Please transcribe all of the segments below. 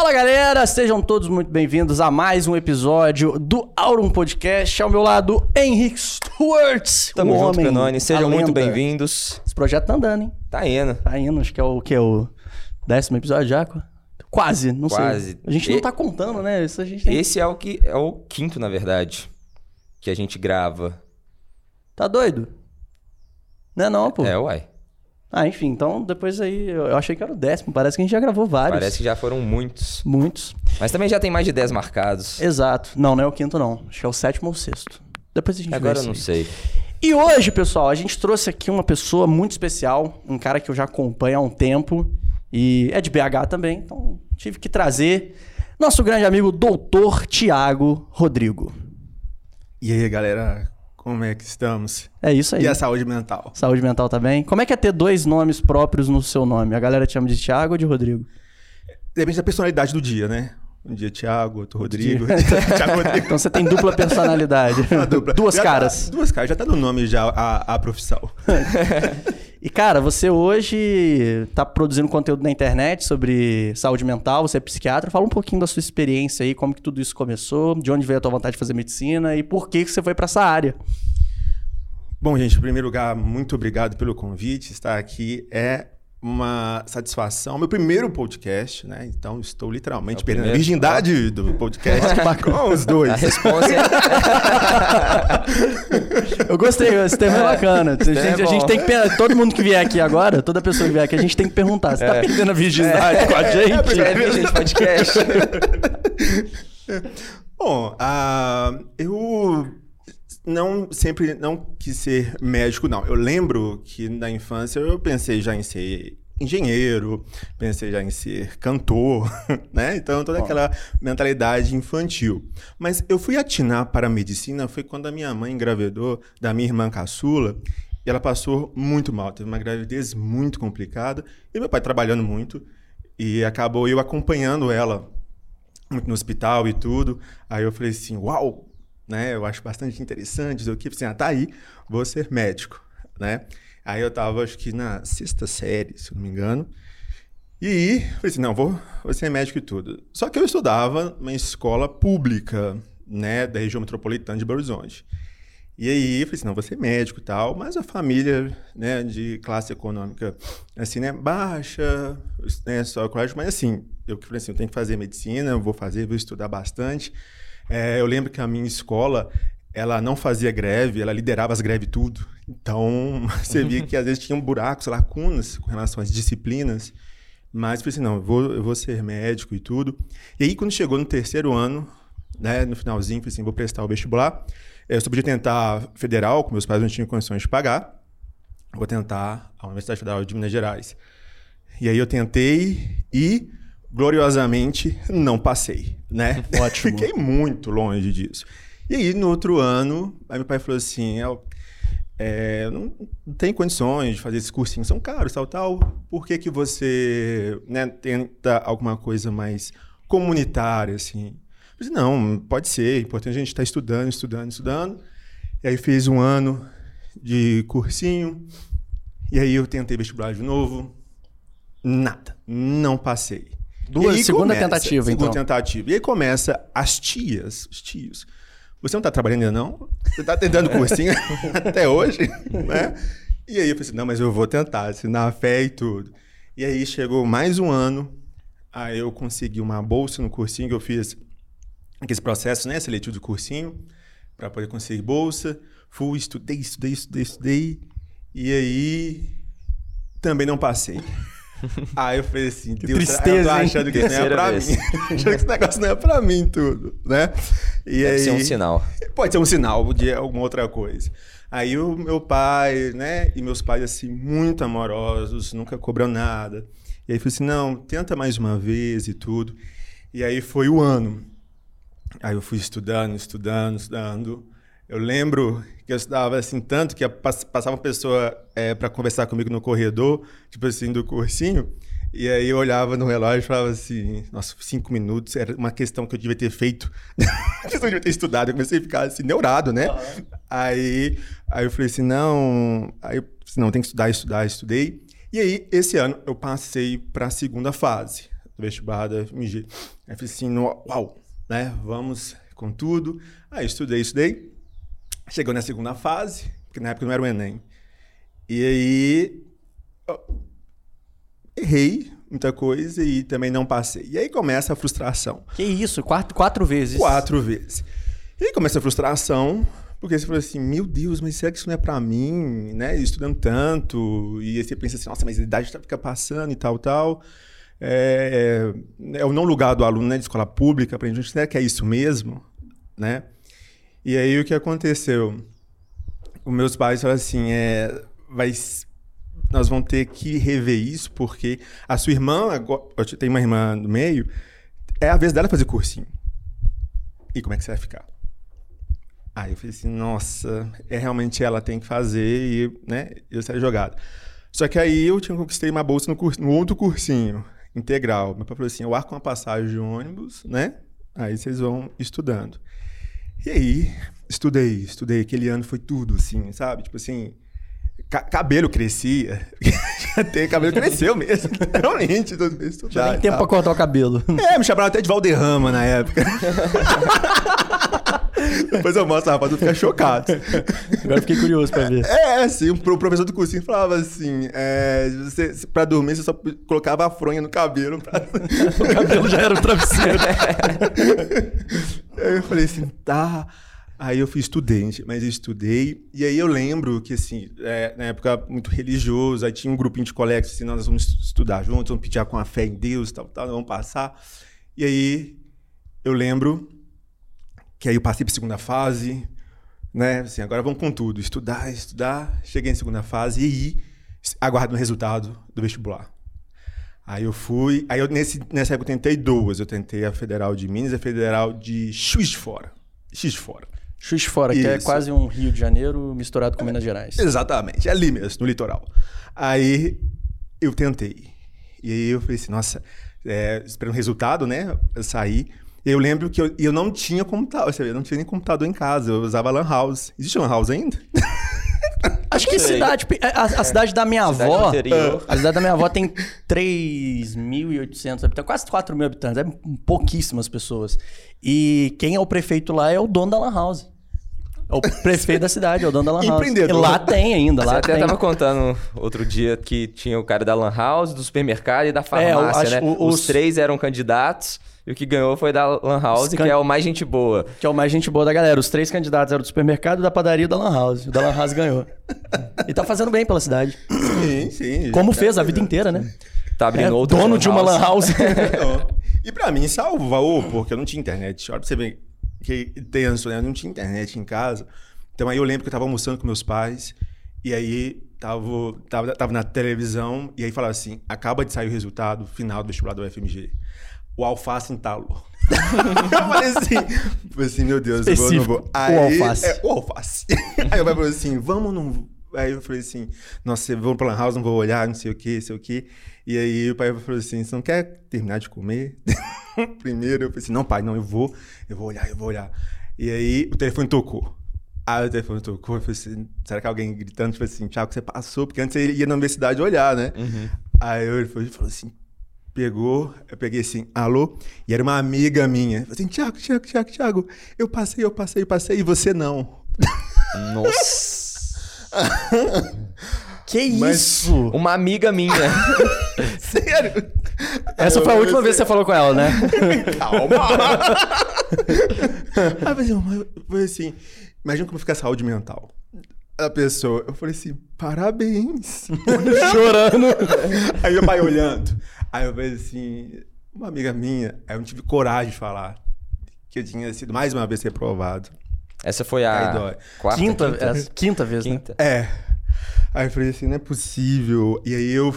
Fala galera, sejam todos muito bem-vindos a mais um episódio do Aurum Podcast. Ao meu lado, Henrique Stewart. Tamo o junto, homem, Canone. Sejam muito bem-vindos. Esse projeto tá andando, hein? Tá indo. Tá indo, acho que é o que? O décimo episódio já? Quase, não Quase. sei. A gente não E- tá contando, né? Isso a gente tem... Esse é o que é o quinto, na verdade, que a gente grava. Tá doido? Não é não, pô. É, uai. Ah, enfim, então depois aí, eu eu achei que era o décimo. Parece que a gente já gravou vários. Parece que já foram muitos. Muitos. Mas também já tem mais de 10 marcados. Exato. Não, não é o quinto, não. Acho que é o sétimo ou o sexto. Depois a gente vê Agora eu isso não aí. sei. E hoje, pessoal, a gente trouxe aqui uma pessoa muito especial, um cara que eu já acompanho há um tempo e é de BH também, então tive que trazer nosso grande amigo doutor Tiago Rodrigo. E aí, galera, como é que estamos? É isso aí. E a saúde mental? Saúde mental tá bem? Como é que é ter dois nomes próprios no seu nome? A galera te chama de Tiago ou de Rodrigo? Depende da personalidade do dia, né? Um dia Thiago, outro Rodrigo. Thiago Rodrigo. Então você tem dupla personalidade. Dupla. Duas Já caras. tá- duas caras, já tá no nome já a, a profissão. E cara, você hoje tá produzindo conteúdo na internet sobre saúde mental, você é psiquiatra. Fala um pouquinho da sua experiência aí, como que tudo isso começou, de onde veio a tua vontade de fazer medicina e por que que você foi pra essa área. Bom, gente, em primeiro lugar, muito obrigado pelo convite. Estar aqui é uma satisfação. Meu primeiro podcast, né? Então, estou literalmente É perdendo a primeiro? virgindade do podcast com os dois. A resposta é... Eu gostei, esse tema é bacana. A tema é gente, a gente tem que todo mundo que vier aqui agora, toda pessoa que vier aqui, a gente tem que perguntar, você tá É. perdendo a virgindade com a gente? É virgem de podcast. Bom, ah, eu não sempre não quis ser médico, não. Eu lembro que na infância eu pensei já em ser engenheiro, pensei já em ser cantor, né? Então toda aquela mentalidade infantil. Mas eu fui atinar para a medicina foi quando a minha mãe engravidou da minha irmã caçula. E ela passou muito mal, teve uma gravidez muito complicada. E meu pai trabalhando muito. E acabou eu acompanhando ela muito no hospital e tudo. Aí eu falei assim, uau, né? Eu acho bastante interessante aqui. Falei assim, ah, tá aí, vou ser médico, né? Aí eu tava, acho que na sexta série, se não me engano. E falei assim, não, vou, vou ser médico e tudo. Só que eu estudava numa escola pública, né, da região metropolitana de Belo Horizonte. E aí, falei assim, não, vou ser médico e tal, mas a família, né, de classe econômica, assim, né, baixa, né, só colégio, mas assim, eu que falei assim, eu tenho que fazer medicina, vou fazer, vou estudar bastante. É, eu lembro que a minha escola, ela não fazia greve, ela liderava as greves tudo. Então, você via que às vezes tinham buracos, lacunas com relação às disciplinas. Mas falei assim, não, eu vou, eu vou ser médico e tudo. E aí, quando chegou no terceiro ano, né, no finalzinho, falei assim, vou prestar o vestibular. Eh, Eu só podia tentar federal, que meus pais não tinham condições de pagar. Vou tentar a Universidade Federal de Minas Gerais. E aí eu tentei e, gloriosamente, não passei, né? Ótimo. Fiquei muito longe disso. E aí, no outro ano, aí meu pai falou assim, "Eu, é, não, não tem condições de fazer esses cursinhos, são caros, tal, tal. Por que que você né, tenta alguma coisa mais comunitária, assim? Eu disse, não, pode ser, é importante a gente estar estudando, estudando, estudando. E aí fiz um ano de cursinho, e aí eu tentei vestibular de novo, nada, não passei. Duas- aí segunda tentativa, segunda então. tentativa. E aí começa as tias, os tios. Você não tá trabalhando ainda não? Você tá tentando cursinho até hoje, né? E aí eu falei assim, não, mas eu vou tentar, assim, na fé e tudo. E aí chegou mais um ano, aí eu consegui uma bolsa no cursinho que eu fiz, aquele processo, né, seletivo do cursinho, para poder conseguir bolsa. Fui, estudei, estudei, estudei, estudei. E aí também não passei. Aí eu falei assim, Deus, tristeza, eu tô hein? achando que isso não é pra vez. mim. achando que esse negócio não é pra mim tudo, né? E Deve aí, ser um sinal. Pode ser um sinal de alguma outra coisa. Aí o meu pai, né, e meus pais, assim, muito amorosos, nunca cobram nada. E aí falei assim, não, tenta mais uma vez e tudo. E aí foi o ano. Aí eu fui estudando, estudando, estudando. Eu lembro que eu estudava assim tanto que pass- passava uma pessoa é, para conversar comigo no corredor, tipo assim, do cursinho. E aí eu olhava no relógio e falava assim, nossa, cinco minutos, era uma questão que eu devia ter feito, que eu devia ter estudado. Eu comecei a ficar assim, neurado, né? Aí, aí eu falei assim, não, aí eu disse, não, tem que estudar, estudar, estudei. E aí, esse ano, eu passei para a segunda fase do vestibular da FMG. Aí eu falei assim, uau, né? Vamos com tudo. Aí estudei, estudei. Chegou na segunda fase, porque na época não era o Enem. E aí errei muita coisa e também não passei. E aí começa a frustração. Que isso, quatro, quatro vezes. Quatro vezes. E aí começa a frustração, porque você fala assim, meu Deus, mas será que isso não é pra mim, né? Estudando tanto, e aí você pensa assim, nossa, mas a idade tá- fica passando e tal, tal. É, é o não lugar do aluno, né, de escola pública, pra gente, será que é isso mesmo, né? E aí o que aconteceu? Os meus pais falaram assim, é, vai, nós vamos ter que rever isso, porque a sua irmã, agora, eu tenho uma irmã no meio, é a vez dela fazer cursinho. E como é que você vai ficar? Aí eu falei assim, nossa, é realmente ela tem que fazer e, né, eu saí jogado. Só que aí eu tinha conquistei uma bolsa no, curso, no outro cursinho, integral. Meu pai falou assim, eu arco uma passagem de ônibus, né? Aí vocês vão estudando. E aí, estudei, estudei. Aquele ano foi tudo, assim, sabe? Tipo assim, ca- cabelo crescia. Até cabelo cresceu mesmo, literalmente. Já estudar tem e tempo pra cortar o cabelo. É, me chamaram até de Valderrama na época. Depois eu mostro, rapaz, tu fica chocado. Agora eu fiquei curioso pra ver. É, assim, o pro- professor do cursinho falava assim: é, você, pra dormir, você só colocava a fronha no cabelo. Pra... O cabelo já era um travesseiro. Aí eu falei assim, tá. Aí eu fui estudante, mas eu estudei. E aí eu lembro que, assim, é, na época muito religioso, aí tinha um grupinho de colegas, assim, nós vamos estudar juntos, vamos pedir com a fé em Deus, tal, tal, vamos passar. E aí eu lembro que aí eu passei para segunda fase, né? Assim, agora vamos com tudo, estudar, estudar. Cheguei em segunda fase e aguardo o resultado do vestibular. Aí eu fui, aí eu nesse, nessa época eu tentei duas, eu tentei a Federal de Minas e a Federal de Juiz de Fora. Juiz de Fora. Xuxa fora, que é Isso. quase um Rio de Janeiro misturado com Minas Gerais. Exatamente, é ali mesmo, no litoral. Aí eu tentei. E aí eu falei assim, nossa, é, esperando o resultado, né? Eu saí. Eu lembro que eu, eu não tinha computador, você eu não tinha nem computador em casa, eu usava Lan House. Existe Lan House ainda? Acho que cidade. A, a cidade da minha Cidade avó. interior. A cidade da minha avó tem 3.800 habitantes, quase 4 mil habitantes. É pouquíssimas pessoas. E quem é o prefeito lá é o dono da Lan House. É o prefeito da cidade, é o dono da Lan House. Empreendedor. E lá tem ainda, Você lá até tem. tava contando outro dia que tinha o cara da Lan House, do supermercado e da É, farmácia, acho né? o- Os os- três eram candidatos e o que ganhou foi da Lan House, que é o mais gente boa. Que é o mais gente boa da galera. Os três candidatos eram do supermercado, da padaria e da Lan House. O da Lan House ganhou. e tá fazendo bem pela cidade. Sim, sim. Como fez a vida inteira, né? Tá abrindo É outro dono de uma Lan House. Não. E pra mim salvou, porque eu não tinha internet. Olha pra você ver que tenso, né? Eu não tinha internet em casa. Então aí eu lembro que eu tava almoçando com meus pais, e aí tava, tava, tava na televisão, e aí falava assim: acaba de sair o resultado final do vestibular do UFMG. O alface entalou. eu falei assim, falei assim, meu Deus, eu vou, não vou. Aí, O alface. É, o alface. aí o pai falou assim, vamos não... Aí eu falei assim, nossa, vamos pra Lan House, não vou olhar, não sei o que, sei o que. E aí o pai falou assim, você não quer terminar de comer? Primeiro, eu falei assim, não pai, não, eu vou, eu vou olhar, eu vou olhar. E aí o telefone tocou. Aí o telefone tocou, eu falei assim, será que alguém gritando, tipo assim, Thiago, você passou? Porque antes ele ia na universidade olhar, né? Aí ele falou, ele falou assim, pegou, eu peguei assim, alô? E era uma amiga minha. Falei assim, Thiago, Thiago, Thiago, Thiago, eu passei, eu passei, eu passei, e você não. Nossa. Que Mas- isso? Uma amiga minha. Sério? Essa foi a última vez que você falou com ela, né? Calma! Aí assim, eu falei assim, imagina como fica a saúde mental. A pessoa, eu falei assim, parabéns. Chorando. Aí meu pai olhando. Aí eu falei assim, uma amiga minha, aí eu não tive coragem de falar que eu tinha sido mais uma vez reprovado. Essa foi a dói. quarta, Quinta, quinta, é, quinta vez, né? quinta. É. Aí eu falei assim, não é possível. E aí eu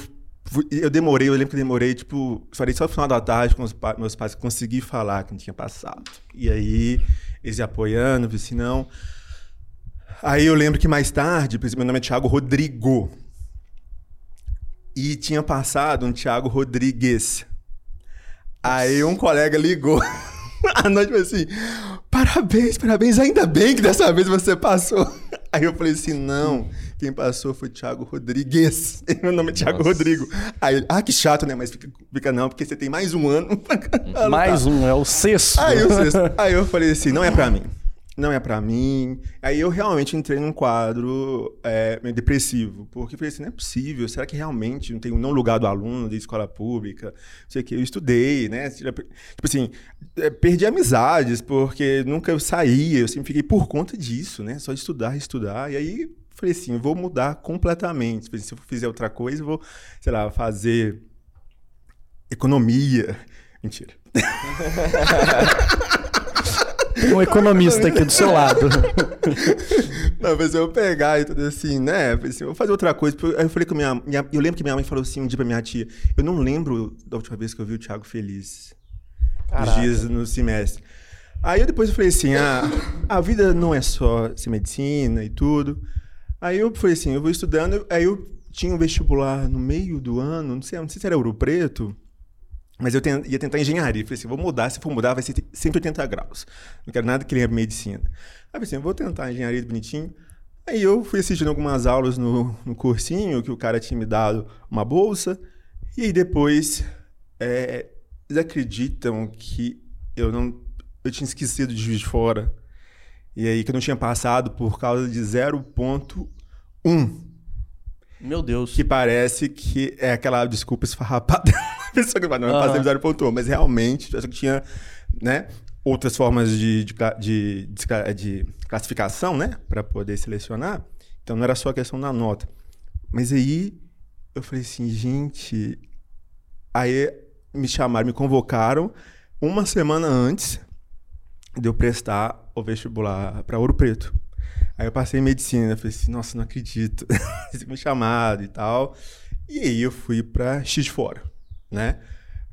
fui- eu demorei, eu lembro que eu demorei, tipo, falei só no final da tarde com os pa- meus pais consegui falar que não tinha passado. E aí, eles apoiando, eu falei assim, não. Aí eu lembro que mais tarde, meu nome é Thiago Rodrigo. E tinha passado um Thiago Rodrigues. Aí um colega ligou à noite e falou assim: parabéns, parabéns, ainda bem que dessa vez você passou. Aí eu falei assim, não, quem passou foi Thiago Rodrigues. Meu nome é Thiago Nossa. Rodrigo. Aí ele, ah, que chato, né? Mas fica, fica não, porque você tem mais um ano. Mais um, é o sexto. Aí eu, aí eu falei assim, não é pra mim. Não é pra mim. Aí eu realmente entrei num quadro é, meio depressivo. Porque falei assim, não é possível. Será que realmente não tem um não lugar do aluno de escola pública? Não sei o que. Eu estudei, né? Tipo assim, é, perdi amizades porque nunca eu saía. Eu sempre fiquei por conta disso, né? Só de estudar, estudar. E aí falei assim, vou mudar completamente. Falei, Se eu fizer outra coisa, eu vou, sei lá, fazer economia. Mentira. Um economista aqui do seu lado. Não, mas eu pegar e tudo assim, né? Assim, vou fazer outra coisa. Aí eu falei com minha, minha. Eu lembro que minha mãe falou assim um dia pra minha tia. Eu não lembro da última vez que eu vi o Thiago feliz. Os dias no semestre. Aí eu depois eu falei assim: ah, a vida não é só ser medicina e tudo. Aí eu falei assim: eu vou estudando. Aí eu tinha um vestibular no meio do ano, não sei, não sei se era Ouro Preto. Mas eu ia tentar engenharia. Falei assim, vou mudar. Se for mudar, vai ser 180 graus. Não quero nada que lembre medicina. Aí falei assim, vou tentar engenharia bonitinho. Aí eu fui assistindo algumas aulas no, no cursinho, que o cara tinha me dado uma bolsa. E aí depois, é, eles acreditam que eu não... Eu tinha esquecido de Juiz de Fora. E aí que eu não tinha passado por causa de 0.1. Meu Deus. Que parece que é aquela desculpa esfarrapada. A pessoa que fala, não, Aham. passei zero pontuou, mas realmente, só que tinha, né, outras formas de, de, de- de classificação, né, para poder selecionar. Então não era só a questão da nota. Mas aí eu falei assim, gente. Aí me chamaram, me convocaram uma semana antes de eu prestar o vestibular para Ouro Preto. Aí eu passei em medicina, falei assim, nossa, não acredito. Eles me chamaram e tal. E aí eu fui para X de Fora, né?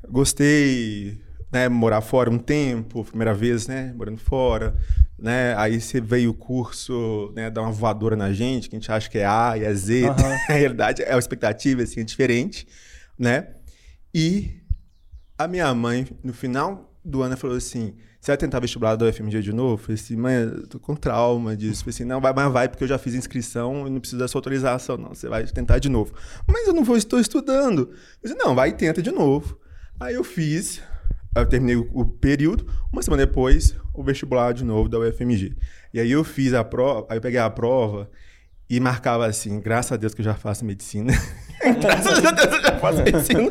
Gostei, né, morar fora um tempo, primeira vez, né, morando fora, né? Aí você veio o curso, né, dar uma voadora na gente, que a gente acha que é A e é Z. Aham. Na realidade, é uma expectativa assim, é diferente, né? E a minha mãe, no final do ano, falou assim: Você vai tentar vestibular da UFMG de novo? Eu falei assim, mãe, eu tô com trauma disso. Eu falei assim, não, vai, mas vai, porque eu já fiz inscrição e não preciso da sua autorização, não. Você vai tentar de novo. Mas eu não vou, estou estudando. Eu disse, não, vai e tenta de novo. Aí eu fiz, eu terminei o, o período, uma semana depois, o vestibular de novo da UFMG. E aí eu fiz a prova, aí eu peguei a prova e marcava assim, graças a Deus que eu já faço medicina. graças a Deus que eu já faço medicina.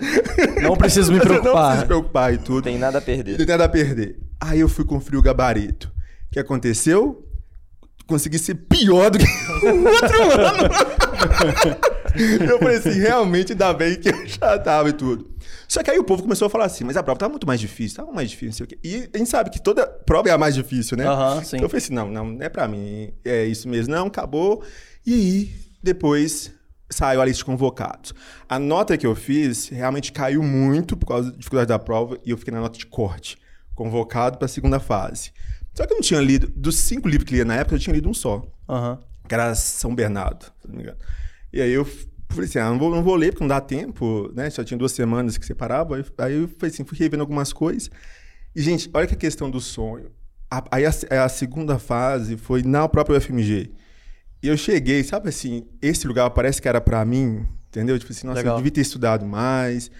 Não preciso me Não preocupar. preciso me preocupar e tudo. Não tem nada a perder. Não tem nada a perder. Aí eu fui conferir o gabarito. O que aconteceu? Consegui ser pior do que o outro ano. eu falei assim, realmente ainda bem que eu já tava e tudo. Só que aí o povo começou a falar assim, mas a prova tava muito mais difícil, tava mais difícil, não sei o quê. E a gente sabe que toda prova é a mais difícil, né? Sim. Então eu falei assim, não, não, não é pra mim, é isso mesmo. Não, acabou. E aí, depois saiu a lista de convocados. A nota que eu fiz realmente caiu muito por causa da dificuldade da prova e eu fiquei na nota de corte, convocado para a segunda fase. Só que eu não tinha lido, dos cinco livros que lia na época, eu tinha lido um só, Aham. que era São Bernardo, se não me engano. E aí eu falei assim, ah, não vou, não vou ler porque não dá tempo, né? Só tinha duas semanas que separava. Aí- Aí eu falei assim, fui revendo algumas coisas. E, gente, olha que a questão do sonho. A- Aí a, a segunda fase foi na própria UFMG. E eu cheguei, sabe assim, esse lugar parece que era pra mim, entendeu? Tipo assim, nossa, Legal. eu devia ter estudado mais.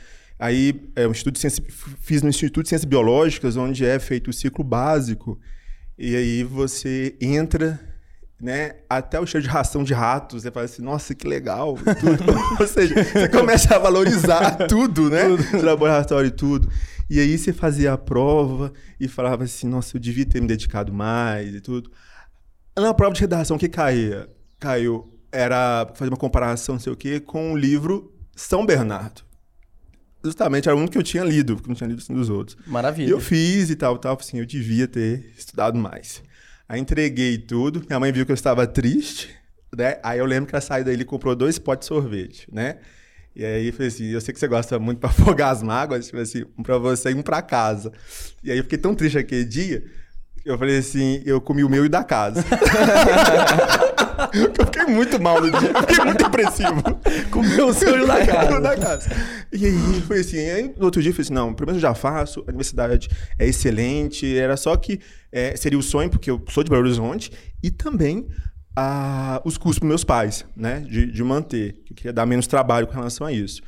Aí, é, um instituto de ciência, fiz no Instituto de Ciências Biológicas, onde é feito o ciclo básico. E aí você entra, né, até o cheiro de ração de ratos, você fala assim, nossa, que legal, tudo. Ou seja, você começa a valorizar tudo, né? O laboratório e tudo. E aí você fazia a prova e falava assim, nossa, eu devia ter me dedicado mais e tudo. Na prova de redação, o que caía? Caiu, era fazer uma comparação, não sei o quê, com o livro São Bernardo. Justamente, era o único que eu tinha lido, porque eu não tinha lido assim dos outros. E Maravilha. eu fiz e tal, tal, assim, eu devia ter estudado mais. Aí entreguei tudo, minha mãe viu que eu estava triste, né? Aí eu lembro que a saída ele comprou dois potes de sorvete, né? E aí falei assim, eu sei que você gosta muito pra afogar as mágoas, tipo assim, um pra você e um pra casa. E aí eu fiquei tão triste aquele dia, eu falei assim, eu comi o meu e da casa. eu fiquei muito mal no dia, eu fiquei muito depressivo. Comeu o seu da O casa. da casa. E aí foi assim, aí no outro dia eu falei assim, não, pelo menos eu já faço, a universidade é excelente, era só que é, seria o sonho, porque eu sou de Belo Horizonte, e também a, os custos para meus pais, né? De, de manter. Eu queria dar menos trabalho com relação a isso.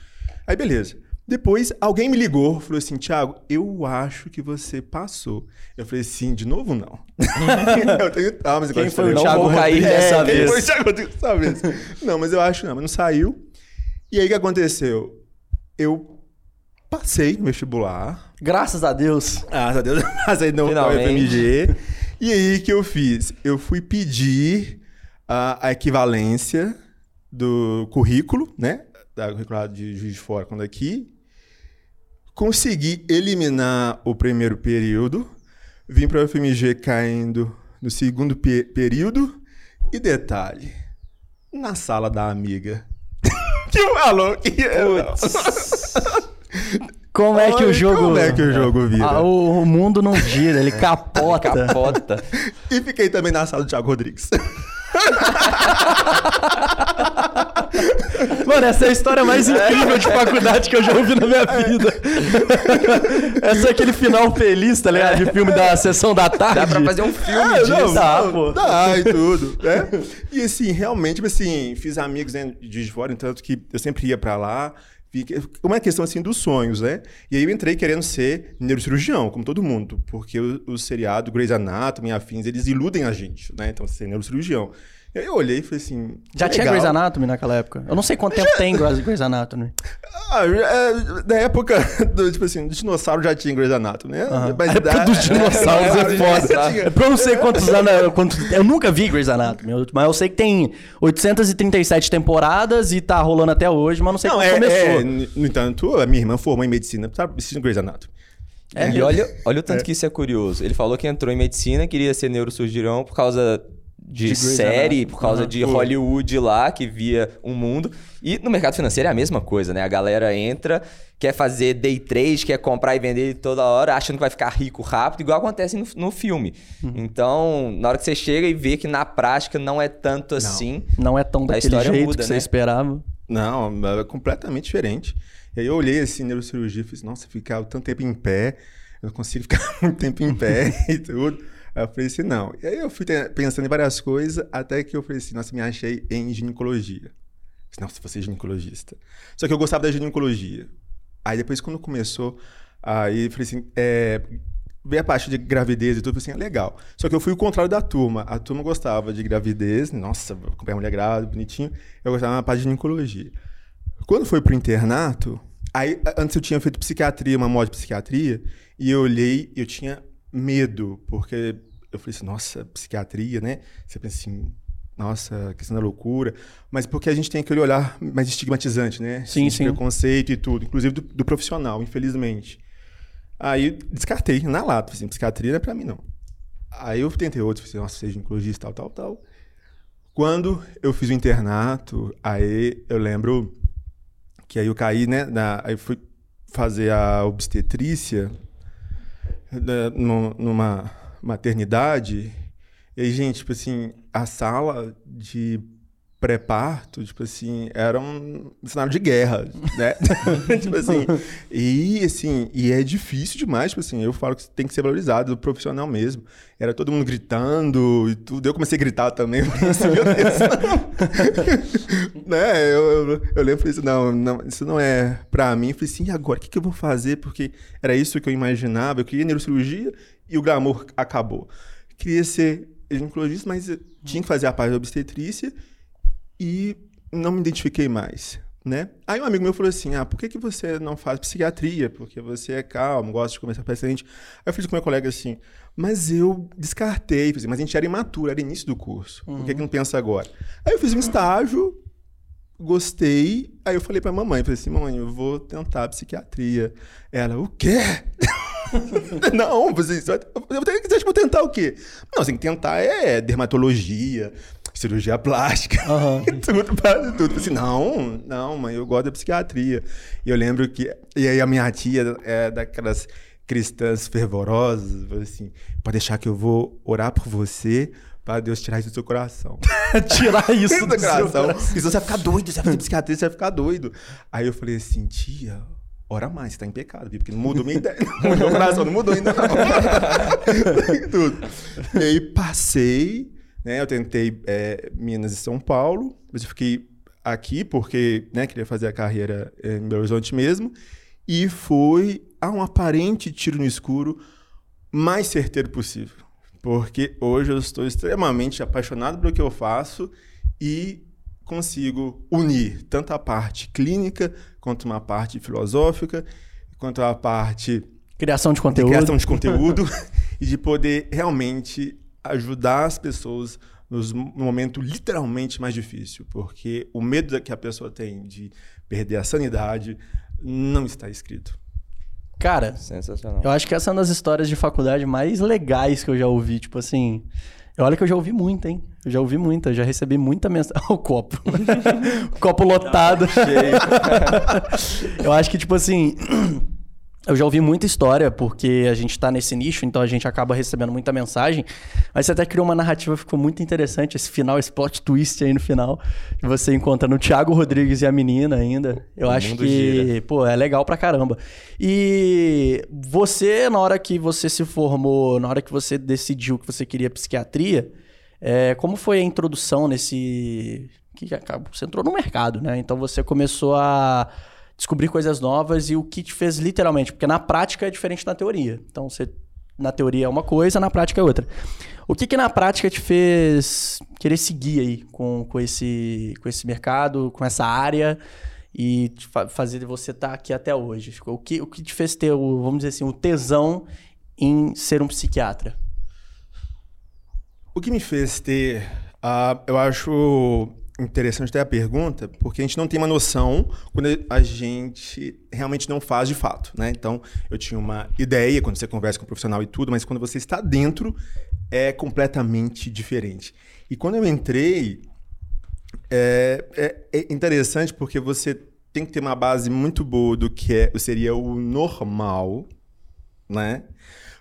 Aí, beleza. Depois, alguém me ligou, falou assim, Thiago, eu acho que você passou. Eu falei assim, de novo não. eu tenho traumas. Quem foi o Não Thiago cair dessa dessa vez. vez? Foi o Thiago dessa vez. Não, mas eu acho não, mas não saiu. E aí, o que aconteceu? Eu passei no vestibular, Graças a Deus. Graças a Deus, passei no Finalmente. FMG. E aí, o que eu fiz? Eu fui pedir a, a equivalência do currículo, né? Da currícula de Juiz de Fora quando aqui. Consegui eliminar o primeiro período. Vim para o FMG caindo no segundo pe- período. E detalhe, na sala da amiga. que falou que... Como é que o jogo. Como é que o jogo vira? Ah, o, o mundo não gira, ele capota. Capota. E fiquei também na sala do Thiago Rodrigues. Mano, essa é a história mais incrível de faculdade que eu já ouvi na minha vida. essa é aquele final feliz, tá ligado? De filme da sessão da tarde. Dá pra fazer um filme Ah, disso. não, dá, pô. Dá e tudo, né? E assim, realmente, tipo assim, fiz amigos né, de fora, tanto que eu sempre ia pra lá. Uma questão assim dos sonhos, né? E aí eu entrei querendo ser neurocirurgião, como todo mundo, porque o, o seriado Grey's Anatomy e afins, eles iludem a gente, né? Então, ser neurocirurgião. E eu olhei e falei assim. Já tinha legal. Grey's Anatomy naquela época? Eu não sei quanto tempo tem Grey's Anatomy. Ah, é, da época do, tipo assim, do dinossauro já tinha Grey's Anatomy, né? Mas A época da- dos dinossauros é, já foda. tinha. É pra eu não sei quantos anos. Quantos, eu nunca vi Grey's Anatomy, mas eu sei que tem 837 temporadas e tá rolando até hoje, mas não sei Não, quando é, começou. é, no entanto, a minha irmã formou em medicina, sabe, assistindo Grey's Anatomy. É e mesmo? olha, olha o tanto que isso é curioso. Ele falou que entrou em medicina, queria ser neurocirurgião por causa de, De série, por causa Aham. de Hollywood lá, que via um mundo. E no mercado financeiro é a mesma coisa, né? A galera entra, quer fazer day trade, quer comprar e vender toda hora, achando que vai ficar rico rápido, igual acontece no, no filme. Uhum. Então, na hora que você chega e vê que na prática não é tanto assim. Não é tão daquele história jeito muda, que você né? esperava. Não, é completamente diferente. E aí eu olhei assim, neurocirurgia, e fiz, nossa, ficar tanto tempo em pé, eu não consigo ficar muito tempo em pé e tudo. Aí eu falei assim, não. E aí eu fui pensando em várias coisas, até que eu falei assim, nossa, me achei em ginecologia. Nossa, você é ginecologista. Só que eu gostava da ginecologia. Aí depois, quando começou, aí eu falei assim, é, veio a parte de gravidez e tudo, eu assim, é legal. Só que eu fui o contrário da turma. A turma gostava de gravidez, nossa, acompanhar mulher grávida, bonitinho. Eu gostava da parte de ginecologia. Quando foi pro internato, aí antes eu tinha feito psiquiatria, uma mod de psiquiatria, e eu olhei, eu tinha medo, porque eu falei assim, nossa, psiquiatria, né? Você pensa assim, nossa, questão da loucura, mas porque a gente tem aquele olhar mais estigmatizante, né? Sim, sim. preconceito e tudo, inclusive do, do profissional, infelizmente. Aí descartei na lata, assim, psiquiatria não é pra mim não. Aí eu tentei outros, assim, nossa, seja ginecologista, tal, tal, tal. Quando eu fiz o internato, aí eu lembro que aí eu caí, né? Na, aí fui fazer a obstetrícia né, nu- numa maternidade. E gente, tipo assim, a sala de pré-parto, tipo assim, era um cenário de guerra, né? tipo assim, e assim, e é difícil demais, tipo assim, eu falo que tem que ser valorizado, profissional mesmo. Era todo mundo gritando e tudo. Eu comecei a gritar também, eu assim, meu Deus. né? Eu, eu, eu lembro falei assim, não, não, isso não é pra mim. Eu falei assim, e agora, o que, que eu vou fazer? Porque era isso que eu imaginava, eu queria neurocirurgia e o glamour acabou. Queria ser ginecologista, mas eu tinha que fazer a parte da obstetrícia e não me identifiquei mais, né? Aí um amigo meu falou assim, ah, por que, que você não faz psiquiatria? Porque você é calmo, gosta de conversar com paciente. Aí eu fiz com meu colega assim, mas eu descartei, assim, mas a gente era imaturo, era início do curso, por que, que não pensa agora? Aí eu fiz um estágio, gostei, aí eu falei pra mamãe, falei assim, mamãe, eu vou tentar psiquiatria. Ela, o quê? não, você, você vai- vou tentar o quê? Não, você tem que tentar é dermatologia, cirurgia plástica, Aham. tudo, para tudo. Assim, não, não, mãe, eu gosto da psiquiatria. E eu lembro que. E aí a minha tia é daquelas cristãs fervorosas, falou assim: pode deixar que eu vou orar por você. Para Deus tirar isso do seu coração. Tirar isso do do seu coração. coração. Porque senão você vai ficar doido, você vai fazer psiquiatria, você vai ficar doido. Aí eu falei assim, tia, ora mais, você tá em pecado, viu? Porque não mudou minha ideia. Não mudou meu coração, não mudou ainda não. Tudo. E aí passei, Né? Eu tentei é, Minas e São Paulo, mas eu fiquei aqui porque né, queria fazer a carreira é, em Belo Horizonte mesmo. E fui a um aparente tiro no escuro mais certeiro possível. Porque hoje eu estou extremamente apaixonado pelo que eu faço e consigo unir tanto a parte clínica quanto uma parte filosófica, quanto a parte criação de conteúdo, de criação de conteúdo e de poder realmente ajudar as pessoas nos, no momento literalmente mais difícil, porque o medo que a pessoa tem de perder a sanidade não está escrito. Cara, sensacional. Eu acho que essa é uma das histórias de faculdade mais legais que eu já ouvi, tipo assim, Olha que eu já ouvi muito, hein? Eu já ouvi muita, já recebi muita mensagem. o copo. o copo lotado. eu acho que, tipo assim. Eu já ouvi muita história, porque a gente tá nesse nicho, então a gente acaba recebendo muita mensagem. Mas você até criou uma narrativa, ficou muito interessante. Esse final, esse plot twist aí no final, que você encontra no Thiago Rodrigues e a menina ainda. Eu o acho que, gira. pô, é legal pra caramba. E você, na hora que você se formou, na hora que você decidiu que você queria psiquiatria, é, como foi a introdução nesse. que Você entrou no mercado, né? Então você começou a descobrir coisas novas e o que te fez literalmente, porque na prática é diferente da teoria. Então você na teoria é uma coisa, na prática é outra. O que que na prática te fez querer seguir aí com, com, esse, com esse mercado, com essa área e fazer você estar tá aqui até hoje? O que, o que te fez ter, o, vamos dizer assim, o tesão em ser um psiquiatra? O que me fez ter, uh, eu acho interessante ter a pergunta, porque a gente não tem uma noção quando a gente realmente não faz de fato, né? Então, eu tinha uma ideia quando você conversa com um profissional e tudo, mas quando você está dentro, é completamente diferente. E quando eu entrei, é, é, é interessante porque você tem que ter uma base muito boa do que é, seria o normal, né?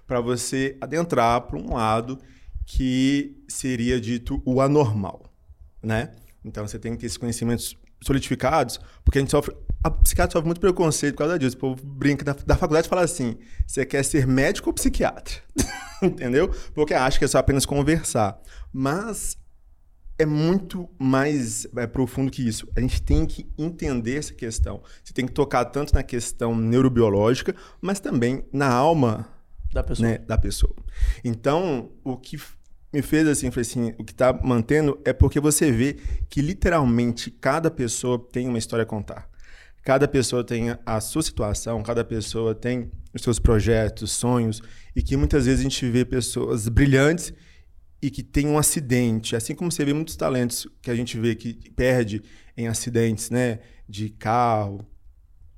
Para você adentrar para um lado que seria dito o anormal, né? Então você tem que ter esses conhecimentos solidificados, porque a gente sofre. A psiquiatra sofre muito preconceito por causa disso. O povo brinca da, da faculdade e fala assim: você quer ser médico ou psiquiatra? Entendeu? Porque acha que é só apenas conversar. Mas é muito mais é, profundo que isso. A gente tem que entender essa questão. Você tem que tocar tanto na questão neurobiológica, mas também na alma da pessoa. Né, da pessoa. Então, o que me fez assim, falei assim, o que está mantendo é porque você vê que literalmente cada pessoa tem uma história a contar. Cada pessoa tem a sua situação, cada pessoa tem os seus projetos, sonhos, e que muitas vezes a gente vê pessoas brilhantes e que tem um acidente, assim como você vê muitos talentos que a gente vê que perde em acidentes, né, de carro,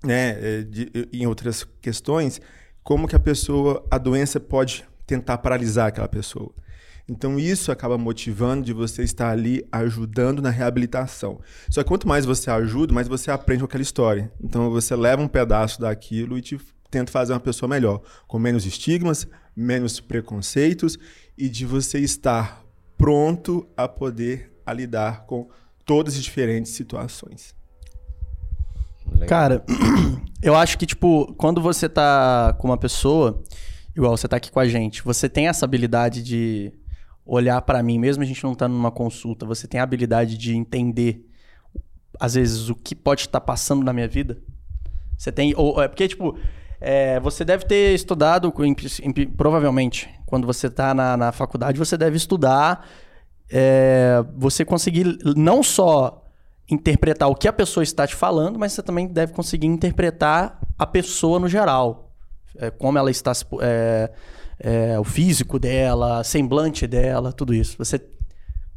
né, é, de, em outras questões, como que a pessoa, a doença pode tentar paralisar aquela pessoa. Então isso acaba motivando de você estar ali ajudando na reabilitação. Só que quanto mais você ajuda, mais você aprende com aquela história. Então você leva um pedaço daquilo e te tenta fazer uma pessoa melhor, com menos estigmas, menos preconceitos e de você estar pronto a poder a lidar com todas as diferentes situações. Legal. Cara, eu acho que, tipo, quando você tá com uma pessoa, igual você tá aqui com a gente, você tem essa habilidade de olhar para mim, mesmo a gente não tá numa consulta, você tem a habilidade de entender, às vezes, o que pode estar passando na minha vida? Você tem. Ou, é porque, tipo, é, você deve ter estudado, provavelmente, quando você está na, na faculdade, você deve estudar, é, você conseguir não só interpretar o que a pessoa está te falando, mas você também deve conseguir interpretar a pessoa no geral. É, como ela está se. É, o físico dela, semblante dela, tudo isso. Você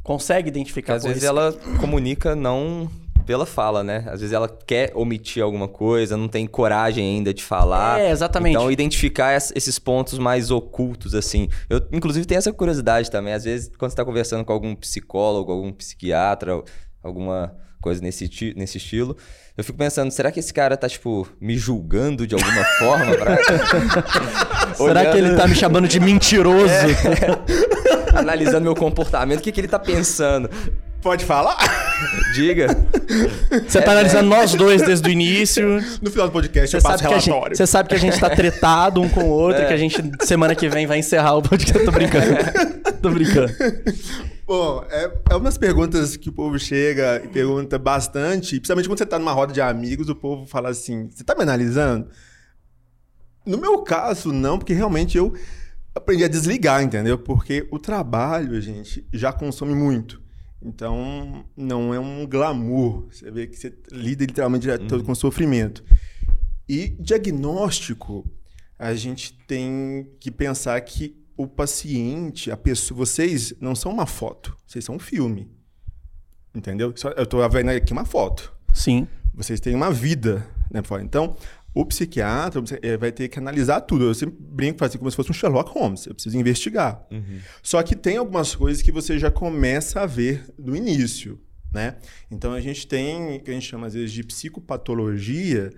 consegue identificar Às vezes ela comunica não pela fala, né? Às vezes ela quer omitir alguma coisa, não tem coragem ainda de falar. É, exatamente. Então, identificar esses pontos mais ocultos, assim. Eu, inclusive, tenho essa curiosidade também. Às vezes, quando você tá conversando com algum psicólogo, algum psiquiatra, alguma coisa nesse, nesse estilo. Eu fico pensando, será que esse cara tá, tipo, me julgando de alguma forma? Pra... será que ele tá me chamando de mentiroso? É. Analisando meu comportamento, o que, que ele tá pensando? Pode falar? Diga. Você tá é, analisando é. nós dois desde o início. No final do podcast você eu passo relatório. Você sabe que a gente tá tretado um com o outro, é. que a gente, semana que vem, vai encerrar o podcast. Tô brincando. Tô brincando. Bom, é, é umas perguntas que o povo chega e pergunta bastante, principalmente quando você tá numa roda de amigos, o povo fala assim: você tá me analisando? No meu caso, não, porque realmente eu aprendi a desligar, entendeu? Porque o trabalho, gente, já consome muito. Então, não é um glamour. Você vê que você lida literalmente uhum. todo com sofrimento. E diagnóstico, a gente tem que pensar que o paciente, a pessoa, vocês não são uma foto, vocês são um filme. Entendeu? Eu estou vendo aqui uma foto. Sim. Vocês têm uma vida, né, Então, o psiquiatra vai ter que analisar tudo. Eu sempre brinco assim, como se fosse um Sherlock Holmes. Eu preciso investigar. Uhum. Só que tem algumas coisas que você já começa a ver no início, né? Então a gente tem o que a gente chama às vezes de psicopatologia,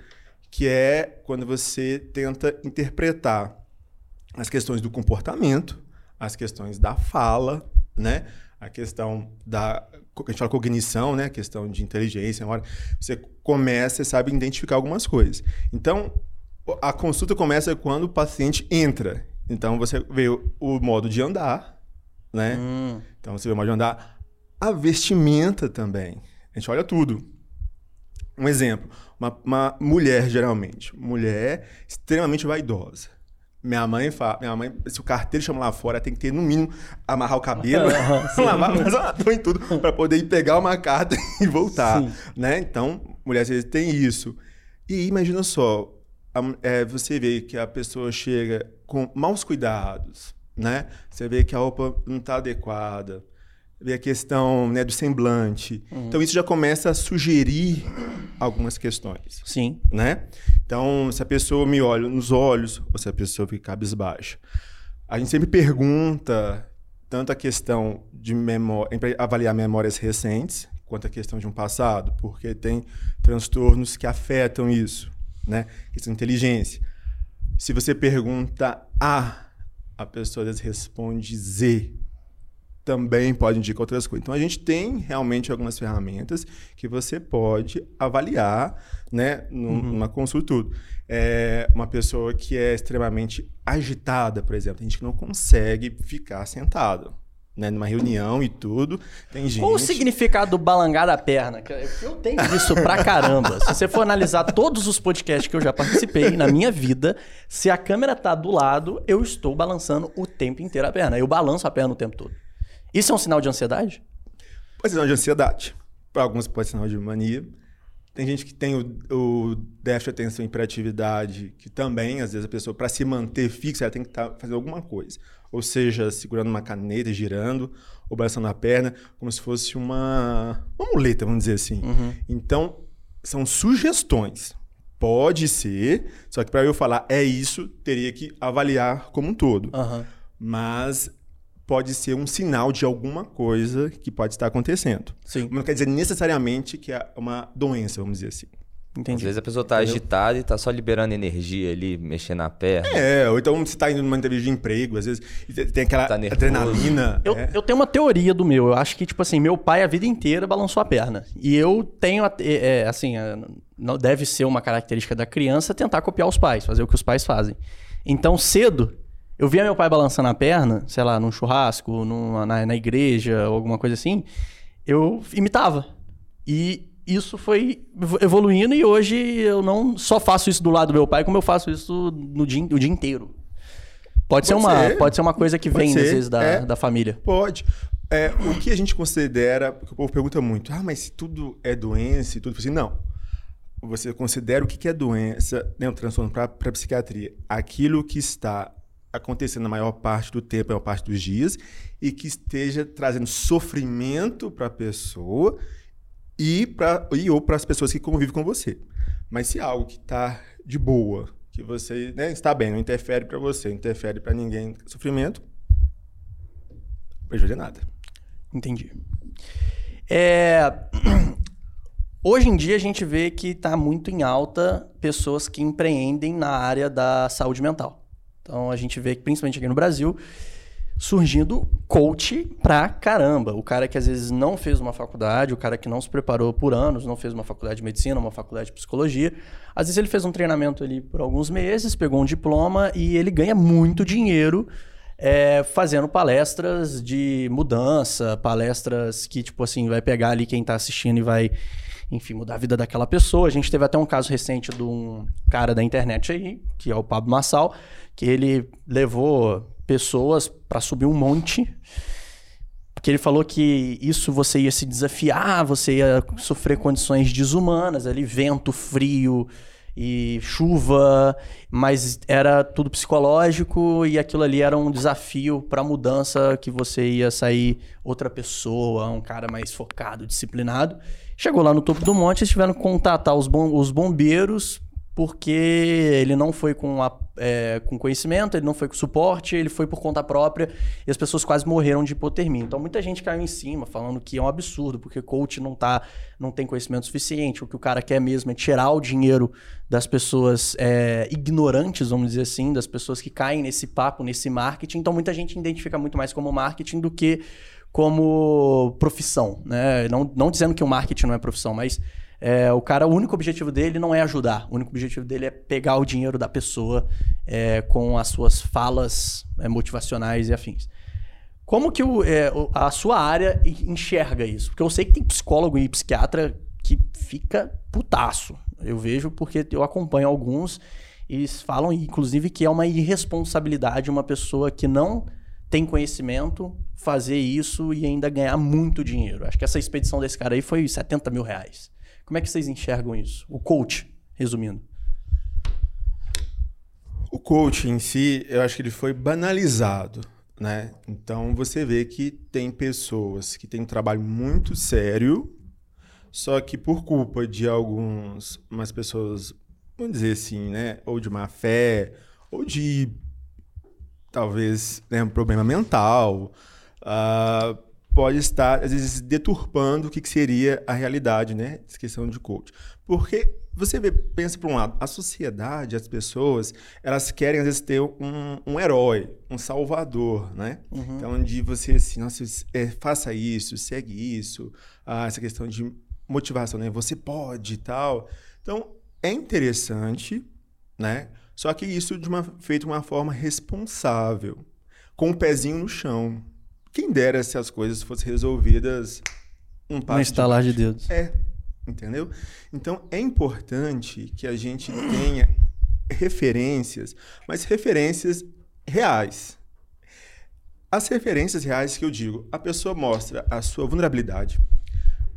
que é quando você tenta interpretar as questões do comportamento, as questões da fala, né? A questão da a gente fala cognição, né? A questão de inteligência, hora você começa, sabe identificar algumas coisas. Então, a consulta começa quando o paciente entra. Então você vê o modo de andar, né? Hum. Então você vê o modo de andar, a vestimenta também. A gente olha tudo. Um exemplo, uma, uma mulher geralmente, mulher extremamente vaidosa. Minha mãe fala, minha mãe, se o carteiro chama lá fora, tem que ter no mínimo amarrar o cabelo, lavar, fazer uma dor em tudo para poder ir pegar uma carta e voltar, Sim. né? Então, mulher às vezes tem isso. E imagina só, a, é, você vê que a pessoa chega com maus cuidados, né? Você vê que a roupa não está adequada, ver a questão né, do semblante. Uhum. Então, isso já começa a sugerir algumas questões. Sim. Né? Então, se a pessoa me olha nos olhos ou se a pessoa fica cabisbaixa. A gente sempre pergunta tanto a questão de memória, avaliar memórias recentes, quanto a questão de um passado, porque tem transtornos que afetam isso, né? Questão de inteligência. Se você pergunta A, a pessoa responde Z também pode indicar outras coisas. Então a gente tem realmente algumas ferramentas que você pode avaliar, né, uhum. numa uhum. consulta tudo. É uma pessoa que é extremamente agitada, por exemplo, a gente não consegue ficar sentado. Né, numa reunião e tudo, tem gente... Qual o significado do balangar da perna? Eu tenho isso pra caramba. Se você for analisar todos os podcasts que eu já participei na minha vida, se a câmera tá do lado, eu estou balançando o tempo inteiro a perna. Eu balanço a perna o tempo todo. Isso é um sinal de ansiedade? Pode ser sinal de ansiedade. Para alguns pode ser sinal de mania. Tem gente que tem o, o déficit de atenção e hiperatividade, que também, às vezes, a pessoa, para se manter fixa, ela tem que estar tá, fazendo alguma coisa. Ou seja, segurando uma caneta girando, ou balançando a perna, como se fosse uma, uma muleta, vamos dizer assim. Uhum. Então, são sugestões. Pode ser, só que para eu falar é isso, teria que avaliar como um todo. Uhum. Mas pode ser um sinal de alguma coisa que pode estar acontecendo. Sim. Não quer dizer necessariamente que é uma doença, vamos dizer assim. Entendi. Às vezes a pessoa está agitada e está só liberando energia ali, mexendo na perna. É, ou então você está indo numa entrevista de emprego, às vezes tem aquela tá adrenalina. Eu, é. eu tenho uma teoria do meu. Eu acho que, tipo assim, meu pai a vida inteira balançou a perna. E eu tenho, é, assim, não deve ser uma característica da criança tentar copiar os pais, fazer o que os pais fazem. Então, cedo, eu via meu pai balançando a perna, sei lá, num churrasco, numa, na, na igreja, ou alguma coisa assim, eu imitava. E isso foi evoluindo e hoje eu não só faço isso do lado do meu pai, como eu faço isso no dia, o dia inteiro. Pode, pode ser, uma, ser. pode ser uma coisa que pode vem, ser. às vezes, da, é, da família. Pode. É, o que a gente considera, porque o povo pergunta muito, ah, mas se tudo é doença e tudo assim, não. Você considera o que é doença, né, um transtorno para a psiquiatria? Aquilo que está acontecendo na maior parte do tempo, na maior parte dos dias, e que esteja trazendo sofrimento para a pessoa e, pra, e ou para as pessoas que convivem com você. Mas se algo que está de boa, que você né, está bem, não interfere para você, não interfere para ninguém, sofrimento, não prejudica nada. Entendi. É... Hoje em dia a gente vê que está muito em alta pessoas que empreendem na área da saúde mental. Então a gente vê que, principalmente aqui no Brasil, surgindo coach pra caramba. O cara que às vezes não fez uma faculdade, o cara que não se preparou por anos, não fez uma faculdade de medicina, uma faculdade de psicologia. Às vezes ele fez um treinamento ali por alguns meses, pegou um diploma e ele ganha muito dinheiro é, fazendo palestras de mudança, palestras que, tipo assim, vai pegar ali quem tá assistindo e vai, enfim, mudar a vida daquela pessoa. A gente teve até um caso recente de um cara da internet aí, que é o Pablo Massal, que ele levou pessoas para subir um monte. Porque ele falou que isso você ia se desafiar, você ia sofrer condições desumanas, ali, vento, frio, e chuva, mas era tudo psicológico e aquilo ali era um desafio para mudança que você ia sair outra pessoa, um cara mais focado, disciplinado. Chegou lá no topo do monte, eles tiveram que contatar os, bom, os bombeiros porque ele não foi com, a, é, com conhecimento, ele não foi com suporte, ele foi por conta própria e as pessoas quase morreram de hipotermia. Então muita gente caiu em cima falando que é um absurdo, porque coach não tá, não tem conhecimento suficiente, o que o cara quer mesmo é tirar o dinheiro das pessoas é, ignorantes, vamos dizer assim, das pessoas que caem nesse papo, nesse marketing. Então muita gente identifica muito mais como marketing do que como profissão, né? Não, não dizendo que o marketing não é profissão, mas é, o cara, o único objetivo dele não é ajudar. O único objetivo dele é pegar o dinheiro da pessoa é, com as suas falas é, motivacionais e afins. Como que o, é, a sua área enxerga isso? Porque eu sei que tem psicólogo e psiquiatra que fica putaço. Eu vejo porque eu acompanho alguns e falam, inclusive, que é uma irresponsabilidade uma pessoa que não tem conhecimento fazer isso e ainda ganhar muito dinheiro. Acho que essa expedição desse cara aí foi 70 mil reais. Como é que vocês enxergam isso? O coach, resumindo. O coach em si, eu acho que ele foi banalizado, né? Então você vê que tem pessoas que têm um trabalho muito sério, só que por culpa de alguns, umas pessoas, vamos dizer assim, né? Ou de má fé, ou de talvez né, um problema mental, uh, pode estar, às vezes, deturpando o que, que seria a realidade, né? Essa questão de coach. Porque você vê, pensa por um lado, a sociedade, as pessoas, elas querem, às vezes, ter um, um herói, um salvador, né? Uhum. Então, onde você, assim, nossa, é, faça isso, segue isso, ah, essa questão de motivação, né? Você pode e tal. Então, é interessante, né? Só que isso de uma, feito de uma forma responsável, com o pezinho no chão, quem dera se as coisas fossem resolvidas um passo. Um estalar de, de dedos. É. Entendeu? Então é importante que a gente tenha referências, mas referências reais. As referências reais que eu digo, a pessoa mostra a sua vulnerabilidade.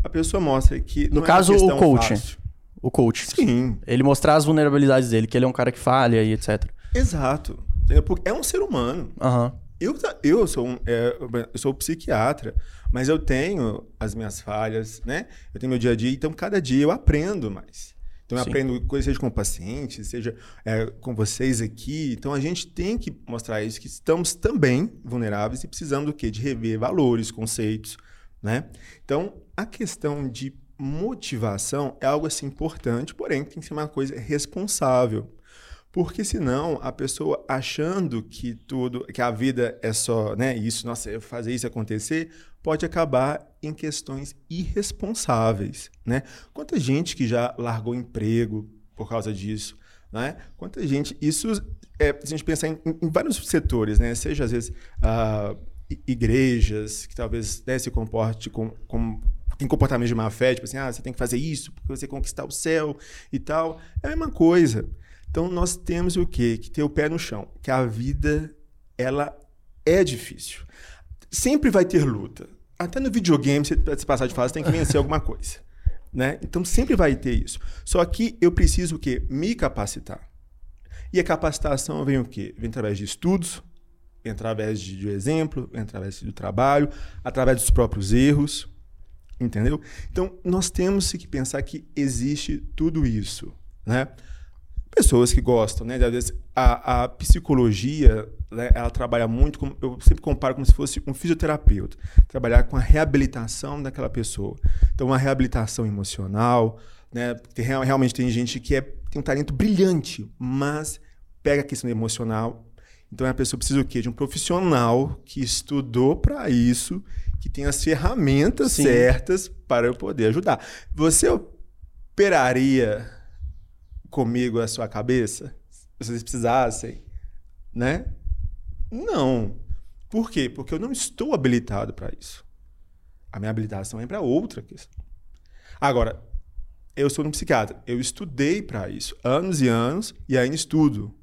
A pessoa mostra que. No caso, é o coach. Fácil. O coach. Sim. Ele mostrar as vulnerabilidades dele, que ele é um cara que falha e etc. Exato. Porque é um ser humano. Uhum. Eu, eu, sou um, é, eu sou psiquiatra, mas eu tenho as minhas falhas, né? Eu tenho meu dia a dia, então cada dia eu aprendo mais. Então eu Sim. aprendo coisas, seja com pacientes, seja é, com vocês aqui. Então a gente tem que mostrar isso, que estamos também vulneráveis e precisamos do quê? De rever valores, conceitos, né? Então a questão de motivação é algo assim importante, porém tem que ser uma coisa responsável. Porque senão a pessoa achando que tudo, que a vida é só, né, isso, nossa, fazer isso acontecer, pode acabar em questões irresponsáveis, né? Quanta gente que já largou emprego por causa disso, né? Quanta gente, isso é, se a gente pensar em, em vários setores, né? Seja às vezes uh, igrejas que talvez né, se comporte com, com tem comportamento de má fé, tipo assim, ah, você tem que fazer isso porque você conquistar o céu e tal. É a mesma coisa. Então nós temos o quê? Que ter o pé no chão, que a vida ela é difícil. Sempre vai ter luta. Até no videogame, você se passar de fase, tem que vencer alguma coisa. Né? Então sempre vai ter isso. Só que eu preciso o quê? Me capacitar. E a capacitação vem o quê? Vem através de estudos, vem através de, de exemplo, vem através do trabalho, através dos próprios erros. Entendeu? Então, nós temos que pensar que existe tudo isso. Né? Pessoas que gostam, né? Às vezes a, a psicologia, né, ela trabalha muito, com, eu sempre comparo como se fosse um fisioterapeuta, trabalhar com a reabilitação daquela pessoa. Então, uma reabilitação emocional, né? Tem, realmente tem gente que é, tem um talento brilhante, mas pega a questão emocional. Então, a pessoa precisa o quê? De um profissional que estudou para isso, que tem as ferramentas Sim. certas para eu poder ajudar. Você operaria comigo a sua cabeça? Se vocês precisassem, né? Não. Por quê? Porque eu não estou habilitado para isso. A minha habilitação é para outra questão. Agora, eu sou um psiquiatra, eu estudei para isso anos e anos e ainda estudo.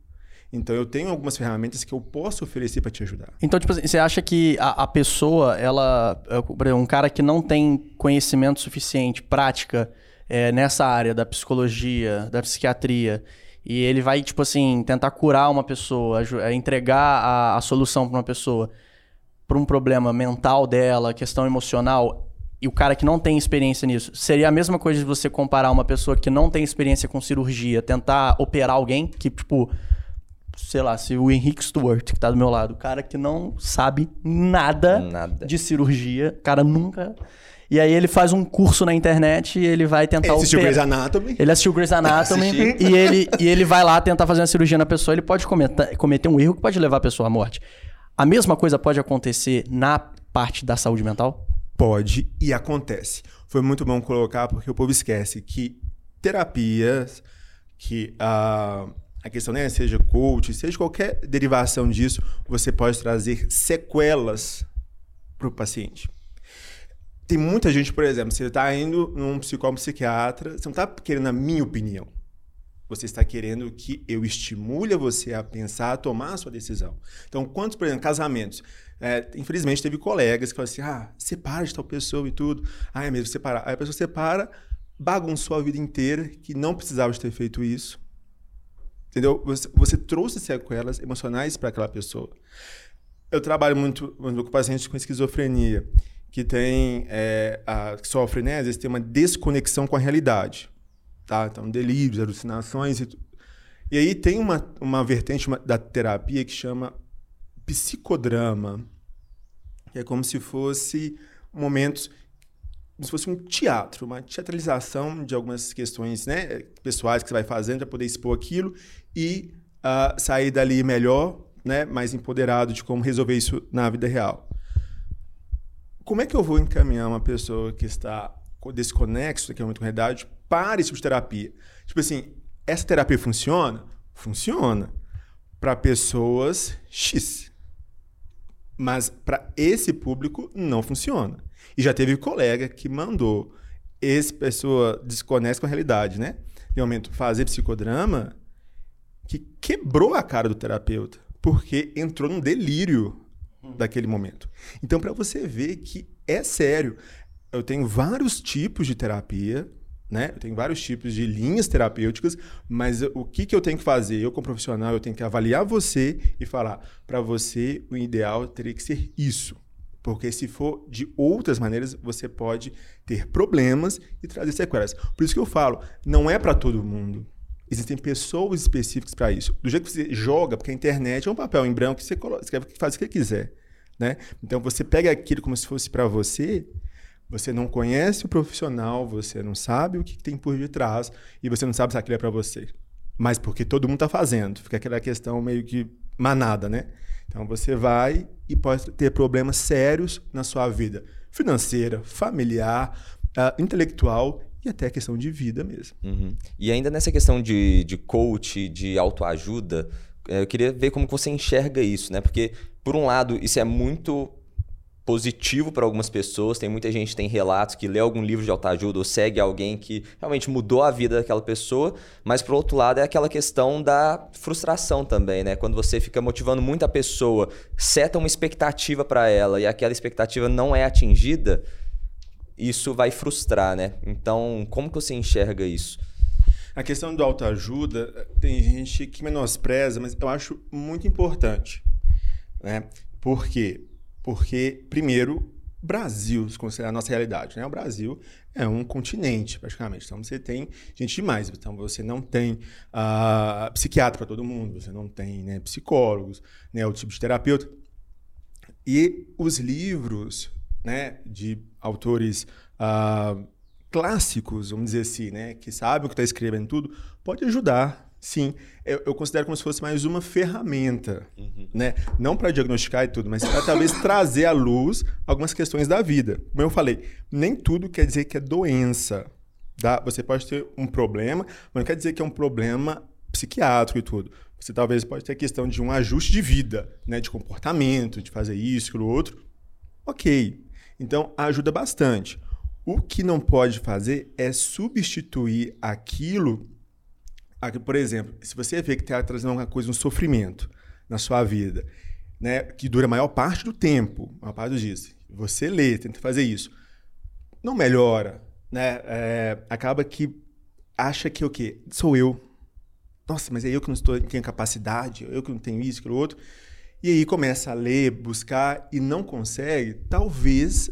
Então eu tenho algumas ferramentas que eu posso oferecer para te ajudar. Então, tipo assim, você acha que a, a, pessoa, ela. É, por exemplo, um cara que não tem conhecimento suficiente, prática, é, nessa área da psicologia, da psiquiatria, e ele vai, tipo assim, tentar curar uma pessoa, é, entregar a, a solução para uma pessoa para um problema mental dela, questão emocional, e o cara que não tem experiência nisso, seria a mesma coisa de você comparar uma pessoa que não tem experiência com cirurgia, tentar operar alguém que, tipo, sei lá, se o Henrique Stewart, que tá do meu lado, o cara que não sabe nada, nada. de cirurgia, o cara nunca. E aí ele faz um curso na internet e ele vai tentar ele assistiu Grey's Anatomy. Ele assistiu Grey's Anatomy e, ele, e ele vai lá tentar fazer uma cirurgia na pessoa. Ele pode cometer, cometer um erro que pode levar a pessoa à morte. A mesma coisa pode acontecer na parte da saúde mental? Pode e acontece. Foi muito bom colocar porque o povo esquece que terapias, que uh, a questão né, seja coach, seja qualquer derivação disso, você pode trazer sequelas para o paciente. Tem muita gente, por exemplo, você está indo num psicólogo psiquiatra, você não está querendo a minha opinião. Você está querendo que eu estimule você a pensar, a tomar a sua decisão. Então, quantos, por exemplo, casamentos? É, infelizmente, teve colegas que falaram assim: ah, separa de tal pessoa e tudo. Ah, é mesmo, separar. Aí a pessoa separa, bagunçou a vida inteira, que não precisava de ter feito isso. Entendeu? Você, você trouxe sequelas emocionais para aquela pessoa. Eu trabalho muito, muito com pacientes com esquizofrenia, que tem, é, a, que sofrem, né? Às vezes tem uma desconexão com a realidade. Tá? Então, delírios, alucinações. E, e aí tem uma, uma vertente uma, da terapia que chama psicodrama, que é como se fosse momentos como se fosse um teatro, uma teatralização de algumas questões né, pessoais que você vai fazendo para poder expor aquilo e uh, sair dali melhor, né, mais empoderado de como resolver isso na vida real. Como é que eu vou encaminhar uma pessoa que está desconexo daquele momento com a realidade para esse tipo de terapia? Tipo assim, essa terapia funciona? Funciona para pessoas X. Mas para esse público não funciona. E já teve colega que mandou essa pessoa desconecta com a realidade, né? De momento, fazer psicodrama que quebrou a cara do terapeuta, porque entrou num delírio daquele momento. Então, para você ver que é sério, eu tenho vários tipos de terapia, né? Eu tenho vários tipos de linhas terapêuticas, mas o que, que eu tenho que fazer? Eu, como profissional, eu tenho que avaliar você e falar, para você, o ideal teria que ser isso. Porque se for de outras maneiras, você pode ter problemas e trazer sequelas. Por isso que eu falo, não é para todo mundo. Existem pessoas específicas para isso. Do jeito que você joga, porque a internet é um papel em branco que você, coloca, você faz o que quiser. Né? Então você pega aquilo como se fosse para você, você não conhece o profissional, você não sabe o que tem por detrás e você não sabe se aquilo é para você. Mas porque todo mundo está fazendo. Fica aquela questão meio que manada, né? Então você vai e pode ter problemas sérios na sua vida financeira, familiar, uh, intelectual e até questão de vida mesmo. Uhum. E ainda nessa questão de, de coach, de autoajuda, eh, eu queria ver como você enxerga isso, né? Porque, por um lado, isso é muito positivo para algumas pessoas. Tem muita gente tem relatos que lê algum livro de autoajuda ou segue alguém que realmente mudou a vida daquela pessoa, mas por outro lado é aquela questão da frustração também, né? Quando você fica motivando muito a pessoa, seta uma expectativa para ela e aquela expectativa não é atingida, isso vai frustrar, né? Então, como que você enxerga isso? A questão do autoajuda, tem gente que menospreza, mas eu acho muito importante, né? Por quê? Porque, primeiro, Brasil, se considerar a nossa realidade, né? O Brasil é um continente, praticamente. Então, você tem gente demais. Então, você não tem uh, psiquiatra para todo mundo, você não tem né, psicólogos, né, o tipo de terapeuta. E os livros né, de autores uh, clássicos, vamos dizer assim, né, que sabem o que está escrevendo tudo, pode ajudar Sim, eu, eu, considero como se fosse mais uma ferramenta, uhum. né? Não para diagnosticar e tudo, mas para talvez trazer à luz algumas questões da vida. Como eu falei, nem tudo quer dizer que é doença. Tá? Você pode ter um problema, mas não quer dizer que é um problema psiquiátrico e tudo. Você talvez pode ter a questão de um ajuste de vida, né? De comportamento, de fazer isso, aquilo outro. Ok. Então, ajuda bastante. O que não pode fazer é substituir aquilo. Por exemplo, se você vê que está trazendo alguma coisa, um sofrimento na sua vida, né, que dura a maior parte do tempo, a maior parte dos dias, você lê, tenta fazer isso, não melhora, né? É, acaba que acha que o quê? Sou eu. Nossa, mas é eu que não estou, tenho capacidade, eu que não tenho isso, aquilo outro. E aí começa a ler, buscar e não consegue, talvez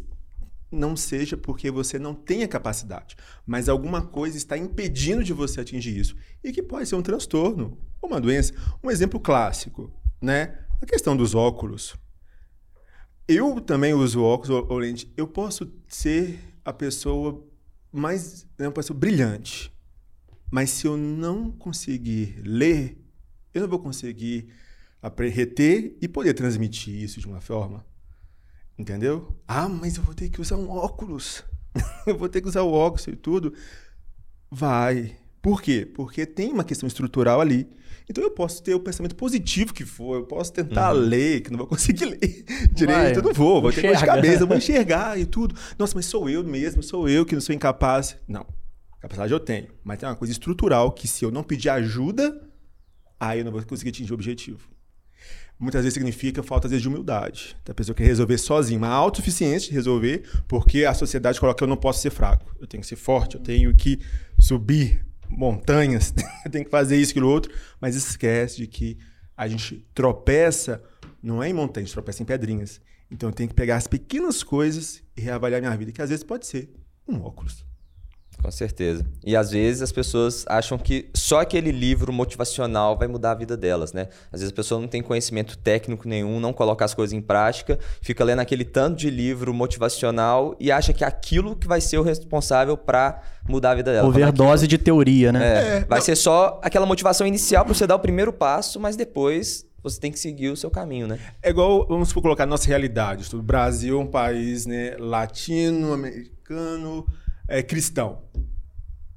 não seja porque você não tenha capacidade, mas alguma coisa está impedindo de você atingir isso. E que pode ser um transtorno, uma doença. Um exemplo clássico, né? A questão dos óculos. Eu também uso óculos ou lente. Eu posso ser a pessoa mais, né, uma pessoa brilhante, mas se eu não conseguir ler, eu não vou conseguir reter e poder transmitir isso de uma forma. Entendeu? Ah, mas eu vou ter que usar um óculos. eu vou ter que usar o óculos e tudo. Vai. Por quê? Porque tem uma questão estrutural ali. Então eu posso ter o pensamento positivo que for, eu posso tentar uhum. ler, que não vou conseguir ler direito, Vai, eu não vou, vou ter dor de cabeça, vou enxergar e tudo. Nossa, mas sou eu mesmo, sou eu que não sou incapaz. Não. Capacidade eu tenho, mas tem uma coisa estrutural que se eu não pedir ajuda, aí eu não vou conseguir atingir o objetivo muitas vezes significa falta vezes, de humildade. A pessoa quer resolver sozinha, uma autossuficiência de resolver, porque a sociedade coloca que eu não posso ser fraco. Eu tenho que ser forte, eu tenho que subir montanhas, eu tenho que fazer isso, aquilo outro, mas esquece de que a gente tropeça, não é em montanhas, tropeça em pedrinhas. Então eu tenho que pegar as pequenas coisas e reavaliar minha vida, que às vezes pode ser um óculos. Com certeza. E às vezes as pessoas acham que só aquele livro motivacional vai mudar a vida delas, né? Às vezes a pessoa não tem conhecimento técnico nenhum, não coloca as coisas em prática, fica lendo aquele tanto de livro motivacional e acha que é aquilo que vai ser o responsável para mudar a vida dela. Overdose aquilo... de teoria, né? É, é, vai não. ser só aquela motivação inicial para você dar o primeiro passo, mas depois você tem que seguir o seu caminho, né? É igual, vamos colocar nossa realidade. O Brasil é um país né, latino-americano, é, cristão,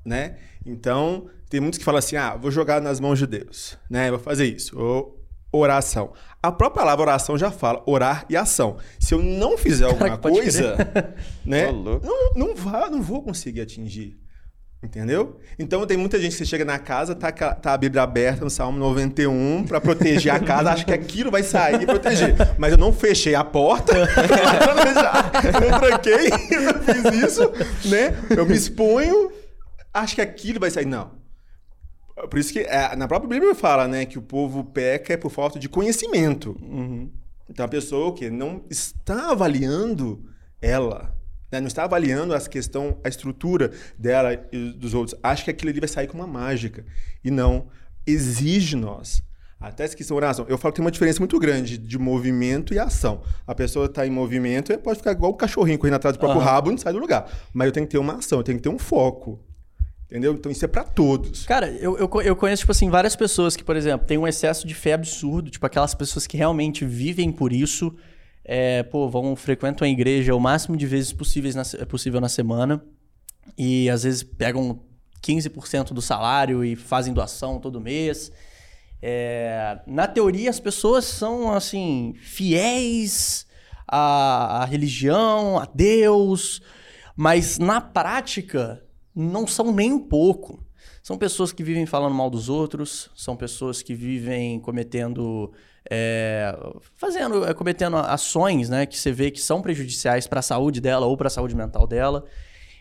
né? Então, tem muitos que falam assim, ah, vou jogar nas mãos de Deus, né? Vou fazer isso. Ou oração. A própria palavra oração já fala orar e ação. Se eu não fizer alguma coisa, né? não, não, vá, não vou conseguir atingir. Entendeu? Então tem muita gente que chega na casa, tá, tá a Bíblia aberta no Salmo 91 para proteger a casa, acha que aquilo vai sair e proteger. Mas eu não fechei a porta, eu não tranquei, eu não fiz isso, né? Eu me exponho, acho que aquilo vai sair. Não. Por isso que é, na própria Bíblia fala, né, que o povo peca é por falta de conhecimento. Uhum. Então a pessoa que não está avaliando ela, né? Não está avaliando a questão, a estrutura dela e dos outros. Acha que aquilo ali vai sair com uma mágica. E não. Exige nós. Até essa questão oração. Eu falo que tem uma diferença muito grande de movimento e ação. A pessoa está em movimento e pode ficar igual o cachorrinho correndo atrás do próprio uhum. rabo e não sai do lugar. Mas eu tenho que ter uma ação, eu tenho que ter um foco. Entendeu? Então isso é para todos. Cara, eu, eu, eu, conheço, tipo assim, várias pessoas que, por exemplo, têm um excesso de fé absurdo. Tipo, aquelas pessoas que realmente vivem por isso é, pô, vão, frequentam a igreja o máximo de vezes possíveis na, possível na semana e às vezes pegam 15% do salário e fazem doação todo mês. É, na teoria, as pessoas são, assim, fiéis à, à religião, a Deus, mas na prática não são nem um pouco. São pessoas que vivem falando mal dos outros, são pessoas que vivem cometendo é, fazendo, é, cometendo ações né, que você vê que são prejudiciais para a saúde dela ou para a saúde mental dela.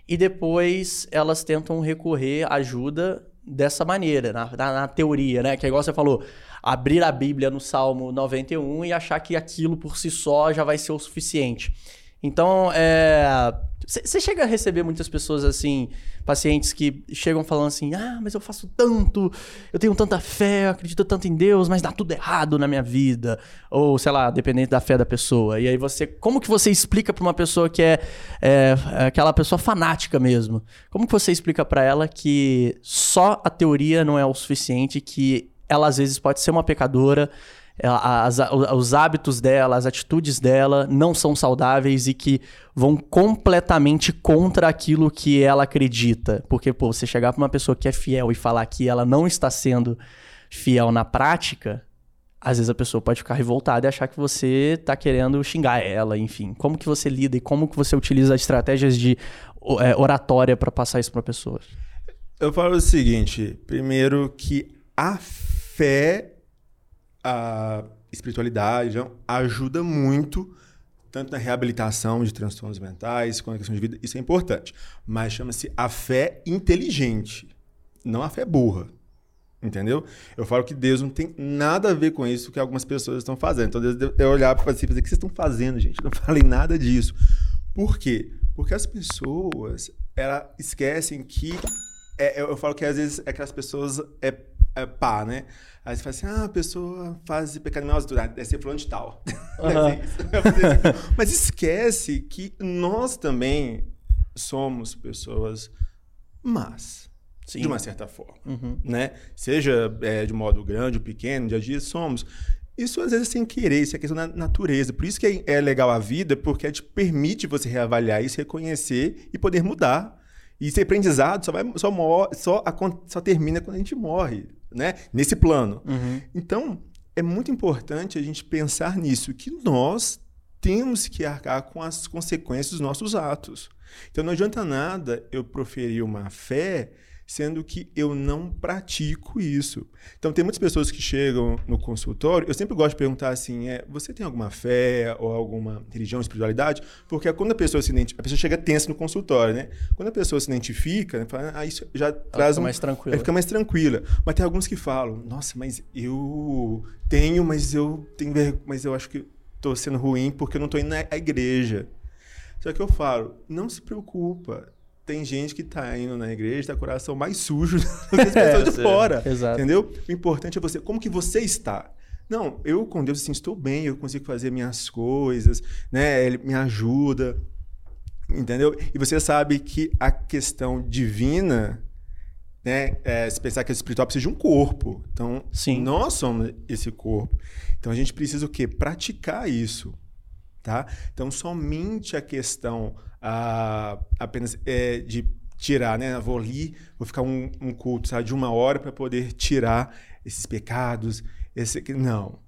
E depois elas tentam recorrer à ajuda dessa maneira, na, na, na, teoria, né? Que é igual você falou, abrir a Bíblia no Salmo 91 e achar que aquilo por si só já vai ser o suficiente. Então, você é... chega a receber muitas pessoas assim, pacientes que chegam falando assim: ah, mas eu faço tanto, eu tenho tanta fé, eu acredito tanto em Deus, mas dá tudo errado na minha vida. Ou, sei lá, dependente da fé da pessoa. E aí você, como que você explica para uma pessoa que é, é, é, aquela pessoa fanática mesmo? Como que você explica para ela que só a teoria não é o suficiente, que ela às vezes pode ser uma pecadora? As, os hábitos dela, as atitudes dela não são saudáveis e que vão completamente contra aquilo que ela acredita. Porque, pô, você chegar para uma pessoa que é fiel e falar que ela não está sendo fiel na prática, às vezes a pessoa pode ficar revoltada e achar que você tá querendo xingar ela, enfim. Como que você lida e como que você utiliza estratégias de é, oratória para passar isso para pessoas? Eu falo o seguinte, primeiro que a fé, a espiritualidade ajuda muito tanto na reabilitação de transtornos mentais, quanto na questão de vida, isso é importante. Mas chama-se a fé inteligente, não a fé burra. Entendeu? Eu falo que Deus não tem nada a ver com isso que algumas pessoas estão fazendo. Então, Deus deve olhar para você e dizer: o que vocês estão fazendo, gente? Eu não falei nada disso. Por quê? Porque as pessoas ela esquecem que. É, eu falo que às vezes é que as pessoas é pá, né? Aí você fala assim: ah, a pessoa faz pecado menor, deve ser fulano de tal. Uhum. Mas esquece que nós também somos pessoas más. Sim. de uma certa forma, uhum. né? Seja é, de modo grande ou pequeno, dia a dia somos. Isso às vezes sem querer, isso é questão da natureza. Por isso que é legal a vida, porque te permite você reavaliar isso, reconhecer e poder mudar. E esse aprendizado só, vai, só, morre, só, só termina quando a gente morre, né? Nesse plano. Uhum. Então, é muito importante a gente pensar nisso, que nós temos que arcar com as consequências dos nossos atos. Então, não adianta nada eu proferir uma fé sendo que eu não pratico isso. Então, tem muitas pessoas que chegam no consultório, eu sempre gosto de perguntar assim, é, você tem alguma fé ou alguma religião, espiritualidade? Porque quando a pessoa se identifica, a pessoa chega tensa no consultório, né? Quando a pessoa se identifica, fala, ah, isso já Ela traz fica um, mais tranquila. Fica mais tranquila. Mas tem alguns que falam, nossa, mas eu tenho, mas eu tenho mas eu acho que estou sendo ruim porque eu não estou indo na igreja. Só que eu falo, não se preocupa tem gente que está indo na igreja, tá com o coração mais sujo do que as pessoas é, de fora. Exato. Entendeu? O importante é você, como que você está? Não, eu com Deus assim, estou bem, eu consigo fazer minhas coisas, né? Ele me ajuda. Entendeu? E você sabe que a questão divina, né? É, se pensar que o espiritual precisa de um corpo. Então, Sim. nós somos esse corpo. Então a gente precisa o quê? Praticar isso. Tá? Então, somente a questão ah, apenas é, de tirar, né? Vou ali, vou ficar um, um culto sabe, de uma hora para poder tirar esses pecados. Esse... Não.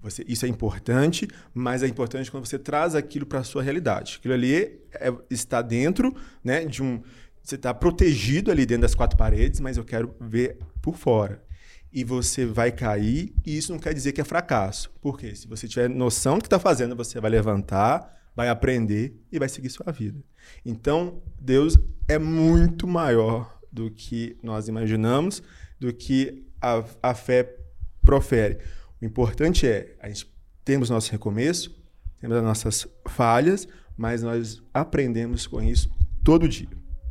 Você, isso é importante, mas é importante quando você traz aquilo para a sua realidade. Aquilo ali é, está dentro né, de um. Você está protegido ali dentro das quatro paredes, mas eu quero ver por fora e você vai cair, e isso não quer dizer que é fracasso. Porque se você tiver noção do que está fazendo, você vai levantar, vai aprender e vai seguir sua vida. Então, Deus é muito maior do que nós imaginamos, do que a, a fé profere. O importante é, a gente temos nosso recomeço, temos as nossas falhas, mas nós aprendemos com isso todo dia.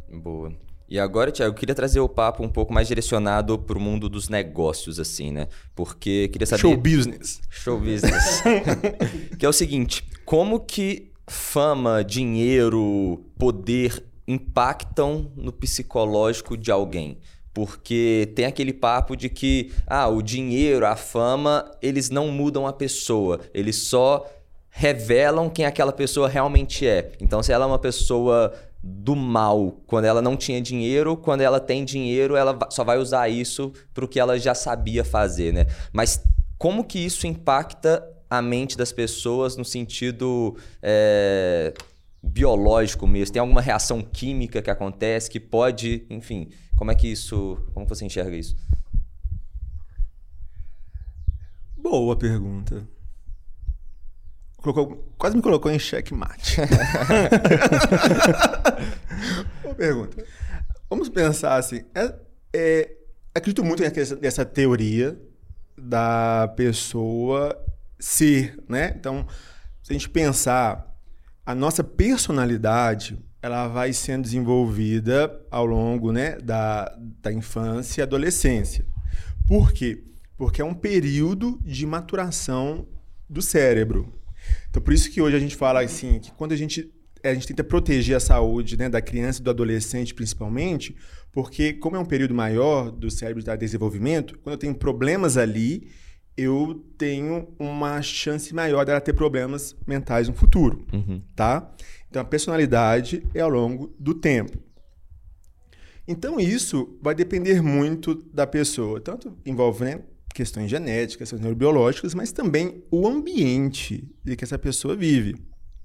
Boa. E agora, Tiago, eu queria trazer o papo um pouco mais direcionado para o mundo dos negócios, assim, né? Porque queria saber. Show business. Show business. que é o seguinte: como que fama, dinheiro, poder impactam no psicológico de alguém? Porque tem aquele papo de que ah, o dinheiro, a fama, eles não mudam a pessoa, eles só revelam quem aquela pessoa realmente é. Então, se ela é uma pessoa do mal quando ela não tinha dinheiro, quando ela tem dinheiro, ela só vai usar isso para o que ela já sabia fazer, né? Mas como que isso impacta a mente das pessoas no sentido é, biológico mesmo? Tem alguma reação química que acontece que pode, enfim, como é que isso, como você enxerga isso? Boa pergunta colocou, quase me colocou em xeque-mate. Boa pergunta. Vamos pensar assim. É, é, acredito muito nessa teoria da pessoa ser, né? Então, se a gente pensar, a nossa personalidade ela vai sendo desenvolvida ao longo né, da, da infância e adolescência. Por quê? Porque é um período de maturação do cérebro. Então, por isso que hoje a gente fala assim, que quando a gente, a gente tenta proteger a saúde né, da criança e do adolescente, principalmente, porque como é um período maior do cérebro de desenvolvimento, quando eu tenho problemas ali, eu tenho uma chance maior dela ter problemas mentais no futuro, uhum. tá? Então, a personalidade é ao longo do tempo. Então, isso vai depender muito da pessoa, tanto envolvendo questões genéticas, questões neurobiológicas, mas também o ambiente em que essa pessoa vive,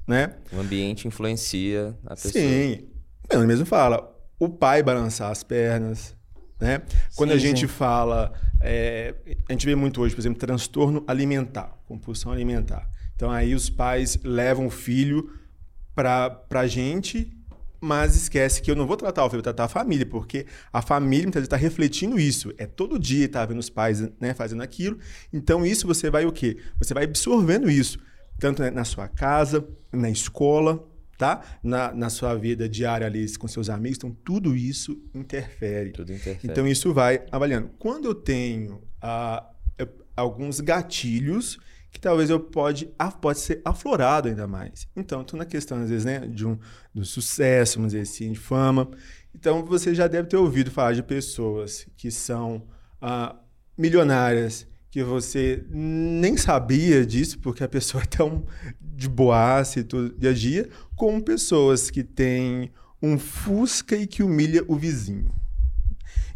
né? O ambiente influencia a pessoa. Sim. Ele mesmo fala, o pai balançar as pernas, né? Quando Sim, a gente sim. fala, é, a gente vê muito hoje, por exemplo, transtorno alimentar, compulsão alimentar. Então aí os pais levam o filho para a gente, mas esquece que eu não vou tratar o filho, eu vou tratar a família, porque a família muitas vezes está refletindo isso. É todo dia tá vendo os pais né, fazendo aquilo. Então isso você vai o quê? Você vai absorvendo isso, tanto na sua casa, na escola, tá? Na, na sua vida diária ali com seus amigos. Então tudo isso interfere. Tudo interfere. Então isso vai avaliando. Quando eu tenho ah, alguns gatilhos que talvez eu pode, pode ser aflorado ainda mais. Então, estou na questão, às vezes, né, de um do sucesso, vamos dizer assim, de fama. Então, você já deve ter ouvido falar de pessoas que são ah, milionárias, que você nem sabia disso, porque a pessoa é tão de boaça e tudo dia a dia, como pessoas que têm um Fusca e que humilha o vizinho.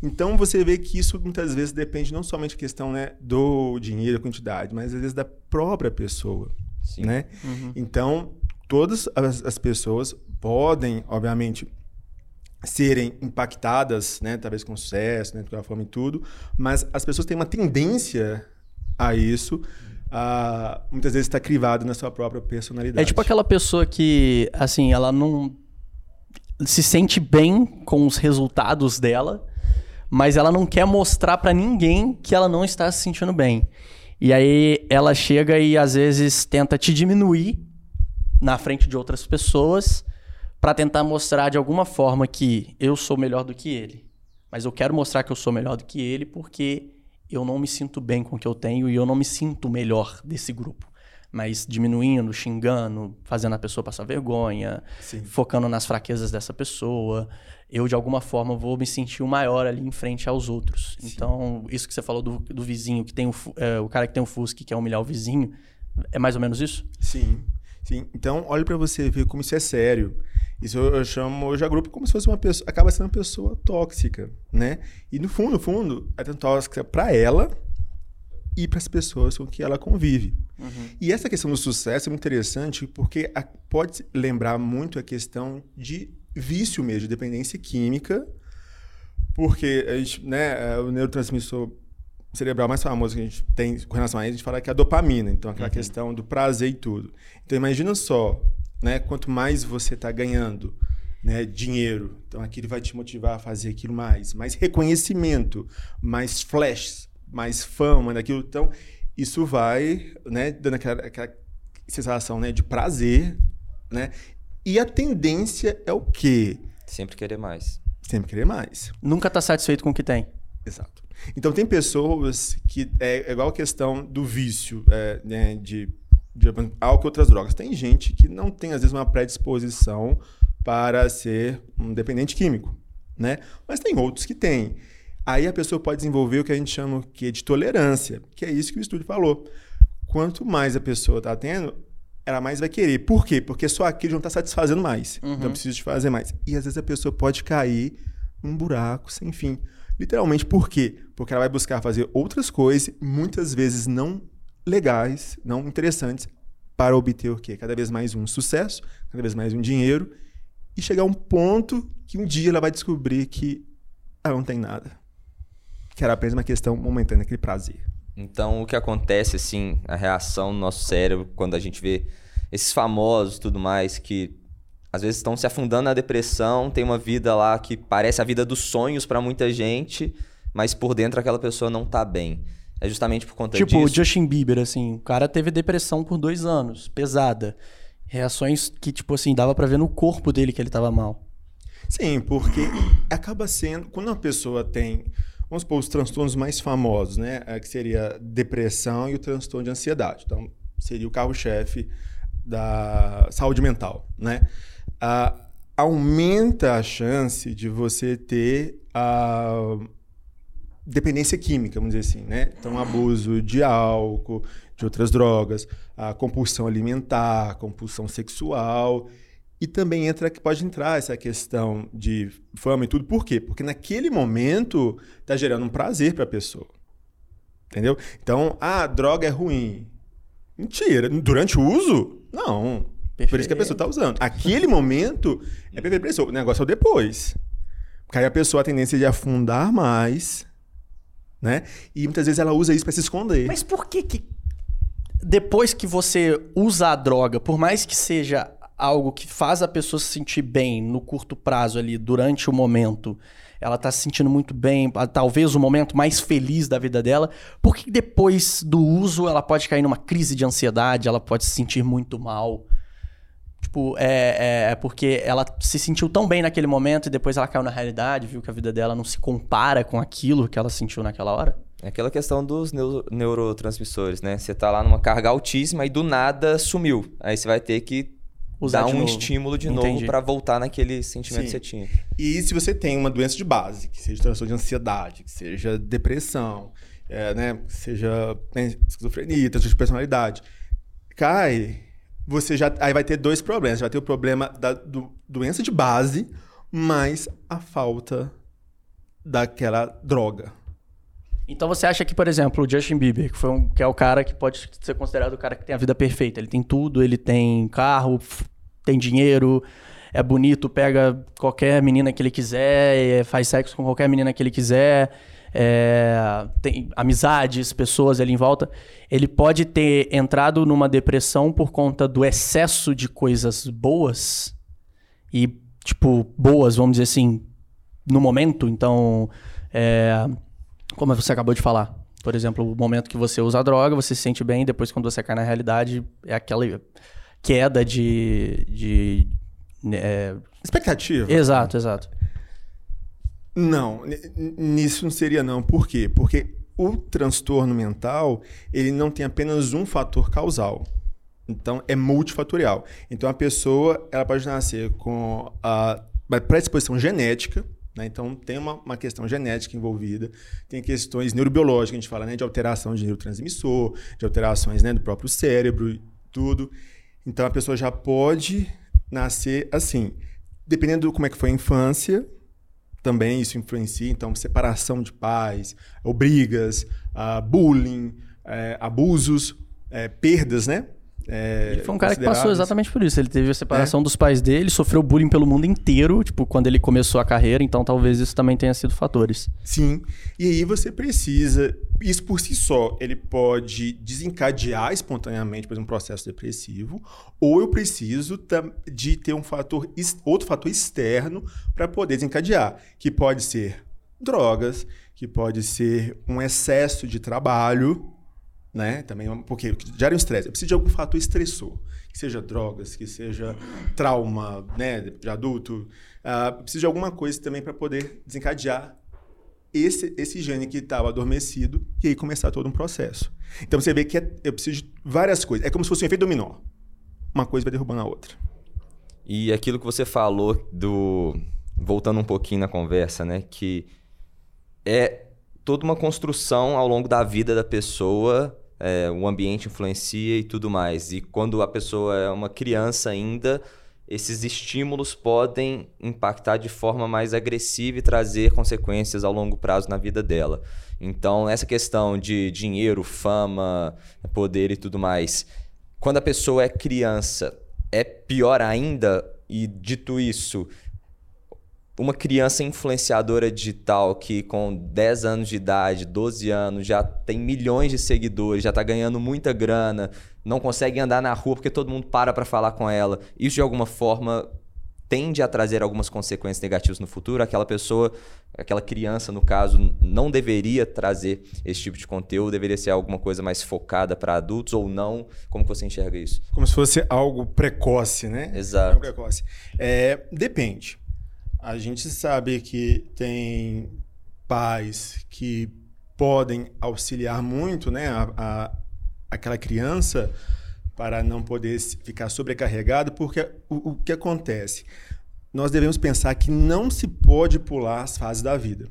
Então você vê que isso muitas vezes depende não somente da questão né, do dinheiro, quantidade, mas às vezes da própria pessoa. Sim. Né? Então, todas as, as pessoas podem, obviamente, serem impactadas, né, talvez com sucesso, né, qualquer forma e tudo, mas as pessoas têm uma tendência a isso, a, muitas vezes está crivado na sua própria personalidade. É tipo aquela pessoa que, assim, ela não se sente bem com os resultados dela, mas ela não quer mostrar pra ninguém que ela não está se sentindo bem. E aí ela chega e às vezes tenta te diminuir na frente de outras pessoas pra tentar mostrar de alguma forma que eu sou melhor do que ele. Mas eu quero mostrar que eu sou melhor do que ele porque eu não me sinto bem com o que eu tenho e eu não me sinto melhor desse grupo. Mas diminuindo, xingando, fazendo a pessoa passar vergonha, Sim. focando nas fraquezas dessa pessoa, eu de alguma forma vou me sentir o maior ali em frente aos outros. Então, isso que você falou do, do vizinho, que tem o, é, o cara que tem o Fusca que quer humilhar o vizinho, é mais ou menos isso? Sim, sim. Então, olha para você ver como isso é sério. Isso eu, eu chamo hoje a grupo como se fosse uma pessoa, acaba sendo uma pessoa tóxica, né? E no fundo, no fundo, é tanto tóxica para ela e para as pessoas com que ela convive. E essa questão do sucesso é muito interessante porque a- pode lembrar muito a questão de vício mesmo, de dependência química, porque a gente, né, é, o neurotransmissor cerebral mais famoso que a gente tem com relação a isso, a gente fala que é a dopamina, então aquela questão do prazer e tudo. Então imagina só, né, quanto mais você está ganhando, né, dinheiro, então aquilo vai te motivar a fazer aquilo mais, mais reconhecimento, mais flashes, mais fama daquilo, então isso vai, né, dando aquela, aquela sensação, né, de prazer, né? E a tendência é o quê? Sempre querer mais. Sempre querer mais. Nunca tá satisfeito com o que tem. Exato. Então tem pessoas que é, é igual a questão do vício, é, né, de, de álcool e outras drogas. Tem gente que não tem às vezes uma predisposição para ser um dependente químico, né? Mas tem outros que têm. Aí a pessoa pode desenvolver o que a gente chama que de tolerância, que é isso que o estudo falou. Quanto mais a pessoa está tendo, ela mais vai querer. Por quê? Porque só aquilo não está satisfazendo mais. Então precisa de fazer mais. E às vezes a pessoa pode cair num buraco sem fim. Literalmente, por quê? Porque ela vai buscar fazer outras coisas, muitas vezes não legais, não interessantes, para obter o quê? Cada vez mais um sucesso, cada vez mais um dinheiro, e chegar a um ponto que um dia ela vai descobrir que ela não tem nada. Que era apenas uma questão momentânea, aquele prazer. Então, o que acontece, assim, a reação no nosso cérebro quando a gente vê esses famosos tudo mais que às vezes estão se afundando na depressão, tem uma vida lá que parece a vida dos sonhos pra muita gente, mas por dentro aquela pessoa não tá bem. É justamente por conta Tipo, o disso. Justin Bieber, assim, o cara teve depressão por dois anos, pesada. Reações que, tipo assim, dava pra ver no corpo dele que ele tava mal. Sim, porque acaba sendo. Quando uma pessoa tem. Vamos supor, os transtornos mais famosos, né? eh, Que seria a depressão e o transtorno de ansiedade. Então, seria o carro-chefe da saúde mental, né? Ah, aumenta a chance de você ter a dependência química, vamos dizer assim, né? Então, abuso de álcool, de outras drogas, a compulsão alimentar, compulsão sexual. E também entra que pode entrar essa questão de fama e tudo. Por quê? Porque naquele momento tá gerando um prazer para a pessoa. Entendeu? Então, ah, a droga é ruim. Mentira. Durante o uso, não. Perfeito. Por isso que a pessoa está usando. Aquele momento é perfeito para pessoa. O negócio é o depois. Porque aí a pessoa tem a tendência de afundar mais, né? E muitas vezes ela usa isso para se esconder. Mas por que que depois que você usa a droga, por mais que seja algo que faz a pessoa se sentir bem no curto prazo ali, durante o momento, ela tá se sentindo muito bem, talvez o momento mais feliz da vida dela, por que depois do uso ela pode cair numa crise de ansiedade, ela pode se sentir muito mal? Tipo, é, é, é, porque ela se sentiu tão bem naquele momento e depois ela caiu na realidade, viu que a vida dela não se compara com aquilo que ela sentiu naquela hora? É aquela questão dos neuro neurotransmissores, né? Você tá lá numa carga altíssima e do nada sumiu. Aí você vai ter que Usar dar um novo. estímulo de Entendi. novo para voltar naquele sentimento Sim. que você tinha. E se você tem uma doença de base, que seja transtorno de ansiedade, que seja depressão, é, né, que seja né, esquizofrenia, transtorno de personalidade, cai, você já aí vai ter dois problemas. Vai ter o problema da do, doença de base, mais a falta daquela droga. Então você acha que, por exemplo, o Justin Bieber, que, foi um, que é o cara que pode ser considerado o cara que tem a vida perfeita, ele tem tudo, ele tem carro, tem dinheiro, é bonito, pega qualquer menina que ele quiser, faz sexo com qualquer menina que ele quiser, é, tem amizades, pessoas ali em volta. Ele pode ter entrado numa depressão por conta do excesso de coisas boas e, tipo, boas, vamos dizer assim, no momento. Então, é, como você acabou de falar. Por exemplo, o momento que você usa a droga, você se sente bem, depois quando você cai na realidade, é aquela queda de. de é... Expectativa. Exato, exato. Não, nisso não seria não. Por quê? Porque o transtorno mental, ele não tem apenas um fator causal. Então, é multifatorial. Então, a pessoa ela pode nascer com a predisposição genética, né? Então, tem uma, uma, questão genética envolvida, tem questões neurobiológicas, a gente fala né, de alteração de neurotransmissor, de alterações né, do próprio cérebro e tudo. Então, a pessoa já pode nascer assim. Dependendo de como é que foi a infância, também isso influencia. Então, separação de pais, ou brigas, uh, bullying, uh, abusos, uh, perdas, né? É, ele foi um cara que passou exatamente por isso. Ele teve a separação é? dos pais dele, sofreu bullying pelo mundo inteiro, tipo, quando ele começou a carreira, então talvez isso também tenha sido fatores. Sim. E aí você precisa. Isso por si só, ele pode desencadear espontaneamente, por exemplo, um processo depressivo, ou eu preciso de ter um fator, outro fator externo para poder desencadear, que pode ser drogas, que pode ser um excesso de trabalho, né? Também porque gera um estresse. Eu preciso de algum fator estressor, que seja drogas, que seja trauma, né, de adulto. Uh, preciso de alguma coisa também para poder desencadear esse esse gene que estava adormecido e aí começar todo um processo. Então você vê que é, eu preciso de várias coisas. É como se fosse um efeito dominó. Uma coisa vai derrubando a outra. E aquilo que você falou do voltando um pouquinho na conversa, né, que é toda uma construção ao longo da vida da pessoa é, o ambiente influencia e tudo mais. E quando a pessoa é uma criança ainda, esses estímulos podem impactar de forma mais agressiva e trazer consequências ao longo prazo na vida dela. Então, essa questão de dinheiro, fama, poder e tudo mais, quando a pessoa é criança, é pior ainda. E dito isso, uma criança influenciadora digital que com 10 anos de idade, 12 anos, já tem milhões de seguidores, já está ganhando muita grana, não consegue andar na rua porque todo mundo para para falar com ela. Isso de alguma forma tende a trazer algumas consequências negativas no futuro. Aquela pessoa, aquela criança, no caso, não deveria trazer esse tipo de conteúdo, deveria ser alguma coisa mais focada para adultos ou não? Como você enxerga isso? Como se fosse algo precoce, né? Exato. Algo precoce. É, depende. A gente sabe que tem pais que podem auxiliar muito né, a, a, aquela criança para não poder ficar sobrecarregado, porque o, o que acontece? Nós devemos pensar que não se pode pular as fases da vida.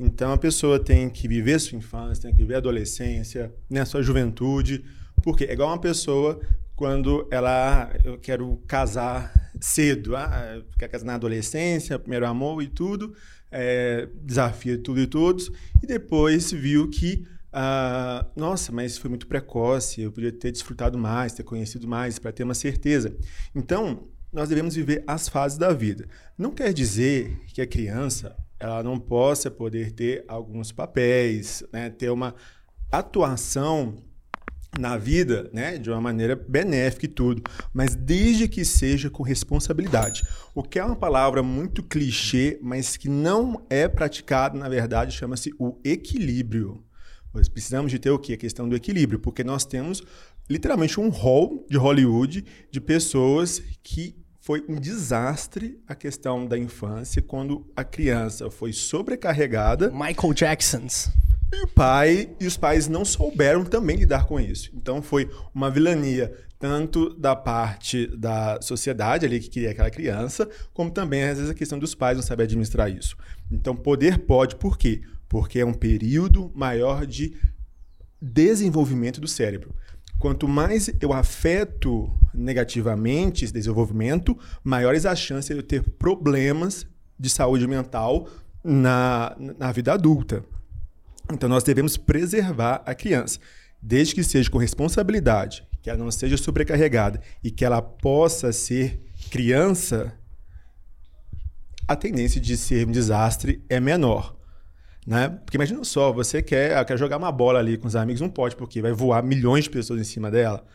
Então a pessoa tem que viver sua infância, tem que viver a adolescência, né, sua juventude, porque é igual uma pessoa quando ela, ah, eu quero casar cedo. Ah, na adolescência, primeiro amor e tudo, é, desafia tudo e todos, e depois viu que, ah, nossa, mas foi muito precoce, eu podia ter desfrutado mais, ter conhecido mais, para ter uma certeza. Então, nós devemos viver as fases da vida. Não quer dizer que a criança ela não possa poder ter alguns papéis, né, ter uma atuação na vida, né, de uma maneira benéfica e tudo, mas desde que seja com responsabilidade. O que é uma palavra muito clichê, mas que não é praticado, na verdade, chama-se o equilíbrio. Nós precisamos de ter o quê? A questão do equilíbrio, porque nós temos literalmente um hall de Hollywood de pessoas que foi um desastre a questão da infância quando a criança foi sobrecarregada. Michael Jacksons. E o pai e os pais não souberam também lidar com isso. Então foi uma vilania tanto da parte da sociedade ali que queria aquela criança, como também às vezes a questão dos pais não saber administrar isso. Então poder pode, por quê? Porque é um período maior de desenvolvimento do cérebro. Quanto mais eu afeto negativamente esse desenvolvimento, maiores as chances de eu ter problemas de saúde mental na, na vida adulta. Então nós devemos preservar a criança, desde que seja com responsabilidade, que ela não seja sobrecarregada e que ela possa ser criança, a tendência de ser um desastre é menor. Né? Porque imagina só, você quer, quer jogar uma bola ali com os amigos, não pode, porque vai voar milhões de pessoas em cima dela.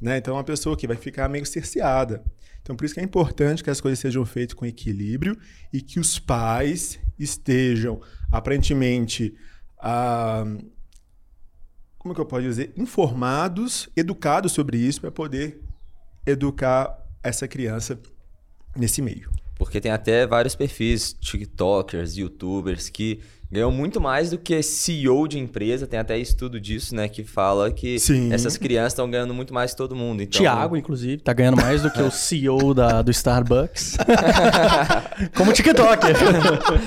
Né? Então é uma pessoa que vai ficar meio cerceada. Então por isso que é importante que as coisas sejam feitas com equilíbrio e que os pais estejam aparentemente ah, como é que eu posso dizer, informados, educados sobre isso para poder educar essa criança nesse meio. Porque tem até vários perfis, TikTokers, YouTubers, que ganham muito mais do que CEO de empresa. Tem até estudo disso, né? Que fala que Sim. essas crianças estão ganhando muito mais que todo mundo. Então, Tiago, inclusive, tá ganhando mais do que o CEO da, do Starbucks. Como TikToker.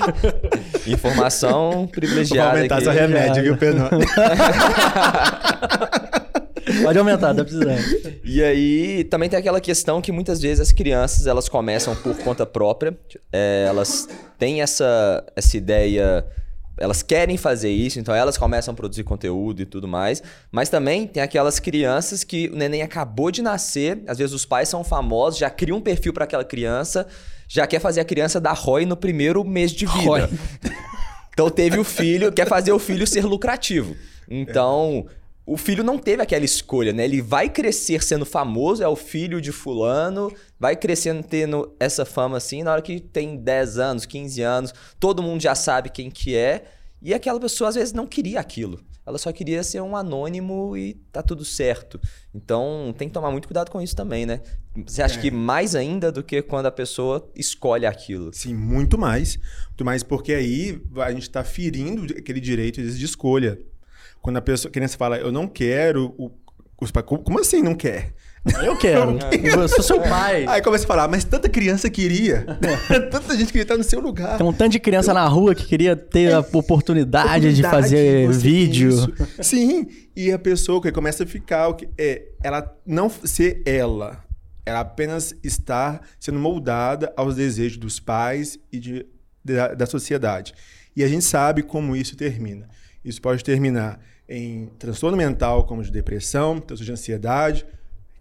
Informação Vou privilegiada. aumentar aqui. seu remédio, viu, Pedro? Pode aumentar, tá precisando. E aí também tem aquela questão que muitas vezes as crianças elas começam por conta própria, é, elas têm essa, essa ideia, elas querem fazer isso, então elas começam a produzir conteúdo e tudo mais. Mas também tem aquelas crianças que o neném acabou de nascer, às vezes os pais são famosos, já criam um perfil para aquela criança, já quer fazer a criança dar ROI no primeiro mês de vida. ROI. Então teve o filho, quer fazer o filho ser lucrativo. Então, o filho não teve aquela escolha, né? Ele vai crescer sendo famoso, é o filho de fulano, vai crescendo tendo essa fama assim, na hora que tem 10 anos, 15 anos, todo mundo já sabe quem que é, e aquela pessoa às vezes não queria aquilo. Ela só queria ser um anônimo e tá tudo certo. Então, tem que tomar muito cuidado com isso também, né? Você acha É. que mais ainda do que quando a pessoa escolhe aquilo? Sim, muito mais. Muito mais porque aí a gente está ferindo aquele direito de escolha. Quando a pessoa, a criança fala, eu não quero, o, os pais, como assim não quer? Eu quero. Eu sou seu pai. Aí começa a falar, mas tanta criança queria. tanta gente queria estar no seu lugar. Tem um tanto de criança na rua que queria ter a oportunidade, de Oportunidade, fazer você vídeo. Sim, e a pessoa que começa a ficar, o que é, ela não ser ela, ela apenas estar sendo moldada aos desejos dos pais e de, da, da sociedade. E a gente sabe como isso termina. Isso pode terminar em transtorno mental, como de depressão, transtorno de ansiedade,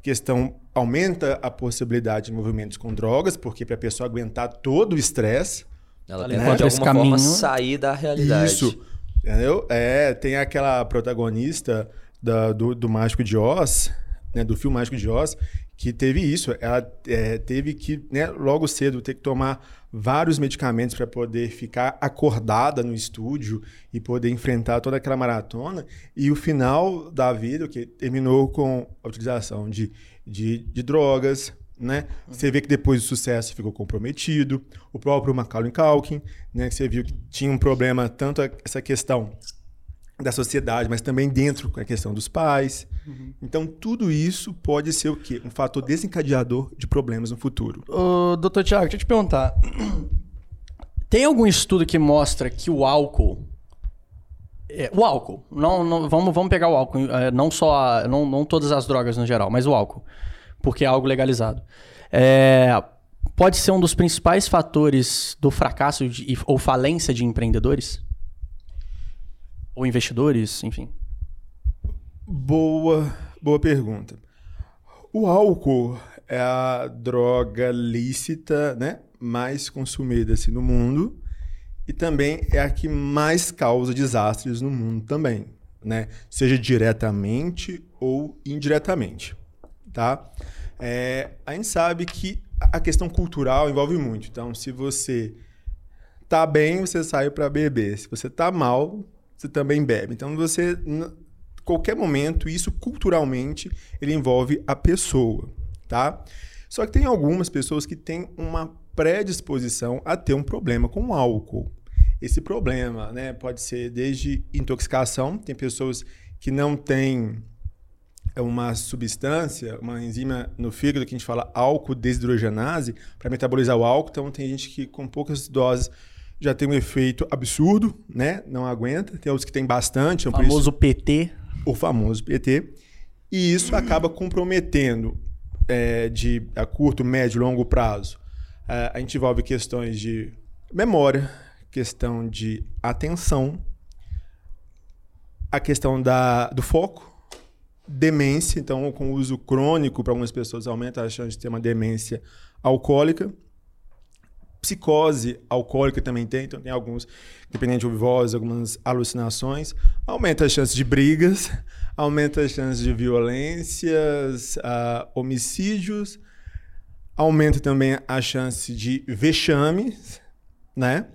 questão aumenta a possibilidade de movimentos com drogas, porque para a pessoa aguentar todo o estresse, Ela Ela tenta encontra de alguma forma caminho. sair da realidade. isso. Entendeu? É, tem aquela protagonista da- do, do Mágico de Oz, né, do filme Mágico de Oz, que teve isso. Ela é, teve que, né, logo cedo, ter que tomar vários medicamentos para poder ficar acordada no estúdio e poder enfrentar toda aquela maratona. E o final da vida, que terminou com a utilização de, de, de drogas, né? Você vê que depois o sucesso ficou comprometido. O próprio Macaulay Culkin, né? Você viu que tinha um problema tanto essa questão da sociedade, mas também dentro com a questão dos pais. Então tudo isso pode ser o quê? Um fator desencadeador de problemas no futuro. Ô, doutor Tiago, deixa eu te perguntar. Tem algum estudo que mostra que o álcool. é, o álcool, não, não- vamos, vamos pegar o álcool, é, não só a- não, não todas as drogas no geral, mas o álcool, porque é algo legalizado. É, pode ser um dos principais fatores do fracasso de, ou falência de empreendedores? Ou investidores, enfim? Boa, boa pergunta. O álcool é a droga lícita, né, mais consumida assim, no mundo e também é a que mais causa desastres no mundo também, né? Seja diretamente ou indiretamente, tá? É, a gente sabe que a questão cultural envolve muito. Então, se você tá bem, você sai para beber. Se você tá mal, você também bebe. Então, você qualquer momento, isso culturalmente, ele envolve a pessoa, tá? Só que tem algumas pessoas que têm uma predisposição a ter um problema com o álcool. Esse problema, né, pode ser desde intoxicação, tem pessoas que não têm uma substância, uma enzima no fígado que a gente fala álcool desidrogenase para metabolizar o álcool, então tem gente que com poucas doses já tem um efeito absurdo, né? Não aguenta. Tem outros que tem bastante. O famoso isso, PT. O famoso PT. E isso acaba comprometendo é, de a curto, médio, longo prazo. É, a gente envolve questões de memória, questão de atenção, a questão da, do foco, demência. Então, com o uso crônico, para algumas pessoas, aumenta a chance de ter uma demência alcoólica. Psicose alcoólica também tem, então tem alguns, dependendo de voz, algumas alucinações. Aumenta a chance de brigas, aumenta a chance de violências, uh, homicídios, aumenta também a chance de vexames, né?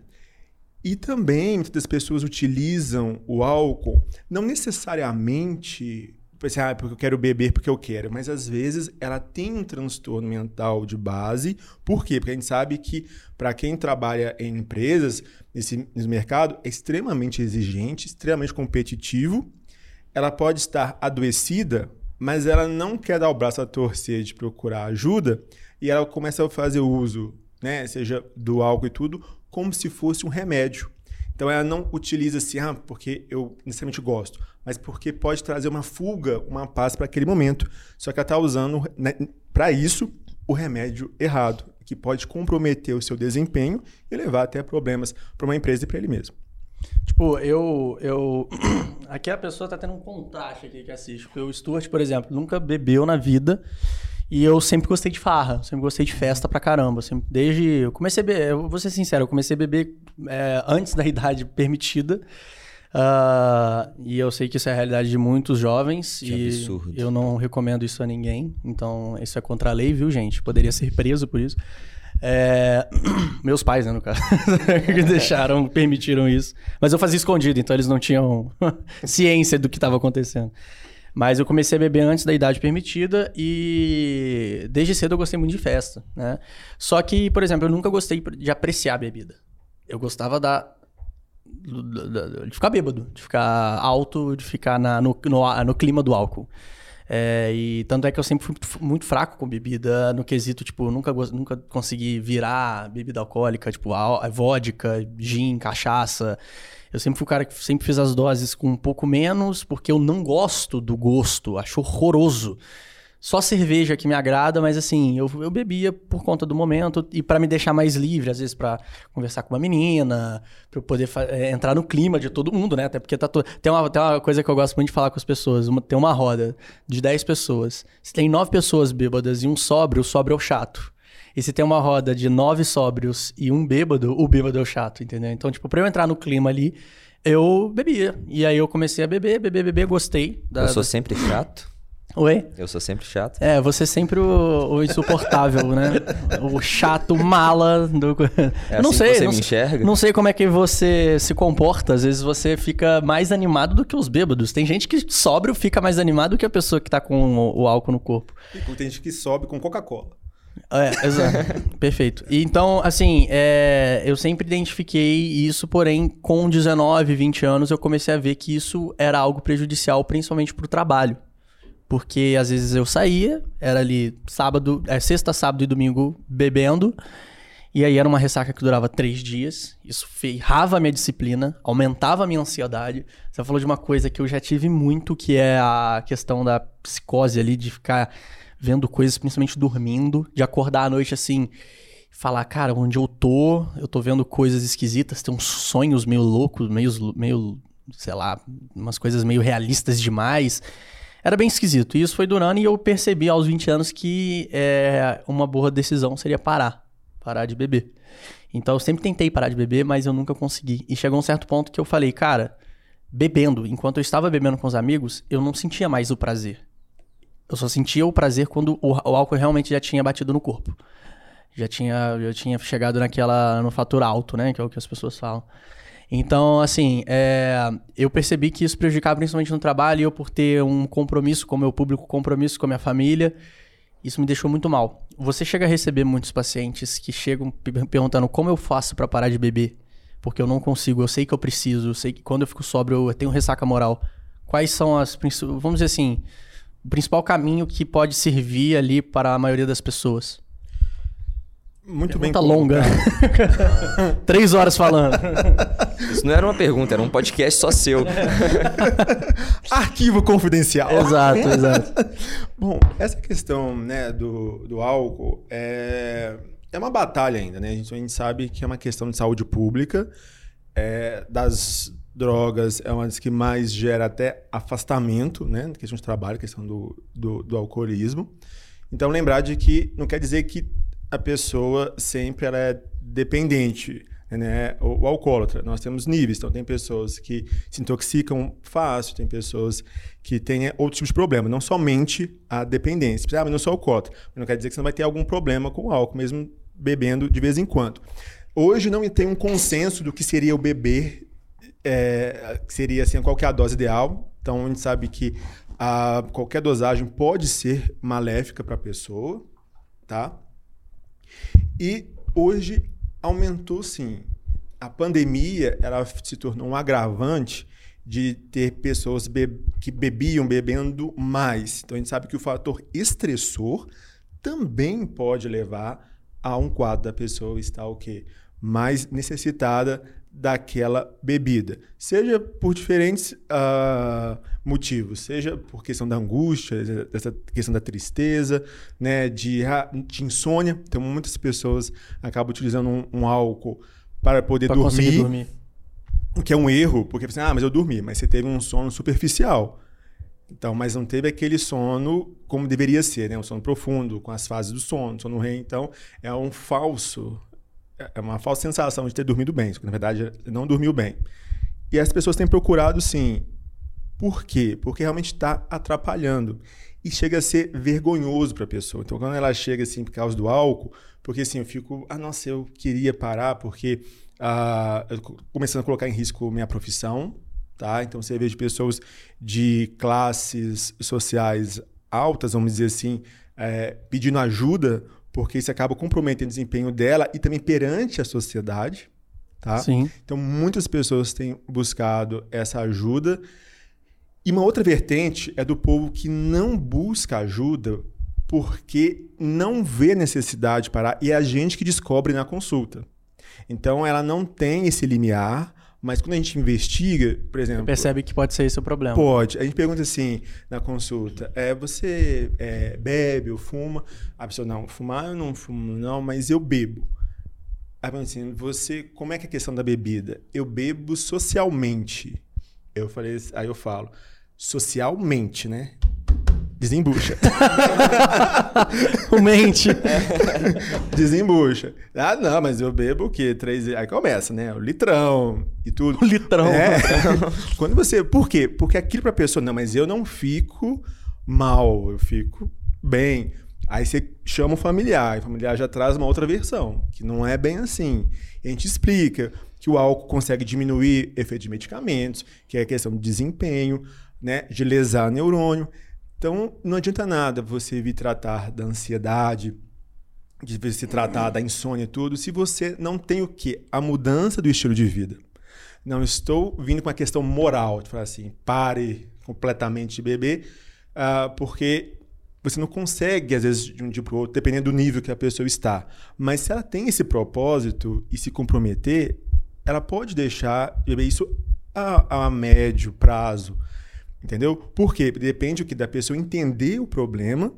E também muitas pessoas utilizam o álcool não necessariamente assim, ah, porque eu quero beber porque eu quero. Mas às vezes ela tem um transtorno mental de base. Por quê? Porque a gente sabe que para quem trabalha em empresas, nesse, nesse mercado, é extremamente exigente, extremamente competitivo. Ela pode estar adoecida, mas ela não quer dar o braço a torcer de procurar ajuda e ela começa a fazer uso, né, seja do álcool e tudo, como se fosse um remédio. Então ela não utiliza assim, ah, porque eu necessariamente gosto, mas porque pode trazer uma fuga, uma paz para aquele momento. Só que ela está usando né, para isso o remédio errado, que pode comprometer o seu desempenho e levar até problemas para uma empresa e para ele mesmo. Tipo, eu. eu... Aqui a pessoa tá tendo um contraste aqui que assiste. O Stuart, por exemplo, nunca bebeu na vida. E eu sempre gostei de farra, sempre gostei de festa pra caramba. Sempre, desde. Eu comecei a beber, eu vou ser sincero, eu comecei a beber é, antes da idade permitida. Uh, e eu sei que isso é a realidade de muitos jovens. Que e absurdo. eu não recomendo isso a ninguém. Então, isso é contra a lei, viu, gente? Poderia ser preso por isso. É... Meus pais, né, no caso, que deixaram, permitiram isso. Mas eu fazia escondido, então eles não tinham ciência do que estava acontecendo. Mas eu comecei a beber antes da idade permitida e desde cedo eu gostei muito de festa, né? Só que, por exemplo, eu nunca gostei de apreciar a bebida. Eu gostava da de ficar bêbado, de ficar alto, de ficar na, no, no, no clima do álcool. É, e tanto é que eu sempre fui muito fraco com bebida, no quesito, tipo, nunca, nunca consegui virar bebida alcoólica, tipo, vodka, gin, cachaça. Eu sempre fui o cara que sempre fiz as doses com um pouco menos, porque eu não gosto do gosto, acho horroroso. Só cerveja que me agrada, mas assim, eu, eu bebia por conta do momento e para me deixar mais livre, às vezes para conversar com uma menina, para eu poder é, entrar no clima de todo mundo, né? Até porque tá to... tem, uma, tem uma coisa que eu gosto muito de falar com as pessoas: uma, tem uma roda de 10 pessoas. Se tem 9 pessoas bêbadas e um sóbrio, o sóbrio é o chato. E se tem uma roda de nove sóbrios e um bêbado, o bêbado é o chato, entendeu? Então, tipo, pra eu entrar no clima ali, eu bebia. E aí eu comecei a beber, beber, beber, gostei. Da, eu sou sempre chato. Oi? Eu sou sempre chato. É, você é sempre o, o insuportável, né? O chato mala do. É eu não assim sei. você não, me enxerga? Não sei como é que você se comporta. Às vezes você fica mais animado do que os bêbados. Tem gente que sóbrio fica mais animado do que a pessoa que tá com o, o álcool no corpo. E tem gente que sobe com Coca-Cola. É, exato. Perfeito. E então, assim, é, eu sempre identifiquei isso, porém, com 19, 20 anos, eu comecei a ver que isso era algo prejudicial, principalmente pro trabalho. Porque às vezes eu saía, era ali sábado, é, sexta, sábado e domingo bebendo, e aí era uma ressaca que durava três dias. Isso ferrava a minha disciplina, aumentava a minha ansiedade. Você falou de uma coisa que eu já tive muito, que é a questão da psicose ali, de ficar vendo coisas, principalmente dormindo, de acordar à noite assim falar, cara, onde eu tô, eu tô vendo coisas esquisitas, tem uns sonhos meio loucos, meio, meio sei lá, umas coisas meio realistas demais. Era bem esquisito. E isso foi durando e eu percebi aos 20 anos que é, uma boa decisão seria parar. Parar de beber. Então eu sempre tentei parar de beber, mas eu nunca consegui. E chegou um certo ponto que eu falei, cara, bebendo, enquanto eu estava bebendo com os amigos, eu não sentia mais o prazer. Eu só sentia o prazer quando o, o álcool realmente já tinha batido no corpo. Já tinha, já tinha chegado naquela no fator alto, né? Que é o que as pessoas falam. Então, assim, é, eu percebi que isso prejudicava principalmente no trabalho, e eu por ter um compromisso com o meu público, compromisso com a minha família, isso me deixou muito mal. Você chega a receber muitos pacientes que chegam perguntando como eu faço para parar de beber, porque eu não consigo, eu sei que eu preciso, eu sei que quando eu fico sóbrio eu tenho ressaca moral. Quais são as, vamos dizer assim, o principal caminho que pode servir ali para a maioria das pessoas? Muito pergunta bem longa. Três horas falando. Isso não era uma pergunta, era um podcast só seu. Arquivo confidencial. Exato, exato. Bom, essa questão né, do, do álcool é, é uma batalha ainda, né? A gente, a gente sabe que é uma questão de saúde pública. É, das drogas é uma das que mais gera até afastamento, né? Na questão de trabalho, questão do, do, do alcoolismo. Então, lembrar de que não quer dizer que a pessoa sempre ela é dependente, né? O, o alcoólatra. Nós temos níveis, então tem pessoas que se intoxicam fácil, tem pessoas que têm outros tipos de problema, não somente a dependência. Ah, mas não sou alcoólatra. Não quer dizer que você não vai ter algum problema com o álcool, mesmo bebendo de vez em quando. Hoje não tem um consenso do que seria o beber, é, seria assim, qual é a dose ideal. Então a gente sabe que a, qualquer dosagem pode ser maléfica para a pessoa, tá? E hoje aumentou sim. A pandemia ela se tornou um agravante de ter pessoas be que bebiam bebendo mais. Então a gente sabe que o fator estressor também pode levar a um quadro da pessoa estar o quê? Mais necessitada daquela bebida. Seja por diferentes uh, motivos, seja por questão da angústia, dessa questão da tristeza, né, de, de insônia. Então, muitas pessoas acabam utilizando um, um álcool para poder pra dormir, dormir. O que é um erro, porque você, ah, mas eu dormi, mas você teve um sono superficial. Então, mas não teve aquele sono como deveria ser, né? Um sono profundo, com as fases do sono, sono REM. Então, é um falso é uma falsa sensação de ter dormido bem, na verdade não dormiu bem. E as pessoas têm procurado, sim. Por quê? Porque realmente está atrapalhando. E chega a ser vergonhoso para a pessoa. Então, quando ela chega assim por causa do álcool, porque assim, eu fico, ah, nossa, eu queria parar porque ah, começando a colocar em risco minha profissão, tá? Então, você vê de pessoas de classes sociais altas, vamos dizer assim, é, pedindo ajuda porque isso acaba comprometendo o desempenho dela e também perante a sociedade. Tá? Sim. Então, muitas pessoas têm buscado essa ajuda. E uma outra vertente é do povo que não busca ajuda porque não vê necessidade para e é a gente que descobre na consulta. Então, ela não tem esse limiar mas quando a gente investiga, por exemplo. Você percebe que pode ser esse o problema. Pode. A gente pergunta assim na consulta: é, você é, bebe ou fuma? A pessoa, não, fumar eu não fumo, não, mas eu bebo. Aí assim, você, como é que é a questão da bebida? Eu bebo socialmente. Eu falei, aí eu falo, socialmente, né? Desembucha. o mente. Desembucha. Ah, não, mas eu bebo o quê? Três... Aí começa, né? O litrão e tudo. O litrão. É. Quando você... Por quê? Porque aquilo pra pessoa, não, mas eu não fico mal, eu fico bem. Aí você chama o familiar, e o familiar já traz uma outra versão, que não é bem assim. E a gente explica que o álcool consegue diminuir efeito de medicamentos, que é questão de desempenho, né, de lesar neurônio. Então, não adianta nada você vir tratar da ansiedade, de você tratar da insônia e tudo, se você não tem o quê? A mudança do estilo de vida. Não estou vindo com a questão moral, de falar assim, pare completamente de beber, uh, porque você não consegue, às vezes, de um dia para o outro, dependendo do nível que a pessoa está. Mas se ela tem esse propósito e se comprometer, ela pode deixar de beber isso a, a médio prazo. Entendeu? Por quê? Depende o que da pessoa entender o problema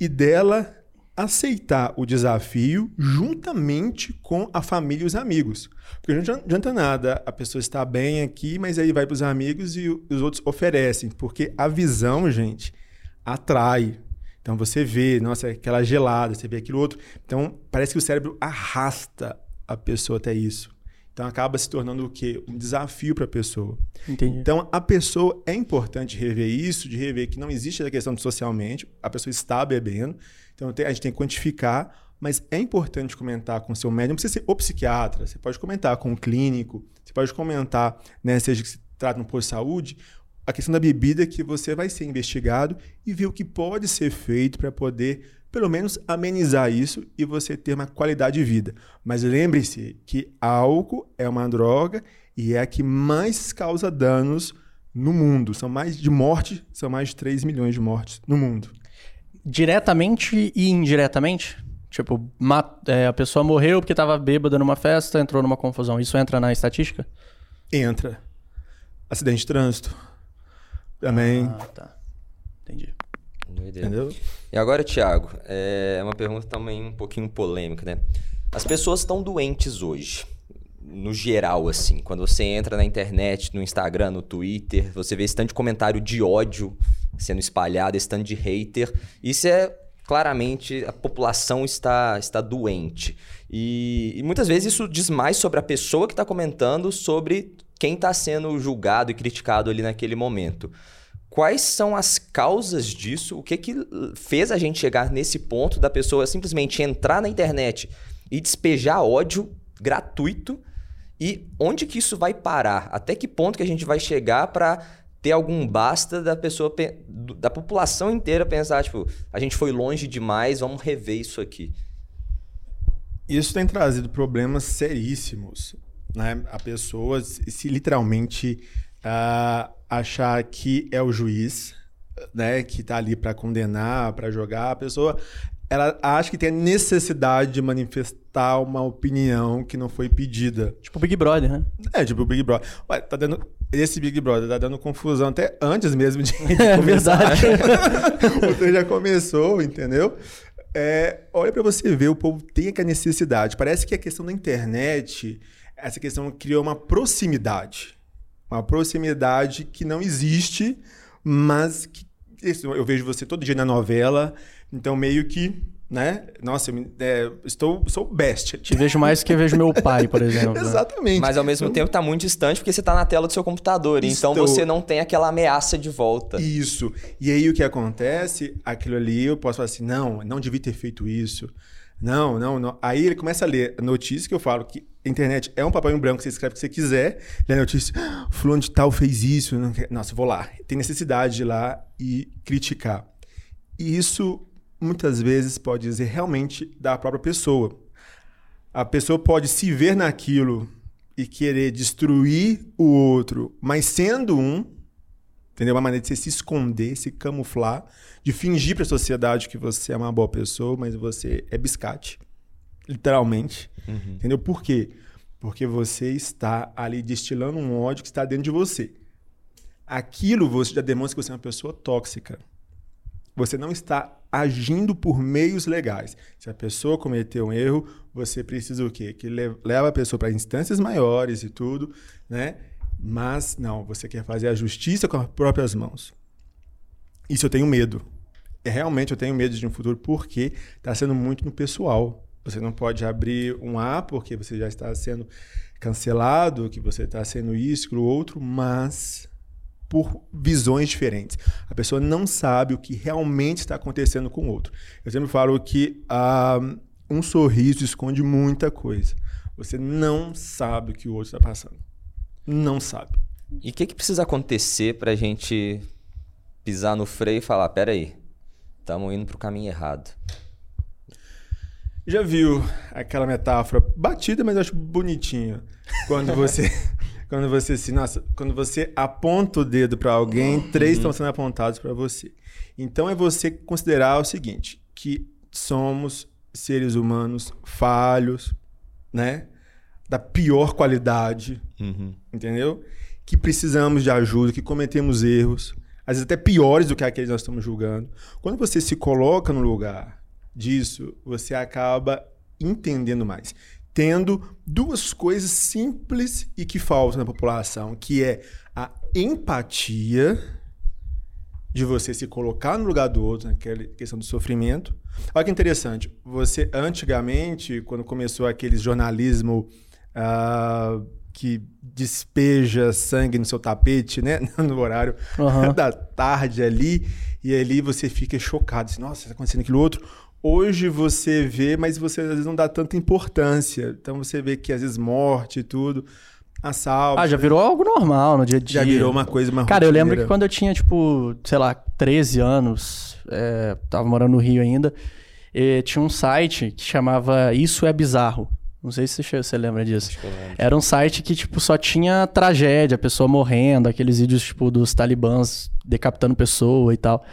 e dela aceitar o desafio juntamente com a família e os amigos. Porque não adianta nada a pessoa estar bem aqui, mas aí vai para os amigos e os outros oferecem. Porque a visão, gente, atrai. Então você vê, nossa, aquela gelada, você vê aquilo outro. Então parece que o cérebro arrasta a pessoa até isso. Então acaba se tornando o quê? Um desafio para a pessoa. Entendi. Então a pessoa é importante rever isso, de rever que não existe a questão de socialmente, a pessoa está bebendo. Então a gente tem que quantificar, mas é importante comentar com o seu médico, não precisa ser o psiquiatra, você pode comentar com o clínico, você pode comentar, né, seja que se trata no posto de saúde, a questão da bebida que você vai ser investigado e ver o que pode ser feito para poder pelo menos amenizar isso e você ter uma qualidade de vida. Mas lembre-se que álcool é uma droga e é a que mais causa danos no mundo. São mais de morte, são mais de 3 milhões de mortes no mundo. Diretamente e indiretamente? Tipo, é, a pessoa morreu porque estava bêbada numa festa, entrou numa confusão. Isso entra na estatística? Entra. Acidente de trânsito. Também. Ah, tá. Entendi. Entendeu? E agora, Thiago, é uma pergunta também um pouquinho polêmica, né? As pessoas estão doentes hoje, no geral, assim. Quando você entra na internet, no Instagram, no Twitter, você vê esse tanto de comentário de ódio sendo espalhado, esse tanto de hater. Isso é claramente a população está, está doente. E, e muitas vezes isso diz mais sobre a pessoa que está comentando, sobre quem está sendo julgado e criticado ali naquele momento. Quais são as causas disso? O que, que fez a gente chegar nesse ponto da pessoa simplesmente entrar na internet e despejar ódio gratuito? E onde que isso vai parar? Até que ponto que a gente vai chegar para ter algum basta da pessoa, da população inteira pensar, tipo, a gente foi longe demais, vamos rever isso aqui? Isso tem trazido problemas seríssimos. Né? A pessoa se literalmente uh, achar que é o juiz, né, que está ali para condenar, para jogar, a pessoa ela acha que tem a necessidade de manifestar uma opinião que não foi pedida. Tipo o Big Brother, né? É, tipo o Big Brother. Ué, tá dando esse Big Brother tá dando confusão até antes mesmo de, de é, começar. Verdade. o trem já começou, entendeu? É, olha para você ver, o povo tem aquela necessidade. Parece que a questão da internet, essa questão criou uma proximidade. Uma proximidade que não existe, mas que eu vejo você todo dia na novela, então meio que, né? Nossa, eu é, estou sou best. Te vejo mais que vejo meu pai, por exemplo. Exatamente. Mas ao mesmo tempo está muito distante porque você está na tela do seu computador, estou... então você não tem aquela ameaça de volta. Isso. E aí o que acontece? Aquilo ali eu posso falar assim, não, não devia ter feito isso. Não, não, não. Aí ele começa a ler a notícia que eu falo que internet é um papel em branco, você escreve o que você quiser, lê a notícia, ah, fulano de tal fez isso. Nossa, vou lá. Tem necessidade de ir lá e criticar. E isso, muitas vezes, pode dizer realmente da própria pessoa. A pessoa pode se ver naquilo e querer destruir o outro, mas sendo um, entendeu? Uma maneira de você se esconder, se camuflar, de fingir para a sociedade que você é uma boa pessoa, mas você é biscate. Literalmente. Uhum. Entendeu? Por quê? Porque você está ali destilando um ódio que está dentro de você. Aquilo você já demonstra que você é uma pessoa tóxica. Você não está agindo por meios legais. Se a pessoa cometeu um erro, você precisa o quê? Que leva a pessoa para instâncias maiores e tudo, né? Mas não, você quer fazer a justiça com as próprias mãos. Isso eu tenho medo. É, realmente eu tenho medo de um futuro porque está sendo muito no pessoal. Você não pode abrir um A porque você já está sendo cancelado, que você está sendo isso, aquilo outro, mas por visões diferentes. A pessoa não sabe o que realmente está acontecendo com o outro. Eu sempre falo que uh, um sorriso esconde muita coisa. Você não sabe o que o outro está passando. Não sabe. E o que, que precisa acontecer para a gente pisar no freio e falar: peraí, estamos indo para o caminho errado? Já viu aquela metáfora batida, mas eu acho bonitinho. Quando você quando você se, nossa, quando você aponta o dedo para alguém, uhum. três estão sendo apontados para você. Então é você considerar o seguinte, que somos seres humanos falhos, né? Da pior qualidade, uhum. entendeu? Que precisamos de ajuda, que cometemos erros, às vezes até piores do que aqueles que nós estamos julgando. Quando você se coloca no lugar disso, você acaba entendendo mais. Tendo duas coisas simples e que faltam na população, que é a empatia de você se colocar no lugar do outro, naquela questão do sofrimento. Olha que interessante. Você, antigamente, quando começou aquele jornalismo uh, que despeja sangue no seu tapete, né? No horário uhum. da tarde ali, e ali você fica chocado. Assim, Nossa, está acontecendo aquilo outro. Hoje você vê, mas você às vezes não dá tanta importância. Então você vê que às vezes morte e tudo assalto. Ah, já virou algo normal no dia a dia. Já virou uma coisa mais Cara, eu lembro que quando eu tinha, tipo, sei lá, 13 anos, é, tava morando no Rio ainda, tinha um site que chamava Isso é Bizarro. Não sei se você, você lembra disso. Era um site que, tipo, só tinha tragédia, pessoa morrendo, aqueles vídeos, tipo, dos talibãs decapitando pessoa e tal.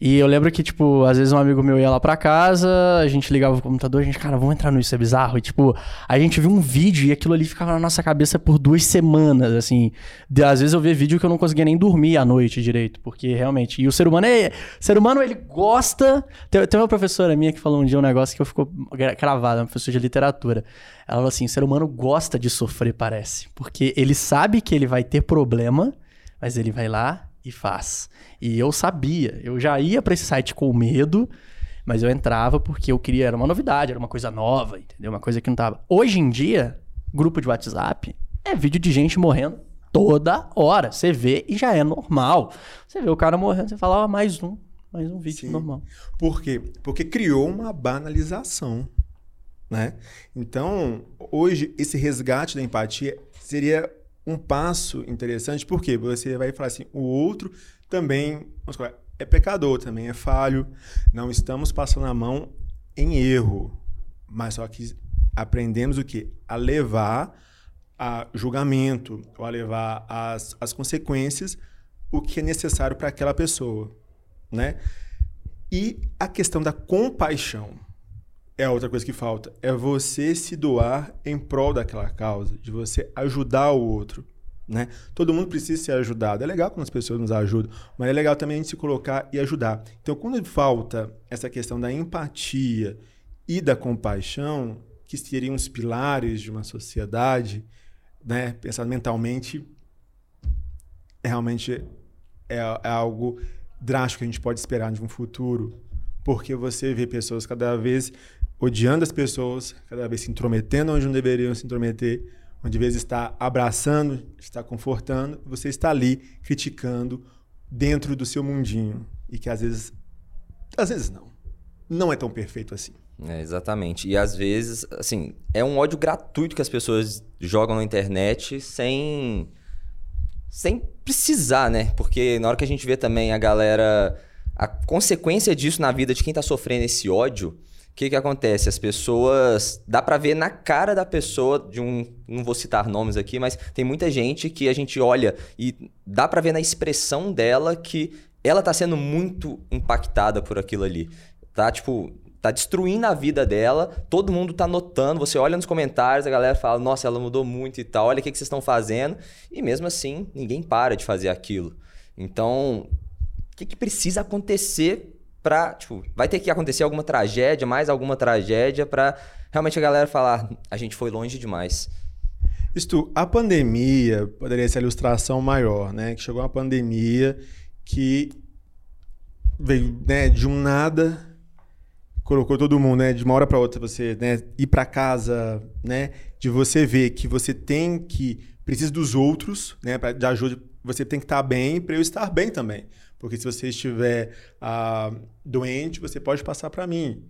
E eu lembro que, tipo, às vezes um amigo meu ia lá pra casa, a gente ligava o computador, a gente, cara, vamos entrar no Isso é Bizarro. E, tipo, a gente viu um vídeo e aquilo ali ficava na nossa cabeça por duas semanas, assim. De, às vezes eu via vídeo que eu não conseguia nem dormir à noite direito, porque realmente. E o ser humano é. Ser humano, ele gosta. Tem, tem uma professora minha que falou um dia um negócio que eu ficou cravado, uma professora de literatura. Ela falou assim: o ser humano gosta de sofrer, parece. Porque ele sabe que ele vai ter problema, mas ele vai lá e faz. E eu sabia, eu já ia para esse site com medo, mas eu entrava porque eu queria, era uma novidade, era uma coisa nova, entendeu? Uma coisa que não tava. Hoje em dia, grupo de WhatsApp é vídeo de gente morrendo toda hora. Você vê e já é normal. Você vê o cara morrendo, você fala, ah, mais um, mais um vídeo Sim. normal. Por quê? Porque criou uma banalização, né? Então, hoje, esse resgate da empatia seria um passo interessante, porque você vai falar assim, o outro também falar, é pecador, também é falho, não estamos passando a mão em erro, mas só que aprendemos o que? A levar a julgamento, ou a levar as, as consequências, o que é necessário para aquela pessoa, né? E a questão da compaixão é outra coisa que falta. É você se doar em prol daquela causa, de você ajudar o outro. Né? Todo mundo precisa ser ajudado. É legal quando as pessoas nos ajudam, mas é legal também a gente se colocar e ajudar. Então, quando falta essa questão da empatia e da compaixão, que seriam os pilares de uma sociedade, né? pensando mentalmente, é realmente é, é algo drástico que a gente pode esperar de um futuro, porque você vê pessoas cada vez odiando as pessoas, cada vez se intrometendo onde não deveriam se intrometer, onde às vezes está abraçando, está confortando, você está ali criticando dentro do seu mundinho e que às vezes, às vezes não, não é tão perfeito assim. É, exatamente. E às vezes, assim, é um ódio gratuito que as pessoas jogam na internet sem sem precisar, né? Porque na hora que a gente vê também a galera a consequência disso na vida de quem tá sofrendo esse ódio, que que acontece? As pessoas. Dá para ver na cara da pessoa, de um. Não vou citar nomes aqui, mas tem muita gente que a gente olha e dá para ver na expressão dela que ela tá sendo muito impactada por aquilo ali. Tá, tipo, tá destruindo a vida dela, todo mundo tá notando, você olha nos comentários, a galera fala, nossa, ela mudou muito e tal, olha o que, que vocês estão fazendo, e mesmo assim, ninguém para de fazer aquilo. Então, o que, que precisa acontecer pra, tipo, vai ter que acontecer alguma tragédia, mais alguma tragédia, para realmente a galera falar, a gente foi longe demais. Isto, a pandemia poderia ser a ilustração maior, né? Que chegou uma pandemia que veio né, de um nada, colocou todo mundo, né? De uma hora para outra você né, ir para casa, né? De você ver que você tem que precisa dos outros, né? Pra, de ajuda, você tem que estar bem para eu estar bem também. Porque se você estiver ah, doente, você pode passar para mim.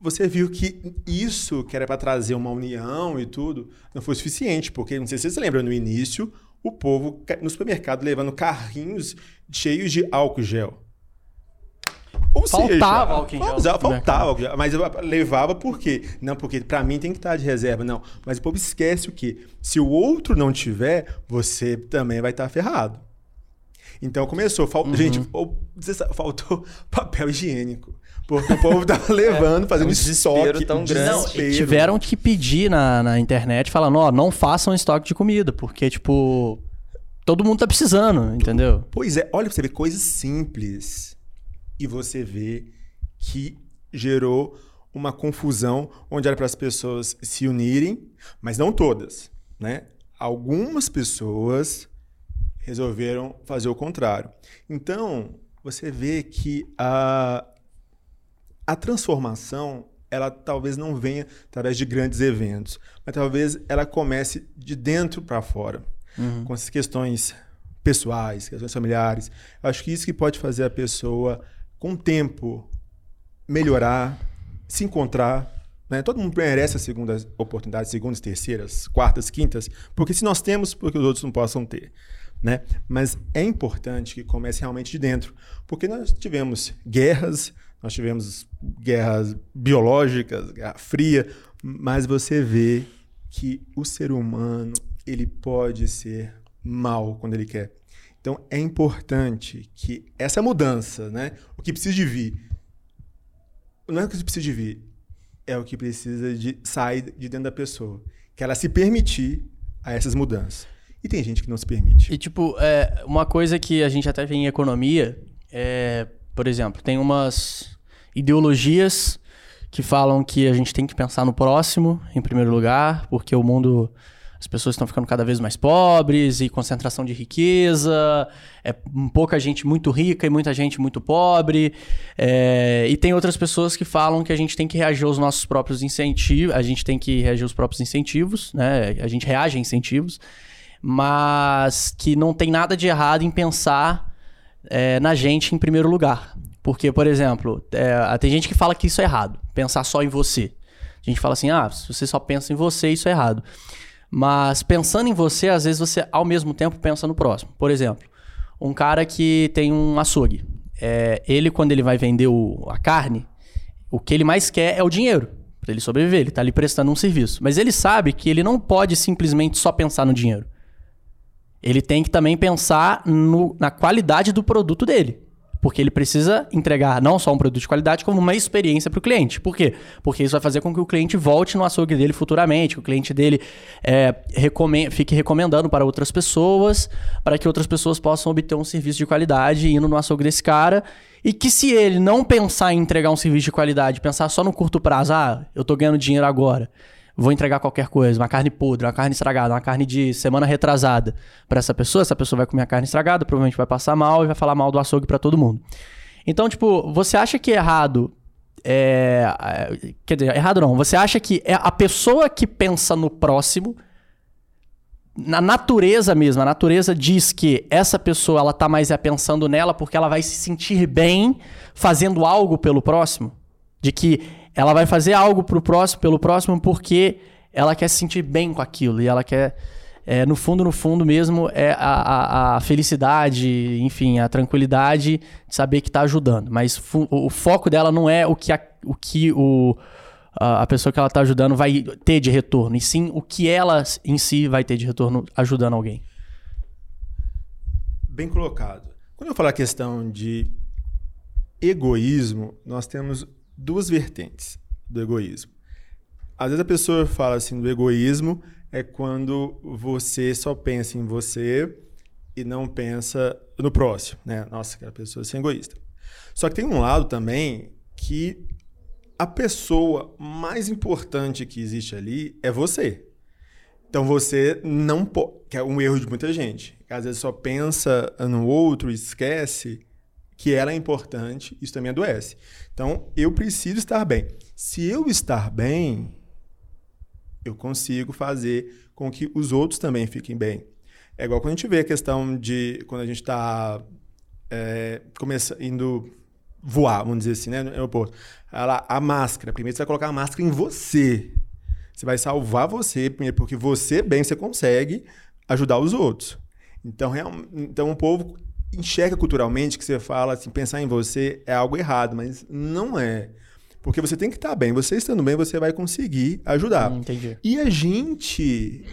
Você viu que isso, que era para trazer uma união e tudo, não foi suficiente. Porque, não sei se você se lembra, no início, o povo no supermercado levando carrinhos cheios de álcool gel. Ou faltava seja, álcool gel. Faltava, faltava álcool gel. Mas eu levava por quê? Não, porque para mim tem que estar de reserva. Não. Mas o povo esquece o quê? Se o outro não tiver, você também vai estar ferrado. Então começou, fal... uhum. gente, faltou papel higiênico. Porque o povo tava levando, é, fazendo um estoque tão grande. Não, tiveram que pedir na, na internet, falando, ó, não façam estoque de comida, porque, tipo, todo mundo tá precisando, entendeu? Pois é, olha pra você ver, coisas simples. E você vê que gerou uma confusão onde era para as pessoas se unirem, mas não todas, né? Algumas pessoas resolveram fazer o contrário. Então, você vê que a, a transformação ela talvez não venha através de grandes eventos, mas talvez ela comece de dentro para fora, uhum. com essas questões pessoais, questões familiares. Acho que isso que pode fazer a pessoa, com o tempo, melhorar, se encontrar. Né? Todo mundo merece a segunda oportunidade, segundas, terceiras, quartas, quintas, porque se nós temos, porque os outros não possam ter. Né? Mas é importante que comece realmente de dentro, porque nós tivemos guerras, nós tivemos guerras biológicas, guerra fria, mas você vê que o ser humano ele pode ser mal quando ele quer. Então é importante que essa mudança, né, o que precisa de vir, não é o que precisa de vir, é o que precisa de sair de dentro da pessoa. Que ela se permitir a essas mudanças. E tem gente que não se permite. E, tipo, é, uma coisa que a gente até vê em economia é, por exemplo, tem umas ideologias que falam que a gente tem que pensar no próximo, em primeiro lugar, porque o mundo as pessoas estão ficando cada vez mais pobres e concentração de riqueza, é pouca gente muito rica e muita gente muito pobre. É, e tem outras pessoas que falam que a gente tem que reagir aos nossos próprios incentivos, a gente tem que reagir aos próprios incentivos, né? A gente reage a incentivos, mas que não tem nada de errado em pensar é, na gente em primeiro lugar. Porque, por exemplo, é, tem gente que fala que isso é errado, pensar só em você. A gente fala assim, ah, se você só pensa em você, isso é errado. Mas pensando em você, às vezes você ao mesmo tempo pensa no próximo. Por exemplo, um cara que tem um açougue. É, ele, quando ele vai vender o, a carne, o que ele mais quer é o dinheiro para ele sobreviver. Ele está ali prestando um serviço. Mas ele sabe que ele não pode simplesmente só pensar no dinheiro. Ele tem que também pensar no, na qualidade do produto dele. Porque ele precisa entregar não só um produto de qualidade, como uma experiência para o cliente. Por quê? Porque isso vai fazer com que o cliente volte no açougue dele futuramente, que o cliente dele é, recomend fique recomendando para outras pessoas, para que outras pessoas possam obter um serviço de qualidade indo no açougue desse cara. E que se ele não pensar em entregar um serviço de qualidade, pensar só no curto prazo, ah, eu estou ganhando dinheiro agora, vou entregar qualquer coisa, uma carne podre, uma carne estragada, uma carne de semana retrasada para essa pessoa, essa pessoa vai comer a carne estragada, provavelmente vai passar mal e vai falar mal do açougue para todo mundo. Então, tipo, você acha que é errado é, é, quer dizer, errado não. Você acha que é a pessoa que pensa no próximo, na natureza mesmo, a natureza diz que essa pessoa ela tá mais é pensando nela porque ela vai se sentir bem fazendo algo pelo próximo? De que ela vai fazer algo pro próximo, pelo próximo porque ela quer se sentir bem com aquilo e ela quer é, no fundo, no fundo mesmo, é a, a, a, felicidade, enfim, a tranquilidade de saber que está ajudando. Mas o, o, foco dela não é o que a, o, que o, a, a pessoa que ela está ajudando vai ter de retorno, e sim o que ela em si vai ter de retorno ajudando alguém. Bem colocado. Quando eu falar a questão de egoísmo, nós temos duas vertentes do egoísmo. Às vezes a pessoa fala assim do egoísmo é quando você só pensa em você e não pensa no próximo, né? Nossa, aquela pessoa é egoísta. Só que tem um lado também que a pessoa mais importante que existe ali é você. Então você não pode, que é um erro de muita gente, que às vezes só pensa no outro, esquece que ela é importante, isso também adoece. Então, eu preciso estar bem. Se eu estar bem, eu consigo fazer com que os outros também fiquem bem. É igual quando a gente vê a questão de quando a gente está é, indo voar, vamos dizer assim, né, no aeroporto. Ela, a máscara, primeiro você vai colocar a máscara em você. Você vai salvar você, primeiro, porque você bem você consegue ajudar os outros. Então, então o povo enxerga culturalmente que você fala assim, pensar em você é algo errado, mas não é. Porque você tem que estar bem. Você estando bem, você vai conseguir ajudar. Hum, entendi. E a gente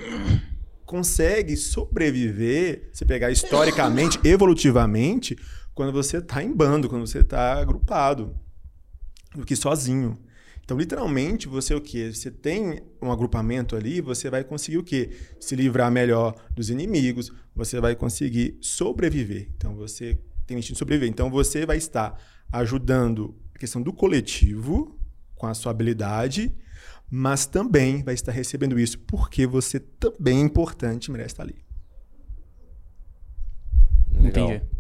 consegue sobreviver, se pegar historicamente, evolutivamente, quando você está em bando, quando você está agrupado, do que sozinho. Então, literalmente, você o quê? Você tem um agrupamento ali, você vai conseguir o quê? Se livrar melhor dos inimigos, você vai conseguir sobreviver. Então, você tem instinto de sobreviver. Então, você vai estar ajudando a questão do coletivo, com a sua habilidade, mas também vai estar recebendo isso porque você também é importante e merece estar ali. Legal. Entendi.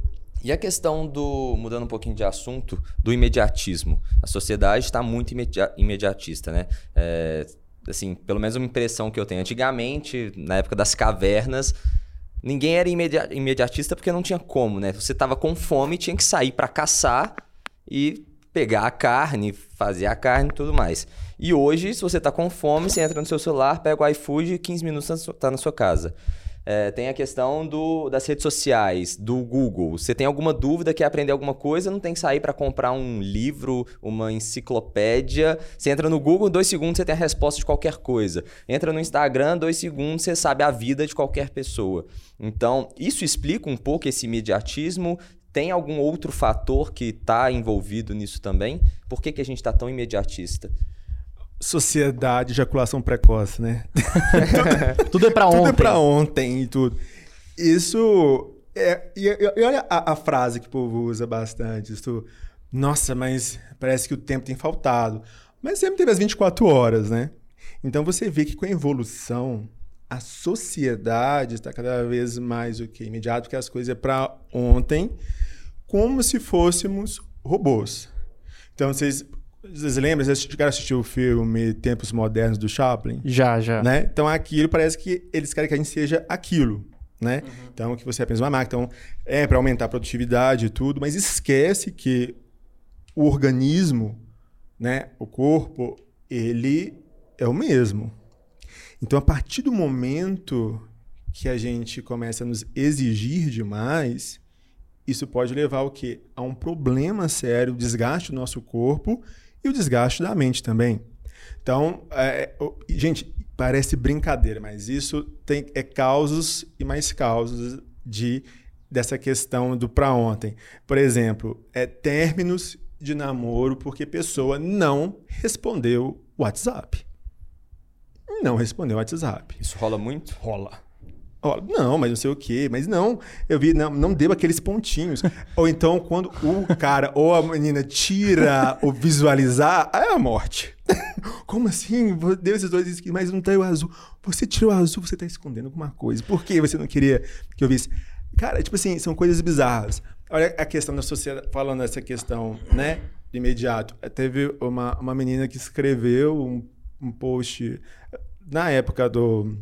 E a questão do, mudando um pouquinho de assunto, do imediatismo. A sociedade está muito imedi imediatista, né? É, assim, pelo menos uma impressão que eu tenho. Antigamente, na época das cavernas, ninguém era imedi imediatista porque não tinha como, né? Você tava com fome, tinha que sair para caçar e pegar a carne, fazer a carne e tudo mais. E hoje, se você tá com fome, você entra no seu celular, pega o iFood e 15 minutos tá na sua casa. É, tem a questão do, das redes sociais, do Google. Você tem alguma dúvida, quer aprender alguma coisa, não tem que sair para comprar um livro, uma enciclopédia. Você entra no Google, dois segundos você tem a resposta de qualquer coisa. Entra no Instagram, dois segundos você sabe a vida de qualquer pessoa. Então, isso explica um pouco esse imediatismo. Tem algum outro fator que está envolvido nisso também? Por que, que a gente está tão imediatista? Sociedade de ejaculação precoce, né? tudo é para ontem. Tudo é para ontem e tudo. Isso é e, e olha a, a, frase que o povo usa bastante, isso, nossa, mas parece que o tempo tem faltado. Mas sempre teve as 24 horas, né? Então você vê que com a evolução a sociedade está cada vez mais o que imediato, porque as coisas é para ontem, como se fôssemos robôs. Então vocês vocês lembram? Vocês chegaram a assistir o filme Tempos Modernos do Chaplin? Já, já. Né? Então aquilo parece que eles querem que a gente seja aquilo. Né? Uhum. Então, que você é apenas uma máquina. Então, é para aumentar a produtividade e tudo, mas esquece que o organismo, né, o corpo, ele é o mesmo. Então, a partir do momento que a gente começa a nos exigir demais, isso pode levar ao quê? A um problema sério, desgaste do nosso corpo e o desgaste da mente também. Então, é, gente, parece brincadeira, mas isso tem é causas e mais causas de dessa questão do para ontem. Por exemplo, é términos de namoro porque pessoa não respondeu WhatsApp. Não respondeu WhatsApp. Isso rola muito? Rola. Oh, não, mas não sei o quê. Mas não, eu vi, não, não deu aqueles pontinhos. ou então, quando o cara ou a menina tira o visualizar, é a morte. Como assim? Deu esses dois skins, mas não tá o azul. Você tirou o azul, você tá escondendo alguma coisa. Por que você não queria que eu visse? Cara, tipo assim, são coisas bizarras. Olha a questão da sociedade, falando dessa questão, né, de imediato. Teve uma, uma menina que escreveu um, um post na época do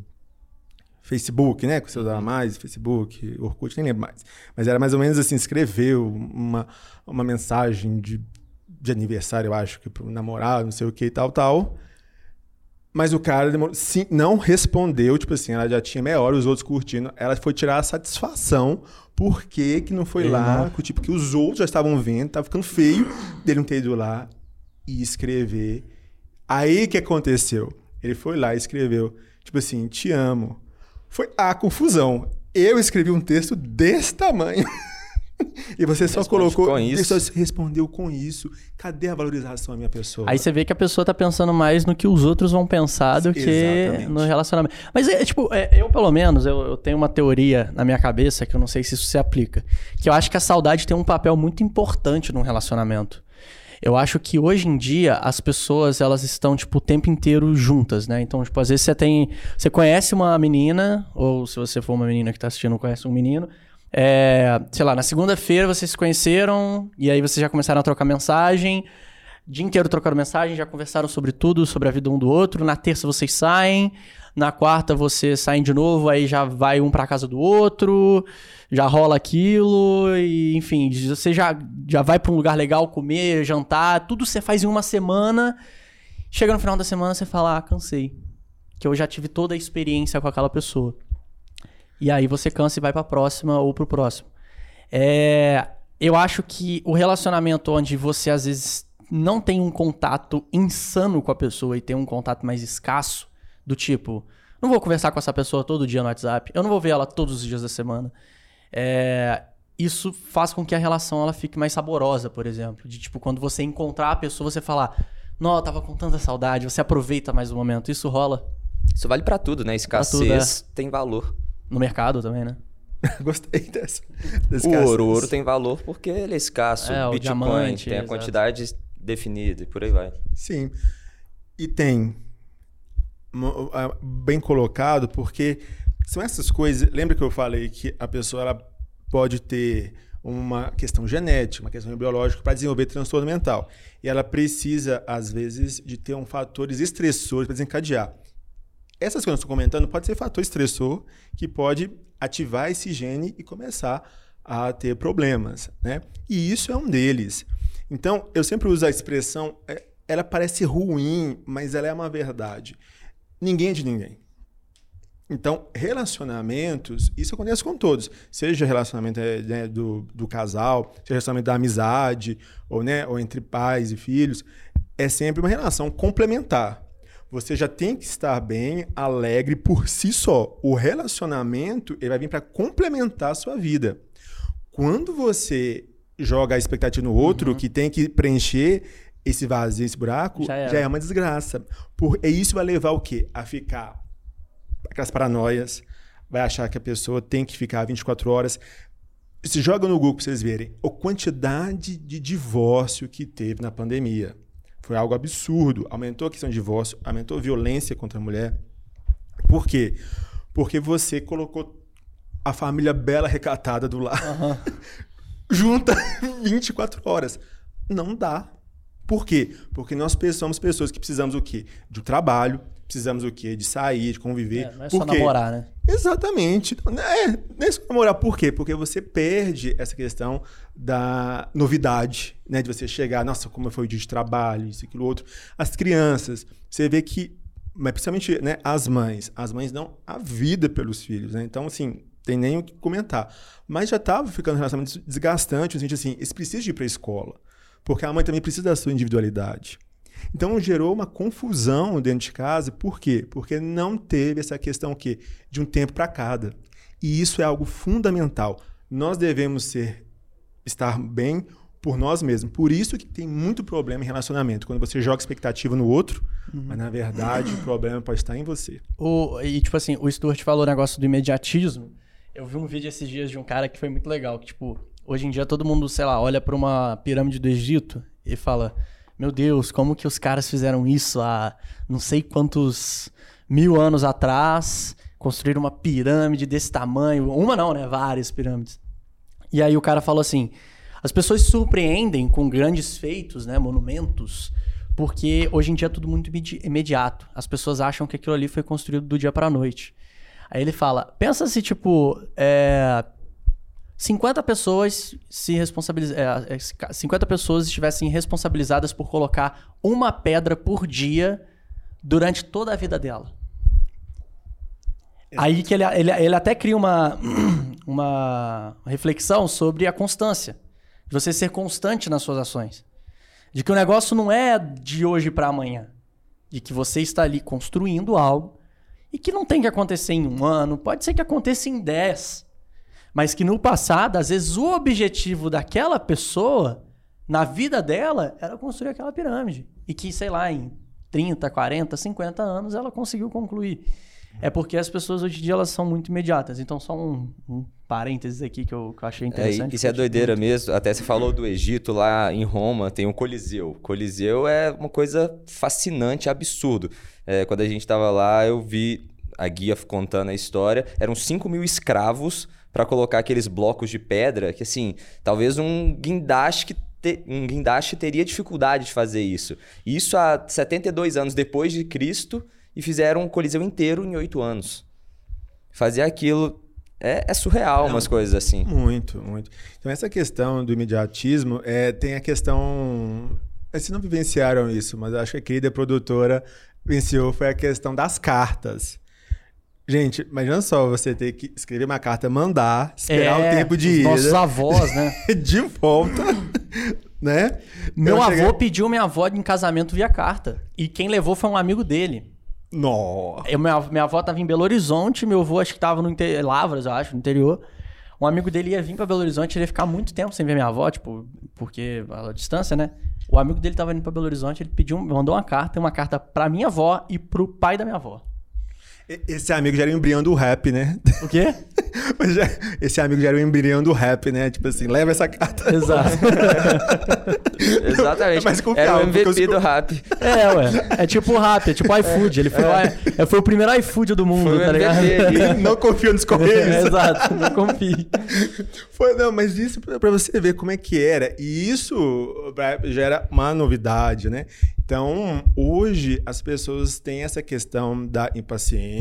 Facebook, né? Que você usava mais, Facebook, Orkut, nem lembro mais. Mas era mais ou menos assim, escreveu uma, uma mensagem de, de aniversário, eu acho, que pro namorado, não sei o que e tal, tal. Mas o cara demorou, sim, não respondeu, tipo assim, ela já tinha meia hora, os outros curtindo. Ela foi tirar a satisfação, por que que não foi lá, não. tipo, que os outros já estavam vendo, tava ficando feio dele não ter ido lá e escrever. Aí que aconteceu? Ele foi lá e escreveu, tipo assim, te amo foi a confusão. Eu escrevi um texto desse tamanho. e você só Responde colocou. Com isso. Você respondeu com isso. Cadê a valorização da minha pessoa? Aí você vê que a pessoa tá pensando mais no que os outros vão pensar do que Exatamente. no relacionamento. Mas é tipo, é, eu pelo menos, eu, eu, tenho uma teoria na minha cabeça que eu não sei se isso se aplica. Que eu acho que a saudade tem um papel muito importante num relacionamento. Eu acho que hoje em dia as pessoas elas estão tipo o tempo inteiro juntas, né? Então, tipo, às vezes você tem, você conhece uma menina ou se você for uma menina que tá assistindo, conhece um menino, é, sei lá, na segunda-feira vocês se conheceram e aí vocês já começaram a trocar mensagem, dia inteiro trocaram mensagem, já conversaram sobre tudo, sobre a vida um do outro. Na terça vocês saem, na quarta vocês saem de novo, aí já vai um para casa do outro, já rola aquilo, e enfim, você já, já vai para um lugar legal comer, jantar, tudo você faz em uma semana. Chega no final da semana você fala: "Ah, cansei". Que eu já tive toda a experiência com aquela pessoa. E aí você cansa e vai para a próxima ou pro próximo. É, eu acho que o relacionamento onde você às vezes não tem um contato insano com a pessoa e tem um contato mais escasso, do tipo, não vou conversar com essa pessoa todo dia no WhatsApp, eu não vou ver ela todos os dias da semana. É, isso faz com que a relação ela fique mais saborosa, por exemplo. De tipo, quando você encontrar a pessoa, você falar, não, eu tava com tanta saudade, você aproveita mais o momento. Isso rola. Isso vale para tudo, né? Escassez tudo, é. tem valor. No mercado também, né? Gostei dessa. dessa o ouro, o ouro tem valor porque ele é escasso. É, o Bitcoin diamante, tem a exato. quantidade definido e por aí vai. Sim. E tem. Bem colocado, porque são essas coisas. Lembra que eu falei que a pessoa ela pode ter uma questão genética, uma questão biológica para desenvolver transtorno mental. E ela precisa, às vezes, de ter um fatores estressores para desencadear. Essas coisas que eu estou comentando pode ser fator estressor que pode ativar esse gene e começar a ter problemas, né? E isso é um deles. Então, eu sempre uso a expressão, é, ela parece ruim, mas ela é uma verdade. Ninguém é de ninguém. Então, relacionamentos, isso acontece com todos. Seja relacionamento é, né, do, do casal, seja relacionamento da amizade, ou, né, ou entre pais e filhos, é sempre uma relação complementar. Você já tem que estar bem, alegre por si só. O relacionamento ele vai vir para complementar a sua vida. Quando você joga a expectativa no outro, uhum. que tem que preencher esse vazio, esse buraco, já, já é uma desgraça. Por, e isso vai levar o quê? A ficar aquelas paranoias, vai achar que a pessoa tem que ficar 24 horas. Se joga no Google para vocês verem a quantidade de divórcio que teve na pandemia. Foi algo absurdo. Aumentou a questão de divórcio, aumentou a violência contra a mulher. Por quê? Porque você colocou a família bela recatada do lado. Uhum. junta 24 horas. Não dá. Por quê? Porque nós somos pessoas que precisamos o quê? De trabalho, precisamos o quê? De sair, de conviver. É, não é só namorar, né? Exatamente. É, não é só namorar. Por quê? Porque você perde essa questão da novidade, né? De você chegar, nossa, como foi o dia de trabalho, isso, aquilo, outro. As crianças, você vê que, mas principalmente né, as mães, as mães dão a vida pelos filhos, né? Então, assim, tem nem o que comentar. Mas já estava ficando um relacionamento desgastante, no sentido assim, eles precisam ir para a escola. Porque a mãe também precisa da sua individualidade. Então gerou uma confusão dentro de casa, por quê? Porque não teve essa questão quê? de um tempo para cada. E isso é algo fundamental. Nós devemos ser estar bem por nós mesmos. Por isso que tem muito problema em relacionamento. Quando você joga expectativa no outro, uhum. mas na verdade o problema pode estar em você. O, e tipo assim, o Stuart falou o negócio do imediatismo. Eu vi um vídeo esses dias de um cara que foi muito legal, que tipo, hoje em dia todo mundo, sei lá, olha para uma pirâmide do Egito e fala: "Meu Deus, como que os caras fizeram isso há não sei quantos mil anos atrás, construíram uma pirâmide desse tamanho, uma não, né, várias pirâmides". E aí o cara falou assim: as pessoas se surpreendem com grandes feitos, né, monumentos, porque hoje em dia é tudo muito imediato. As pessoas acham que aquilo ali foi construído do dia para a noite. Aí ele fala: pensa se, tipo, é, 50 pessoas se responsabiliz... É, 50 é, pessoas estivessem responsabilizadas por colocar uma pedra por dia durante toda a vida dela. Aí que ele, ele, ele até cria uma, uma reflexão sobre a constância. De você ser constante nas suas ações. De que o negócio não é de hoje para amanhã. De que você está ali construindo algo e que não tem que acontecer em um ano, pode ser que aconteça em dez. Mas que no passado, às vezes, o objetivo daquela pessoa, na vida dela, era construir aquela pirâmide. E que, sei lá, em 30, 40, 50 anos ela conseguiu concluir. É porque as pessoas hoje em dia elas são muito imediatas. Então, só um, um parênteses aqui que eu, que eu achei interessante. É, isso é doideira muito... mesmo. Até você falou do Egito, lá em Roma tem o Coliseu. Coliseu é uma coisa fascinante, absurdo. É, quando a gente estava lá, eu vi a guia contando a história. Eram 5 mil escravos para colocar aqueles blocos de pedra que, assim, talvez um guindaste que te, um guindaste teria dificuldade de fazer isso. Isso há 72 anos depois de Cristo e fizeram um coliseu inteiro em 8 anos. Fazer aquilo é, é surreal, Não, umas coisas assim. Muito, muito. Então, essa questão do imediatismo é, tem a questão. Vocês não vivenciaram isso, mas acho que a querida produtora venceu foi a questão das cartas. Gente, imagina só você ter que escrever uma carta, mandar, esperar é, o tempo de ir. Nossos avós, né? de volta, né? Meu Eu avô cheguei... pediu minha avó em casamento via carta. E quem levou foi um amigo dele. Eu, minha, minha avó tava em Belo Horizonte, meu avô acho que tava no interior, Lavras, eu acho, no interior. Um amigo dele ia vir para Belo Horizonte, ele ia ficar muito tempo sem ver minha avó, tipo, porque a distância, né? O amigo dele tava indo para Belo Horizonte, ele pediu, mandou uma carta, uma carta para minha avó e pro pai da minha avó. Esse amigo já era o embrião do rap, né? O quê? Esse amigo já era o embrião do rap, né? Tipo assim, leva essa carta. Exato. Exatamente. É mais Era confiável, o MVP do rap. É, ué. É tipo o rap, é tipo o iFood. Ele foi, o, foi o primeiro iFood do mundo, Foi tá ligado? Ali. Não confio nos É, correios. exato, não confie. Foi, não, mas isso pra você ver como é que era. E isso já era uma novidade, né? Então, hoje as pessoas têm essa questão da impaciência,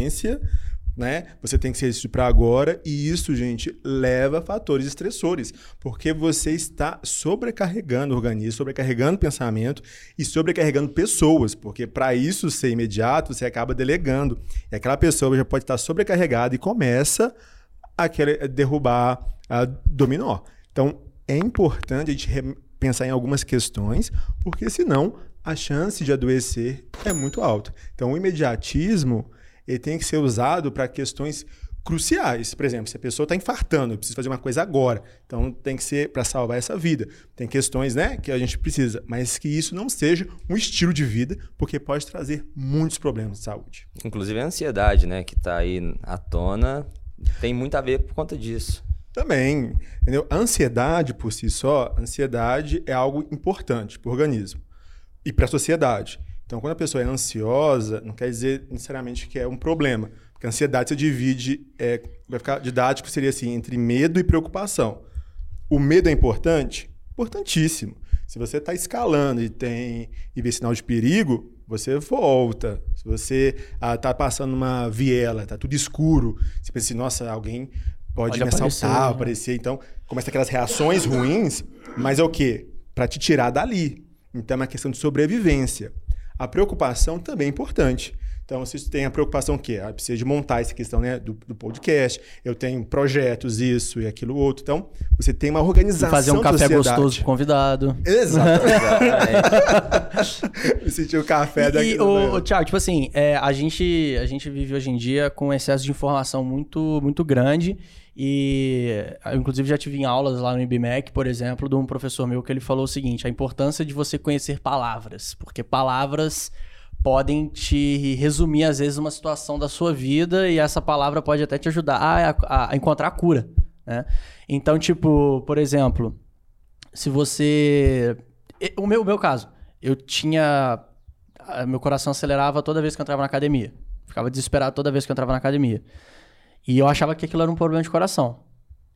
né? Você tem que ser isso para agora, e isso, gente, leva a fatores estressores, porque você está sobrecarregando o organismo, sobrecarregando o pensamento e sobrecarregando pessoas, porque para isso ser imediato, você acaba delegando. E aquela pessoa já pode estar sobrecarregada e começa a querer derrubar a dominó. Então, é importante a gente pensar em algumas questões, porque senão a chance de adoecer é muito alta. Então, o imediatismo ele tem que ser usado para questões cruciais. Por exemplo, se a pessoa está infartando, eu preciso fazer uma coisa agora. Então, tem que ser para salvar essa vida. Tem questões né, que a gente precisa, mas que isso não seja um estilo de vida, porque pode trazer muitos problemas de saúde. Inclusive a ansiedade, né? Que tá aí à tona. Tem muito a ver por conta disso. Também, entendeu? A ansiedade por si só, ansiedade é algo importante para o organismo e para a sociedade. Então, quando a pessoa é ansiosa, não quer dizer necessariamente que é um problema. Porque a ansiedade você divide, é, vai ficar didático, seria assim, entre medo e preocupação. O medo é importante? Importantíssimo. Se você está escalando e tem e vê sinal de perigo, você volta. Se você está passando uma viela, está tudo escuro, você pensa assim, nossa, alguém pode, Pode me aparecer, assaltar, né? aparecer. Então, começa aquelas reações ruins, mas é o quê? Para te tirar dali. Então, é uma questão de sobrevivência. A preocupação também é importante. Então, se você tem a preocupação que ah, precisa de montar essa questão né, do, do podcast, eu tenho projetos, isso e aquilo outro. Então, você tem uma organização Fazer um café sociedade. gostoso pro convidado. Exatamente. Me senti o café daqui. E, o, o Thiago, tipo assim, é, a, gente, a gente vive hoje em dia com um excesso de informação muito, muito grande. E eu, inclusive, já tive em aulas lá no IBMEC, por exemplo, de um professor meu que ele falou o seguinte: a importância de você conhecer palavras, porque palavras podem te resumir, às vezes, uma situação da sua vida e essa palavra pode até te ajudar a, a- a encontrar a cura. Né? Então, tipo, por exemplo, se você. O meu, o meu caso, eu tinha. Meu coração acelerava toda vez que eu entrava na academia. Ficava desesperado toda vez que eu entrava na academia. E eu achava que aquilo era um problema de coração.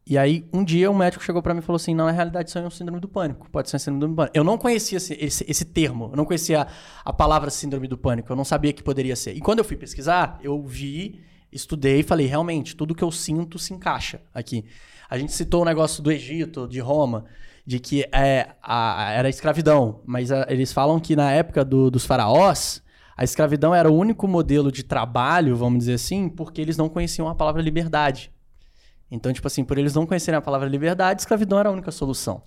E aí, um dia, um médico chegou pra mim e falou assim: não, na realidade, isso é um síndrome do pânico. Pode ser um síndrome do pânico. Eu não conhecia esse, esse, esse termo, eu não conhecia a palavra síndrome do pânico, eu não sabia que poderia ser. E quando eu fui pesquisar, eu vi, estudei e falei: realmente, tudo que eu sinto se encaixa aqui. A gente citou o negócio do Egito, de Roma, de que é, a- era escravidão, mas a- eles falam que na época do- dos faraós, a escravidão era o único modelo de trabalho, vamos dizer assim, porque eles não conheciam a palavra liberdade. Então, tipo assim, por eles não conhecerem a palavra liberdade, escravidão era a única solução.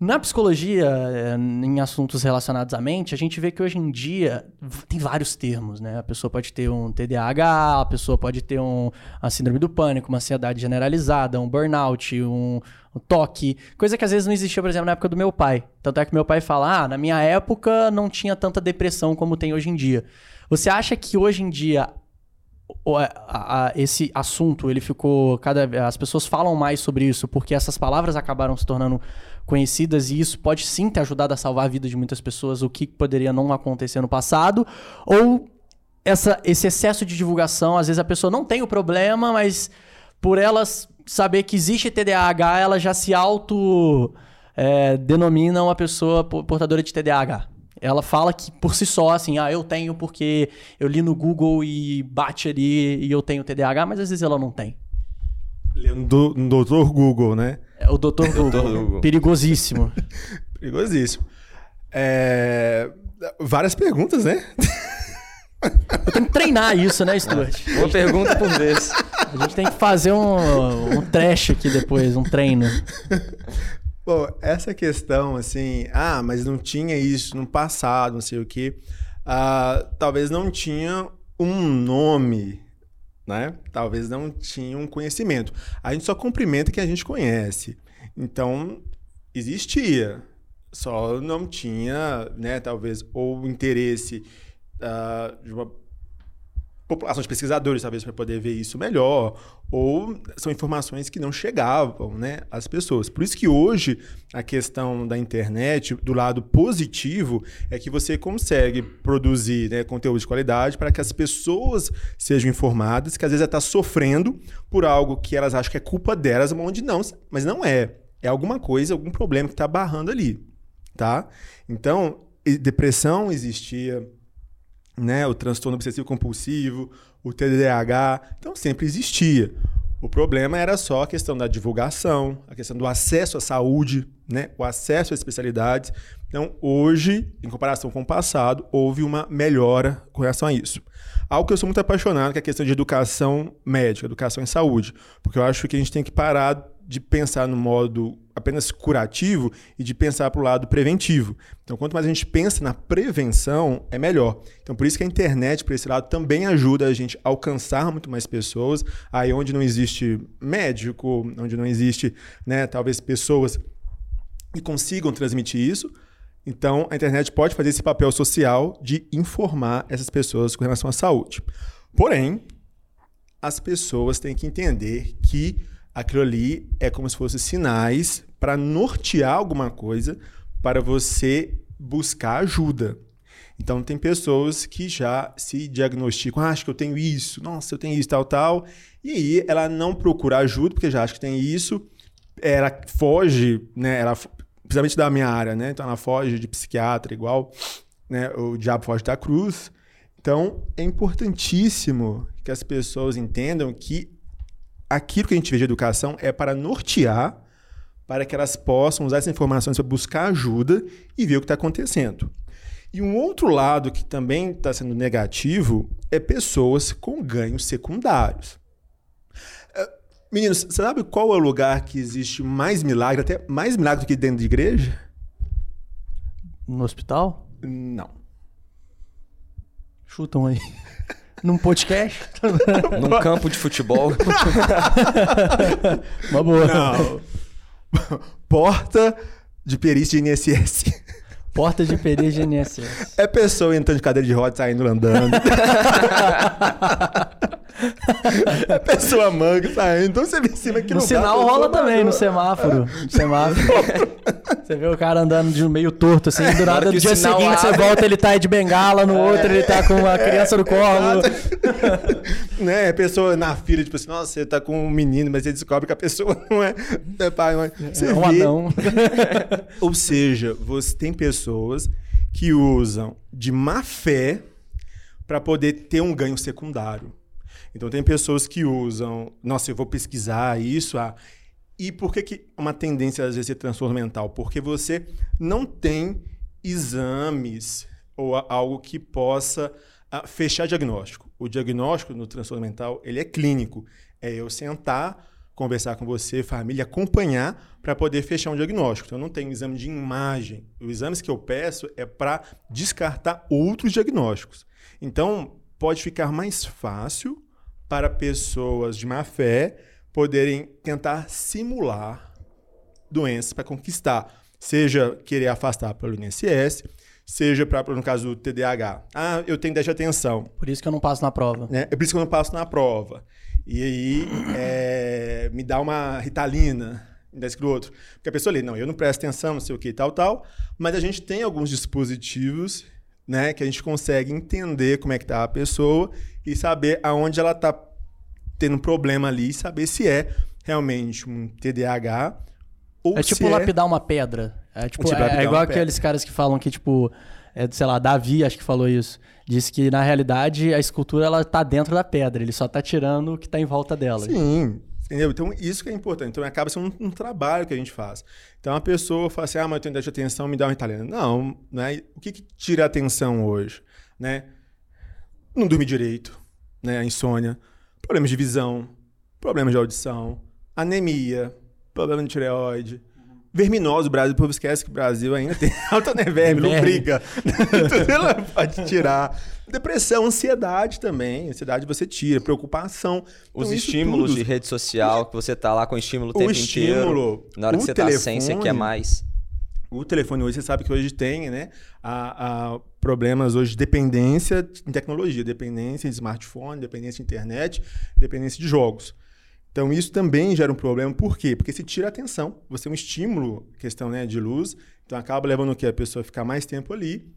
Na psicologia, eh, em assuntos relacionados à mente, a gente vê que hoje em dia tem vários termos, né? A pessoa pode ter um TDAH, a pessoa pode ter um, uma síndrome do pânico, uma ansiedade generalizada, um burnout, um, um toque, coisa que às vezes não existia, por exemplo, na época do meu pai. Tanto é que meu pai fala, ah, na minha época não tinha tanta depressão como tem hoje em dia. Você acha que hoje em dia a- a- esse assunto ele ficou cada as pessoas falam mais sobre isso porque essas palavras acabaram se tornando conhecidas e isso pode sim ter ajudado a salvar a vida de muitas pessoas o que poderia não acontecer no passado ou essa, esse excesso de divulgação às vezes a pessoa não tem o problema mas por elas saber que existe TDAH ela já se auto é, denomina uma pessoa po- portadora de TDAH ela fala que por si só, assim, ah, eu tenho porque eu li no Google e bate ali e eu tenho TDAH, mas às vezes ela não tem. Do, no doutor Google, né? É o Dr. Google. Google. Perigosíssimo. Perigosíssimo. É, Várias perguntas, né? Eu tenho que treinar isso, né, Stuart? Uma pergunta por vez. A gente tem que fazer um, um trash aqui depois, um treino. Bom, essa questão, assim, ah, mas não tinha isso no passado, não sei o quê. Ah, talvez não tinha um nome, né? Talvez não tinha um conhecimento. A gente só cumprimenta quem a gente conhece. Então, existia. Só não tinha, né, talvez, ou interesse ah, de uma população de pesquisadores, talvez, para poder ver isso melhor, ou são informações que não chegavam né, às pessoas. Por isso que hoje a questão da internet, do lado positivo, é que você consegue produzir né, conteúdo de qualidade para que as pessoas sejam informadas, que às vezes está sofrendo por algo que elas acham que é culpa delas, onde não, mas não é. É alguma coisa, algum problema que está barrando ali, tá? Então, depressão existia, né? O transtorno obsessivo compulsivo, o TDAH, então sempre existia. O problema era só a questão da divulgação, a questão do acesso à saúde, né? o acesso às especialidades. Então, hoje, em comparação com o passado, houve uma melhora com relação a isso. Algo que eu sou muito apaixonado, que é a questão de educação médica, educação em saúde. Porque eu acho que a gente tem que parar de pensar no modo apenas curativo e de pensar para o lado preventivo. Então, quanto mais a gente pensa na prevenção, é melhor. Então, por isso que a internet, por esse lado, também ajuda a gente a alcançar muito mais pessoas, aí onde não existe médico, onde não existe, né, talvez pessoas que consigam transmitir isso. Então, a internet pode fazer esse papel social de informar essas pessoas com relação à saúde. Porém, as pessoas têm que entender que aquilo ali é como se fossem sinais para nortear alguma coisa para você buscar ajuda. Então, tem pessoas que já se diagnosticam, ah, acho que eu tenho isso, nossa, eu tenho isso, tal, tal. E aí ela não procura ajuda, porque já acha que tem isso, ela foge, né? Ela, principalmente da minha área, né? Então ela foge de psiquiatra, igual né? o diabo foge da cruz. Então, é importantíssimo que as pessoas entendam que aquilo que a gente vê de educação é para nortear, para que elas possam usar essas informações para buscar ajuda e ver o que está acontecendo. E um outro lado que também está sendo negativo é pessoas com ganhos secundários. É, meninos, você sabe qual é o lugar que existe mais milagre, até mais milagre do que dentro de igreja? No hospital? Não. Chutam aí. Num podcast? Num campo de futebol. Uma boa. Não. Porta de perícia de INSS. Porta de perícia de INSS. É pessoa entrando de cadeira de roda saindo andando. é pessoa manga saindo. Então você vê em cima que No sinal rola também, no semáforo. No semáforo. você vê o cara andando de um meio torto, assim, do Na hora nada, no dia seguinte você abre. volta, ele tá de bengala, no outro ele tá com uma criança no colo. né? A pessoa na fila, tipo assim, nossa, você tá com um menino, mas você descobre que a pessoa não é, não é pai, mãe. Você É um vê anão. Ou seja, você tem pessoas que usam de má fé para poder ter um ganho secundário. Então tem pessoas que usam, nossa, eu vou pesquisar isso, ah, e por que, que uma tendência às vezes ser transtorno mental? Porque você não tem exames ou a- algo que possa ah, fechar diagnóstico. O diagnóstico no transtorno mental, ele é clínico. É eu sentar, conversar com você, família, acompanhar para poder fechar um diagnóstico. Então, eu não tenho exame de imagem. Os exames que eu peço é para descartar outros diagnósticos. Então, pode ficar mais fácil para pessoas de má fé poderem tentar simular doenças para conquistar. Seja querer afastar pelo INSS, seja para, no caso do TDAH. Ah, eu tenho déficit de atenção. Por isso que eu não passo na prova. Né? É por isso que eu não passo na prova. E aí é, me dá uma ritalina, me dá isso outro. Porque a pessoa ali, não, eu não presto atenção, não sei o que, tal, tal. Mas a gente tem alguns dispositivos né, que a gente consegue entender como é que tá a pessoa e saber aonde ela tá tendo um problema ali e saber se é realmente um TDAH ou É tipo se lapidar uma pedra. É, tipo, tipo é- lapidar é igual aqueles pedra. caras que falam que, tipo, é, sei lá, Davi, acho que falou isso. Disse que, na realidade, a escultura ela tá dentro da pedra, ele só tá tirando o que tá em volta dela. Sim, entendeu? Então, isso que é importante. Então, acaba sendo um, um trabalho que a gente faz. Então, a pessoa fala assim, ah, mas eu tenho déficit de atenção, me dá uma italiana. Não, né? O que, que tira a atenção hoje? Né? Não dormir direito, né? A insônia, problemas de visão, problemas de audição, anemia, problema de tireoide, verminose. O Brasil, o povo esquece que o Brasil ainda tem alta né, verme, Verme. lubrica. Tudo ela pode tirar. Depressão, ansiedade também. Ansiedade você tira, preocupação. Os Então, isso estímulos tudo. de rede social, que você tá lá com estímulo o tempo estímulo, inteiro. Na hora que você tá sem, você telefone. quer mais. O telefone hoje, você sabe que hoje tem, né? A, a problemas hoje de dependência em tecnologia, dependência de smartphone, dependência de internet, dependência de jogos. Então, isso também gera um problema. Por quê? Porque se tira a atenção. Você é um estímulo, questão né, de luz. Então, acaba levando o quê? A pessoa a ficar mais tempo ali,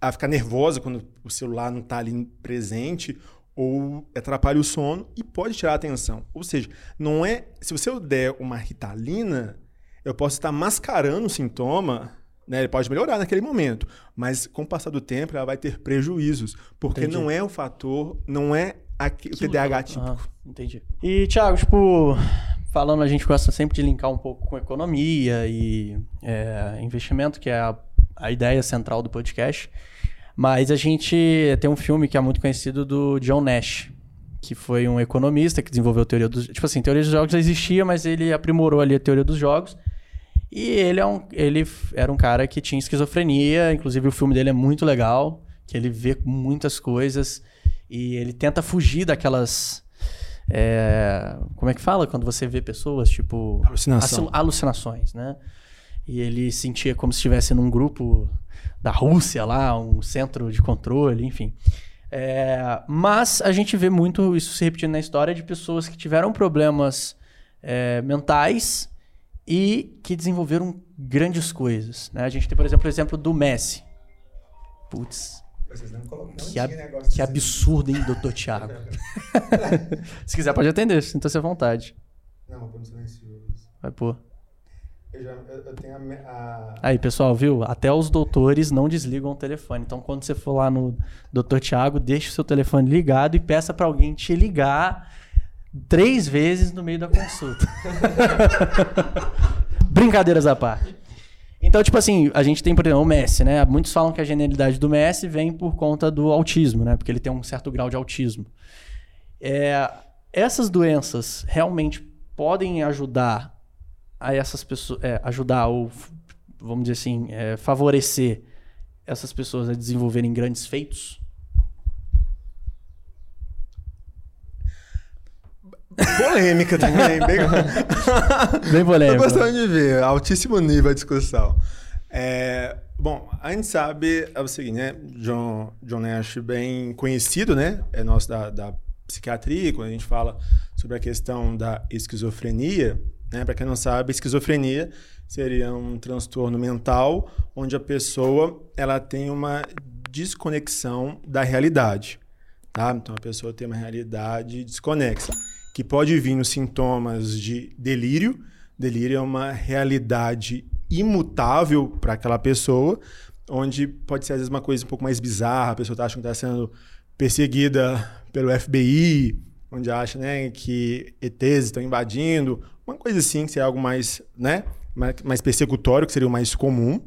a ficar nervosa quando o celular não está ali presente, ou atrapalha o sono e pode tirar a atenção. Ou seja, não é. Se você der uma ritalina, eu posso estar mascarando o sintoma, né? Ele pode melhorar naquele momento, mas com o passar do tempo ela vai ter prejuízos, porque entendi. não é o fator, não é aqui, o TDAH típico. Ah, entendi. E Thiago, tipo, falando a gente gosta sempre de linkar um pouco com economia e é, investimento, que é a, a ideia central do podcast. Mas a gente tem um filme que é muito conhecido do John Nash, que foi um economista que desenvolveu a teoria dos... Tipo assim, a teoria dos jogos já existia, mas ele aprimorou ali a teoria dos jogos e ele, é um, ele era um cara que tinha esquizofrenia, inclusive o filme dele é muito legal, que ele vê muitas coisas e ele tenta fugir daquelas. É, como é que fala quando você vê pessoas, tipo. Alucinação. Alucinações, né? E ele sentia como se estivesse num grupo da Rússia lá, um centro de controle, enfim. É, mas a gente vê muito isso se repetindo na história de pessoas que tiveram problemas é, mentais e que desenvolveram grandes coisas. Né? A gente tem, por exemplo, o exemplo do Messi. Putz. Que, ab que absurdo, hein, doutor Thiago? Se quiser, pode atender, sinta-se à vontade. Não, mas põe silencioso. Vai pôr. Eu, já, eu, eu tenho a, a, Aí, pessoal, viu? Até os doutores não desligam o telefone. Então, quando você for lá no doutor Tiago, deixe o seu telefone ligado e peça para alguém te ligar três vezes no meio da consulta. Brincadeiras à parte. Então, tipo assim, a gente tem, por exemplo, o Messi, né? Muitos falam que a genialidade do Messi vem por conta do autismo, né? Porque ele tem um certo grau de autismo. É, essas doenças realmente podem ajudar a essas pessoas, é, ajudar ou, vamos dizer assim, é, favorecer essas pessoas a desenvolverem grandes feitos? Polêmica também, bem... bem polêmica. Tô gostando de ver, altíssimo nível a discussão. É, bom, a gente sabe é o seguinte, né? John, John Nash, bem conhecido, né? É nosso da, da psiquiatria, quando a gente fala sobre a questão da esquizofrenia, né? Para quem não sabe, esquizofrenia seria um transtorno mental onde a pessoa ela tem uma desconexão da realidade, tá? Então a pessoa tem uma realidade desconexa que pode vir nos sintomas de delírio. Delírio é uma realidade imutável para aquela pessoa, onde pode ser às vezes uma coisa um pouco mais bizarra, a pessoa está achando que está sendo perseguida pelo FBI, onde acha né, que ETs estão invadindo, uma coisa assim, que seria algo mais, né, mais persecutório, que seria o mais comum.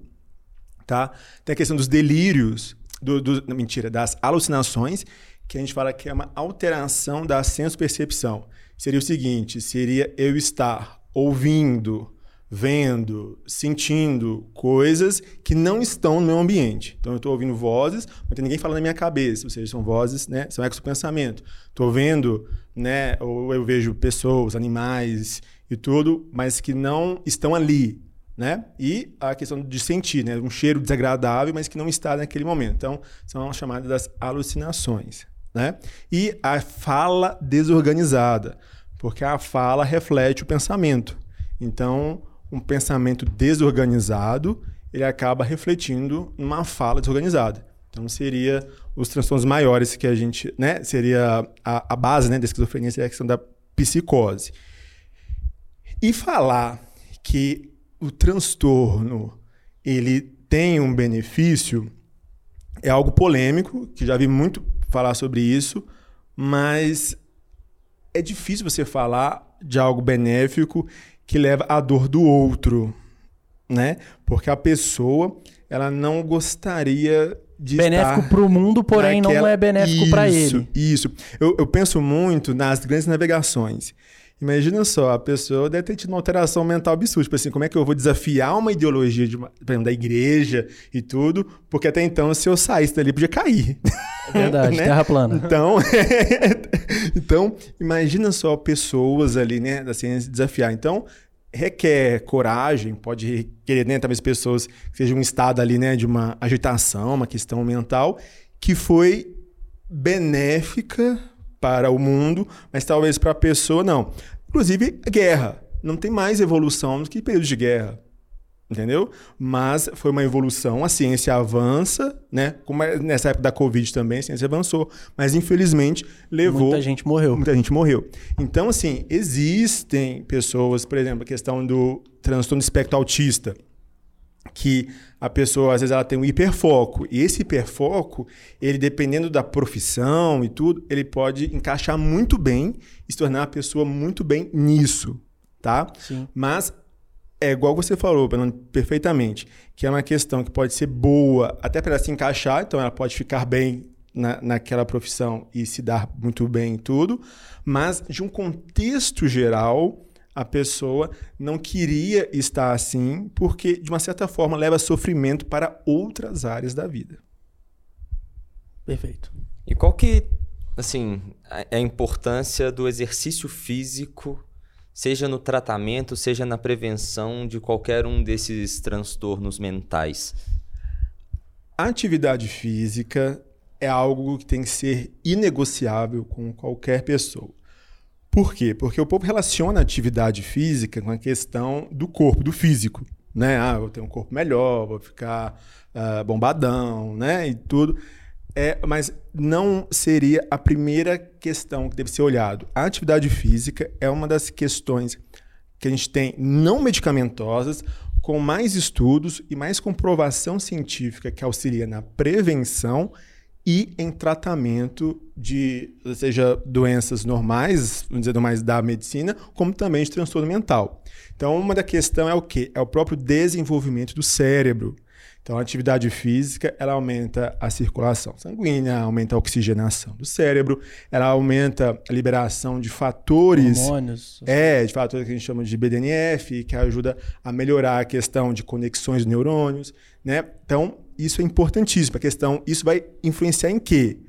Tá? Tem a questão dos delírios, do, do, mentira, das alucinações, que a gente fala que é uma alteração da senso-percepção. Seria o seguinte: seria eu estar ouvindo, vendo, sentindo coisas que não estão no meu ambiente. Então eu estou ouvindo vozes, não tem ninguém falando na minha cabeça, ou seja, são vozes, né? São ecos do pensamento. Estou vendo, né? Ou eu vejo pessoas, animais e tudo, mas que não estão ali, né? E a questão de sentir, né? Um cheiro desagradável, mas que não está naquele momento. Então, são chamadas das alucinações né? E a fala desorganizada, porque a fala reflete o pensamento. Então, um pensamento desorganizado, ele acaba refletindo numa fala desorganizada. Então, seria os transtornos maiores que a gente, né? Seria a, a base né, da esquizofrenia, seria a questão da psicose. E falar que o transtorno ele tem um benefício é algo polêmico, que já vi muito falar sobre isso, mas é difícil você falar de algo benéfico que leva à dor do outro, né? Porque a pessoa, ela não gostaria de benéfico para o mundo, porém naquela... não é benéfico para ele. Isso. Eu, eu penso muito nas grandes navegações. Imagina só, a pessoa deve ter tido uma alteração mental absurda. Tipo assim, como é que eu vou desafiar uma ideologia de uma, exemplo, da igreja e tudo? Porque até então, se eu saísse dali, podia cair. É verdade, né? terra plana. Então, então, imagina só pessoas ali, né, da ciência desafiar. Então, requer coragem, pode requerer, né, talvez pessoas que sejam um estado ali, né, de uma agitação, uma questão mental, que foi benéfica para o mundo, mas talvez para a pessoa não. Inclusive, guerra. Não tem mais evolução do que períodos de guerra. Entendeu? Mas foi uma evolução, a ciência avança, né? Como é nessa época da Covid também, a ciência avançou, mas infelizmente levou. Muita gente morreu. Muita gente morreu. Então, assim, existem pessoas, por exemplo, a questão do transtorno espectro autista, que a pessoa, às vezes, ela tem um hiperfoco. E esse hiperfoco, ele, dependendo da profissão e tudo, ele pode encaixar muito bem e se tornar uma pessoa muito bem nisso, tá? Sim. Mas é igual você falou, perfeitamente, que é uma questão que pode ser boa até para ela se encaixar, então ela pode ficar bem na, naquela profissão e se dar muito bem em tudo, mas de um contexto geral, a pessoa não queria estar assim, porque de uma certa forma leva sofrimento para outras áreas da vida. Perfeito. E qual que, assim, é a importância do exercício físico seja no tratamento, seja na prevenção de qualquer um desses transtornos mentais? A atividade física é algo que tem que ser inegociável com qualquer pessoa. Por quê? Porque o povo relaciona a atividade física com a questão do corpo, do físico. Né? Ah, eu tenho um corpo melhor, vou ficar uh, bombadão, né? E tudo é, mas não seria a primeira questão que deve ser olhado. A atividade física é uma das questões que a gente tem não medicamentosas, com mais estudos e mais comprovação científica que auxilia na prevenção e em tratamento de, seja doenças normais, vamos dizer, mais da medicina, como também de transtorno mental. Então, uma da questão é o quê? É o próprio desenvolvimento do cérebro. Então, a atividade física, ela aumenta a circulação sanguínea, aumenta a oxigenação do cérebro, ela aumenta a liberação de fatores... Hormônios. É, de fatores que a gente chama de BDNF, que ajuda a melhorar a questão de conexões de neurônios, né? Então, isso é importantíssimo. A questão, isso vai influenciar em quê?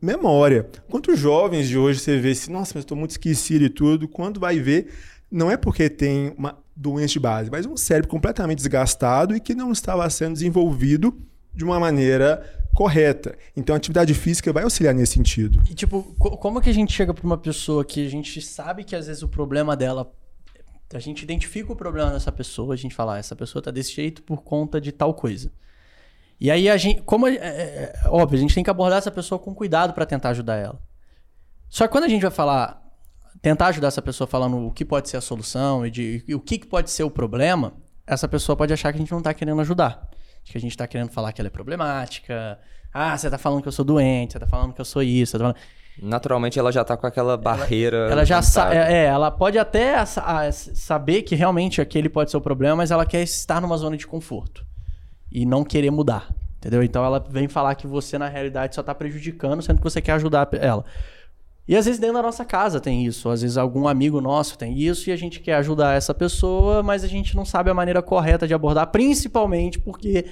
Memória. Quantos jovens de hoje você vê assim, nossa, mas estou muito esquecido e tudo, quando vai ver, não é porque tem uma doença de base, mas um cérebro completamente desgastado e que não estava sendo desenvolvido de uma maneira correta. Então a atividade física vai auxiliar nesse sentido. E tipo, como que a gente chega para uma pessoa que a gente sabe que às vezes o problema dela a gente identifica o problema dessa pessoa, a gente fala, ah, essa pessoa tá desse jeito por conta de tal coisa. E aí a gente, como é, é, é óbvio, a gente tem que abordar essa pessoa com cuidado para tentar ajudar ela. Só que quando a gente vai falar tentar ajudar essa pessoa falando o que pode ser a solução e, de, e o que, que pode ser o problema, essa pessoa pode achar que a gente não está querendo ajudar. Que a gente está querendo falar que ela é problemática. Ah, você está falando que eu sou doente, você está falando que eu sou isso. Tá falando... Naturalmente ela já está com aquela barreira. Ela, ela já sabe. É, é, ela pode até saber que realmente aquele pode ser o problema, mas ela quer estar numa zona de conforto e não querer mudar. Entendeu? Então ela vem falar que você, na realidade, só está prejudicando, sendo que você quer ajudar ela. E às vezes dentro da nossa casa tem isso, às vezes algum amigo nosso tem isso e a gente quer ajudar essa pessoa, mas a gente não sabe a maneira correta de abordar, principalmente porque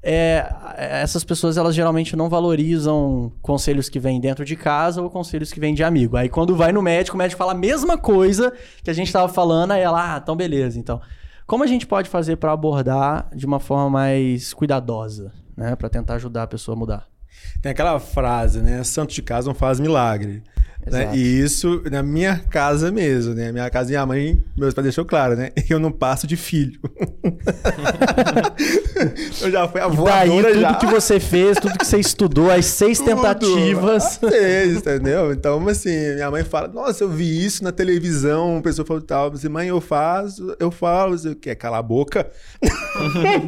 é, essas pessoas elas geralmente não valorizam conselhos que vêm dentro de casa ou conselhos que vêm de amigo. Aí quando vai no médico, o médico fala a mesma coisa que a gente estava falando, aí ela, ah, então beleza, então. Como a gente pode fazer para abordar de uma forma mais cuidadosa, né, para tentar ajudar a pessoa a mudar? Tem aquela frase, né? Santo de casa não faz milagre. Né? E isso na minha casa mesmo, né? Minha casa, minha mãe, meus pais deixou claro, né? Eu não passo de filho. eu já fui a voadora daí, tudo já. que você fez, tudo que você estudou, as seis tudo. tentativas. Fez, entendeu? Então, assim, minha mãe fala, nossa, eu vi isso na televisão, uma pessoa falou tal, assim, mãe, eu faço, eu falo, você quer calar a boca?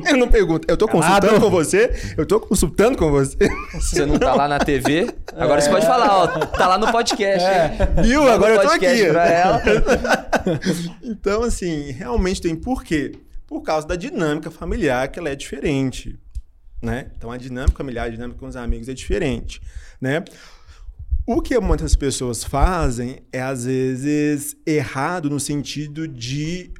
eu não pergunto, eu tô consultando Calado. com você? Eu tô consultando com você? Você não tá lá na TV? Agora é. você pode falar, ó, tá lá no podcast podcast. É. Viu? Agora eu tô aqui. Pra ela. então, assim, realmente tem por quê? Por causa da dinâmica familiar, que ela é diferente. Né? Então, a dinâmica familiar, a dinâmica com os amigos é diferente. Né? O que muitas pessoas fazem é, às vezes, errado no sentido de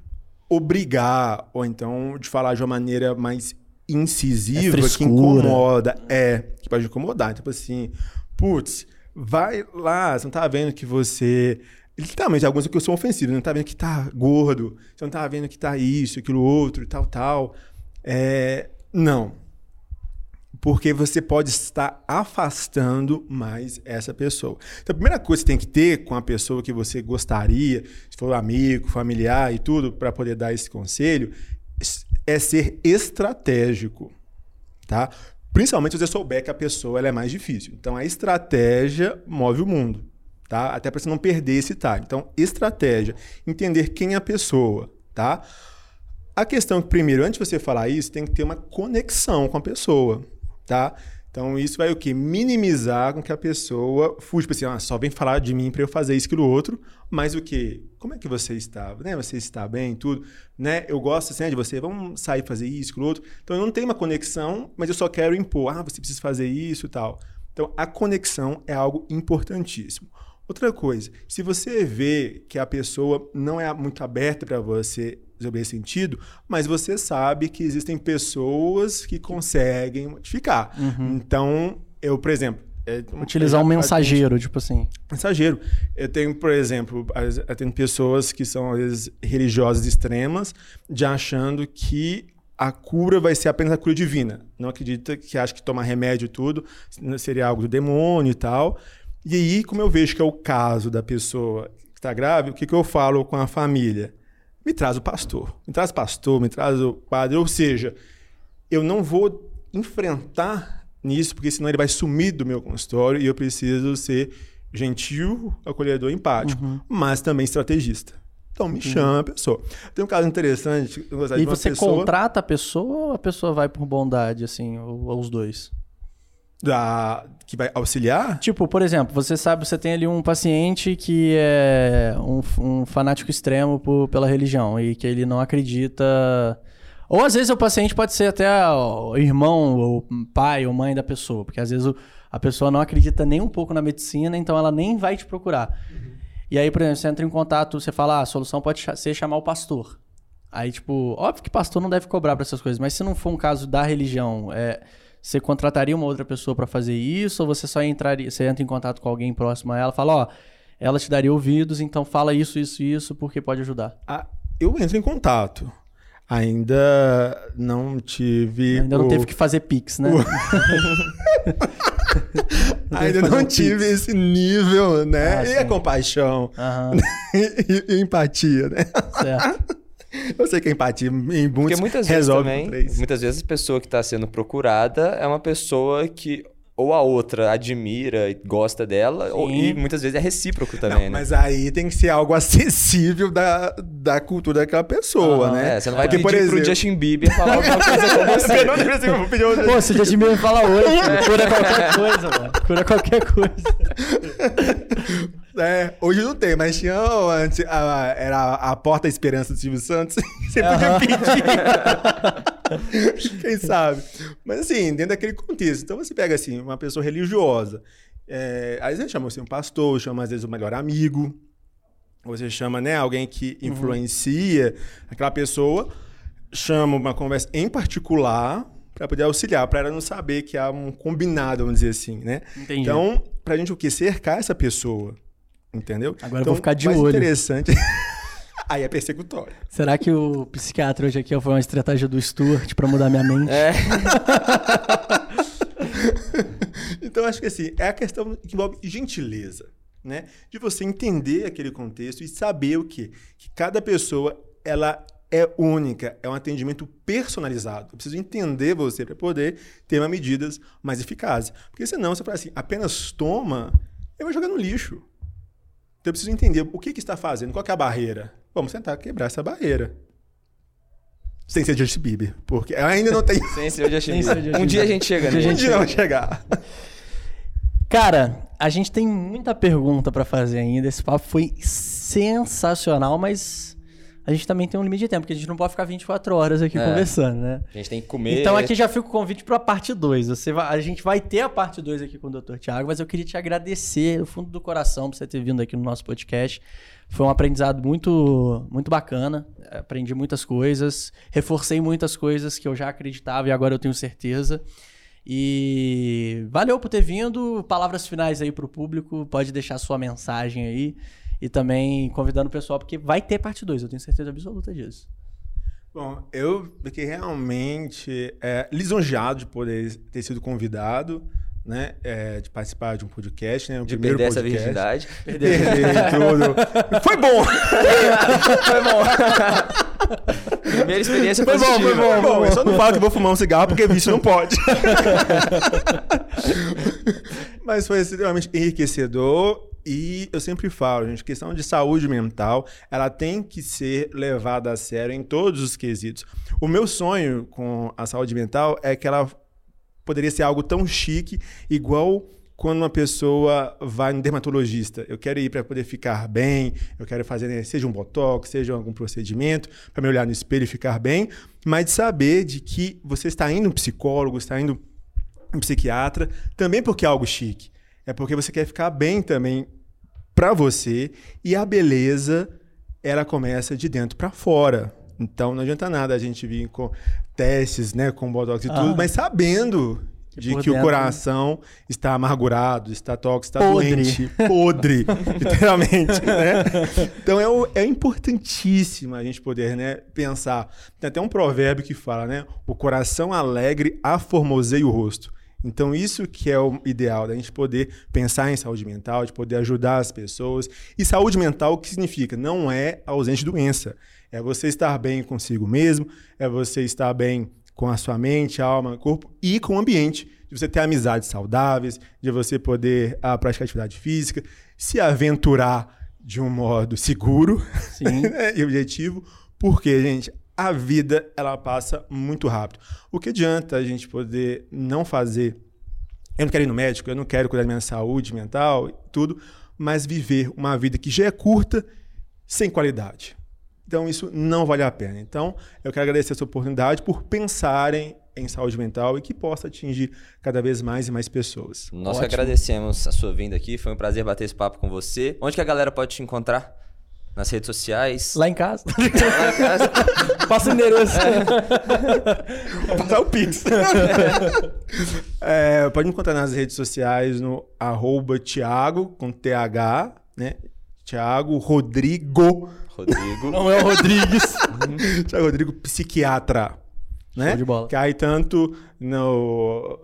obrigar, ou então de falar de uma maneira mais incisiva, é que incomoda. É, que pode incomodar. Tipo assim, putz, Vai lá, você não tá vendo que você Literalmente, alguns que são ofensivos. Não tá vendo que tá gordo, você não tá vendo que tá isso, aquilo outro, tal, tal. É, não. Porque você pode estar afastando mais essa pessoa. Então, a primeira coisa que você tem que ter com a pessoa que você gostaria, se for amigo, familiar e tudo, para poder dar esse conselho, é ser estratégico. Tá? Principalmente se você souber que a pessoa é mais difícil. Então, a estratégia move o mundo. Tá? Até para você não perder esse time. Então, estratégia. Entender quem é a pessoa. Tá? A questão que, primeiro, antes de você falar isso, tem que ter uma conexão com a pessoa, tá? Então, isso vai o quê? Minimizar com que a pessoa fuja, tipo assim, ah, só vem falar de mim para eu fazer isso, aquilo, outro, mas o quê? Como é que você está? Né? Você está bem, tudo, né? Eu gosto, assim, de você, vamos sair fazer isso, aquilo, outro. Então, eu não tenho uma conexão, mas eu só quero impor, ah, você precisa fazer isso e tal. Então, a conexão é algo importantíssimo. Outra coisa, se você vê que a pessoa não é muito aberta para você sobre esse sentido, mas você sabe que existem pessoas que conseguem modificar. Uhum. Então, eu, por exemplo. É, Utilizar um mensageiro, tipo assim. Mensageiro. Eu tenho, por exemplo, eu tenho pessoas que são, às vezes, religiosas extremas, de achando que a cura vai ser apenas a cura divina. Não acredita que acha que tomar remédio e tudo seria algo do demônio e tal. E aí, como eu vejo que é o caso da pessoa que está grave, o que, que eu falo com a família? me traz o pastor, me traz o pastor, me traz o padre. Ou seja, eu não vou enfrentar nisso, porque senão ele vai sumir do meu consultório e eu preciso ser gentil, acolhedor, empático, uhum. mas também estrategista. Então me uhum. chama a pessoa. Tem um caso interessante. e você pessoa... contrata a pessoa ou a pessoa vai por bondade, assim, ou, ou os dois? Da que vai auxiliar? Tipo, por exemplo, você sabe, você tem ali um paciente que é um, um fanático extremo por, pela religião e que ele não acredita. Ou às vezes o paciente pode ser até o irmão, ou pai, ou mãe da pessoa, porque às vezes o, a pessoa não acredita nem um pouco na medicina, então ela nem vai te procurar. Uhum. E aí, por exemplo, você entra em contato, você fala, ah, a solução pode ser chamar o pastor. Aí, tipo, óbvio que pastor não deve cobrar para essas coisas, mas se não for um caso da religião, é, você contrataria uma outra pessoa para fazer isso? Ou você só entraria, você entra em contato com alguém próximo a ela, fala, ó, ela te daria ouvidos, então fala isso, isso, isso, porque pode ajudar. Ah, eu entro em contato. Ainda não tive. Ainda o... não teve que fazer Pix, né? O... Ainda não tive Pix. esse nível, né? Ah, e a compaixão. e, e, empatia, né? Certo. Eu sei que a empatia em muitos Porque muitas vezes também, muitas vezes a pessoa que está sendo procurada é uma pessoa que ou a outra admira e gosta dela, ou, e muitas vezes é recíproco também, não, né? Mas aí tem que ser algo acessível da, da cultura daquela pessoa, ah, né? É, você não vai Porque, pedir por exemplo... pro Justin Bieber falar alguma coisa com você. não, não, pedir Pô, se o Justin Bieber fala hoje, é. cura qualquer coisa, mano. Cura qualquer coisa. É, hoje não tem, mas tinha antes, a, era a Porta Esperança do Silvio Santos. Você podia pedir. Quem sabe? Mas assim, dentro daquele contexto. Então você pega assim, uma pessoa religiosa. É, às vezes chama assim, um pastor, chama às vezes o melhor amigo. Você chama, né, alguém que uhum. influencia uhum. aquela pessoa. Chama uma conversa em particular para poder auxiliar, para ela não saber que há um combinado, vamos dizer assim, né? Entendi. Então, pra gente o que? Cercar essa pessoa. Entendeu? Agora então, eu vou ficar de olho. interessante. Aí é persecutório. Será que o psiquiatra hoje aqui foi uma estratégia do Stuart para mudar minha mente? É. então, acho que assim, é a questão que envolve gentileza, né? De você entender aquele contexto e saber o quê? Que cada pessoa, ela é única, é um atendimento personalizado. Eu preciso entender você para poder ter uma medidas mais eficazes. Porque senão você fala assim, apenas toma, eu vou jogar no lixo. Então eu preciso entender o que, que está fazendo, qual é a barreira. Vamos tentar quebrar essa barreira. Sem ser Justin Bieber, porque ainda não tem. Sem ser Justin Bieber. Um dia a gente chega, né? Um dia vai chegar. Cara, a gente tem muita pergunta para fazer ainda. Esse papo foi sensacional, mas a gente também tem um limite de tempo, porque a gente não pode ficar 24 horas aqui é. conversando, né? A gente tem que comer. Então aqui já fica o convite para a parte 2. Você vai, a gente vai ter a parte 2 aqui com o Dr. Tiago, mas eu queria te agradecer do fundo do coração por você ter vindo aqui no nosso podcast. Foi um aprendizado muito, muito bacana. Aprendi muitas coisas, reforcei muitas coisas que eu já acreditava e agora eu tenho certeza. E valeu por ter vindo. Palavras finais aí para o público. Pode deixar sua mensagem aí. E também convidando o pessoal, porque vai ter parte 2, eu tenho certeza absoluta disso. Bom, eu fiquei realmente é, lisonjeado de poder ter sido convidado, né? é, de participar de um podcast, né? O De primeiro perder essa podcast. virgindade. Perder tudo. Foi bom! Foi bom. Primeira experiência Foi bom, positiva. foi bom. bom. Eu só não falo que eu vou fumar um cigarro porque vício não pode. Mas foi extremamente enriquecedor e eu sempre falo, gente, questão de saúde mental, ela tem que ser levada a sério em todos os quesitos. O meu sonho com a saúde mental é que ela poderia ser algo tão chique, igual quando uma pessoa vai no dermatologista. Eu quero ir para poder ficar bem, eu quero fazer, né, seja um botox, seja algum procedimento, para me olhar no espelho e ficar bem, mas de saber de que você está indo no psicólogo, está indo no psiquiatra, também porque é algo chique. É porque você quer ficar bem também para você e a beleza ela começa de dentro para fora. Então não adianta nada a gente vir com testes, né, com botox e Ah. tudo, mas sabendo Que de que o dentro- coração está amargurado, está tóxico, está Podre. doente, podre, literalmente, né? Então é, o- é importantíssimo a gente poder, né, pensar. Tem até um provérbio que fala, né, o coração alegre aformoseia o rosto. Então isso que é o ideal, da gente poder pensar em saúde mental, de poder ajudar as pessoas. E saúde mental o que significa? Não é ausente de doença. É você estar bem consigo mesmo, é você estar bem com a sua mente, alma, corpo e com o ambiente. De você ter amizades saudáveis, de você poder ah, praticar atividade física, se aventurar de um modo seguro Sim. e objetivo, porque, gente, a vida ela passa muito rápido. O que adianta a gente poder não fazer? Eu não quero ir no médico, eu não quero cuidar da minha saúde mental, e tudo, mas viver uma vida que já é curta, sem qualidade. Então isso não vale a pena. Então eu quero agradecer essa oportunidade por pensarem em saúde mental e que possa atingir cada vez mais e mais pessoas. Nós que Ótimo. agradecemos a sua vinda aqui. Foi um prazer bater esse papo com você. Onde que a galera pode te encontrar? Nas redes sociais? Lá em casa. Lá em casa? Passa o endereço. Vou passar o Pix. É, pode me encontrar nas redes sociais no arroba Thiago, com TH, né? Thiago Rodrigo. Rodrigo. Não é o Rodrigues. Thiago Rodrigo, psiquiatra. Né? Show de bola. Que aí tanto no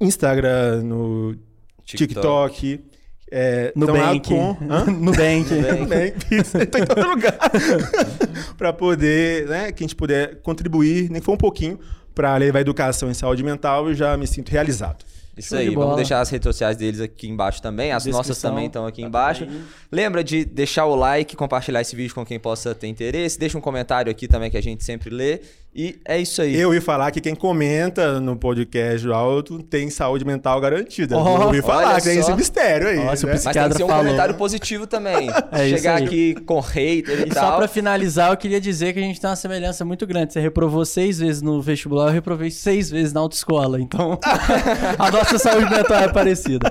Instagram, no TikTok. É, No tão lá Bank. com- Hã? No Bank. No Bank, isso, tô em todo lugar. para poder, né, que a gente puder contribuir, nem que for um pouquinho, para levar a educação em saúde mental, eu já me sinto realizado. Isso Show de aí, vamos bola. deixar as redes sociais deles aqui embaixo também. As nossas também estão aqui Tá embaixo. também. Lembra de deixar o like, compartilhar esse vídeo com quem possa ter interesse. Deixa um comentário aqui também que a gente sempre lê. E é isso aí. Eu ouvi falar que quem comenta no podcast do Alto tem saúde mental garantida. Ó, eu ouvi falar tem só. esse mistério aí. Ó, se o né? Mas tem que ser um falou. comentário positivo também. É Chegar aqui com hater e, E só tal. pra finalizar, eu queria dizer que a gente tem uma semelhança muito grande. Você reprovou seis vezes no vestibular, eu reprovei seis vezes na autoescola. Então, a nossa saúde mental é parecida.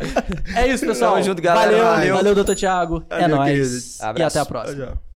É isso, pessoal. Tamo junto, galera. Valeu, Valeu. valeu, doutor Thiago. É nóis. E até a próxima. Tchau.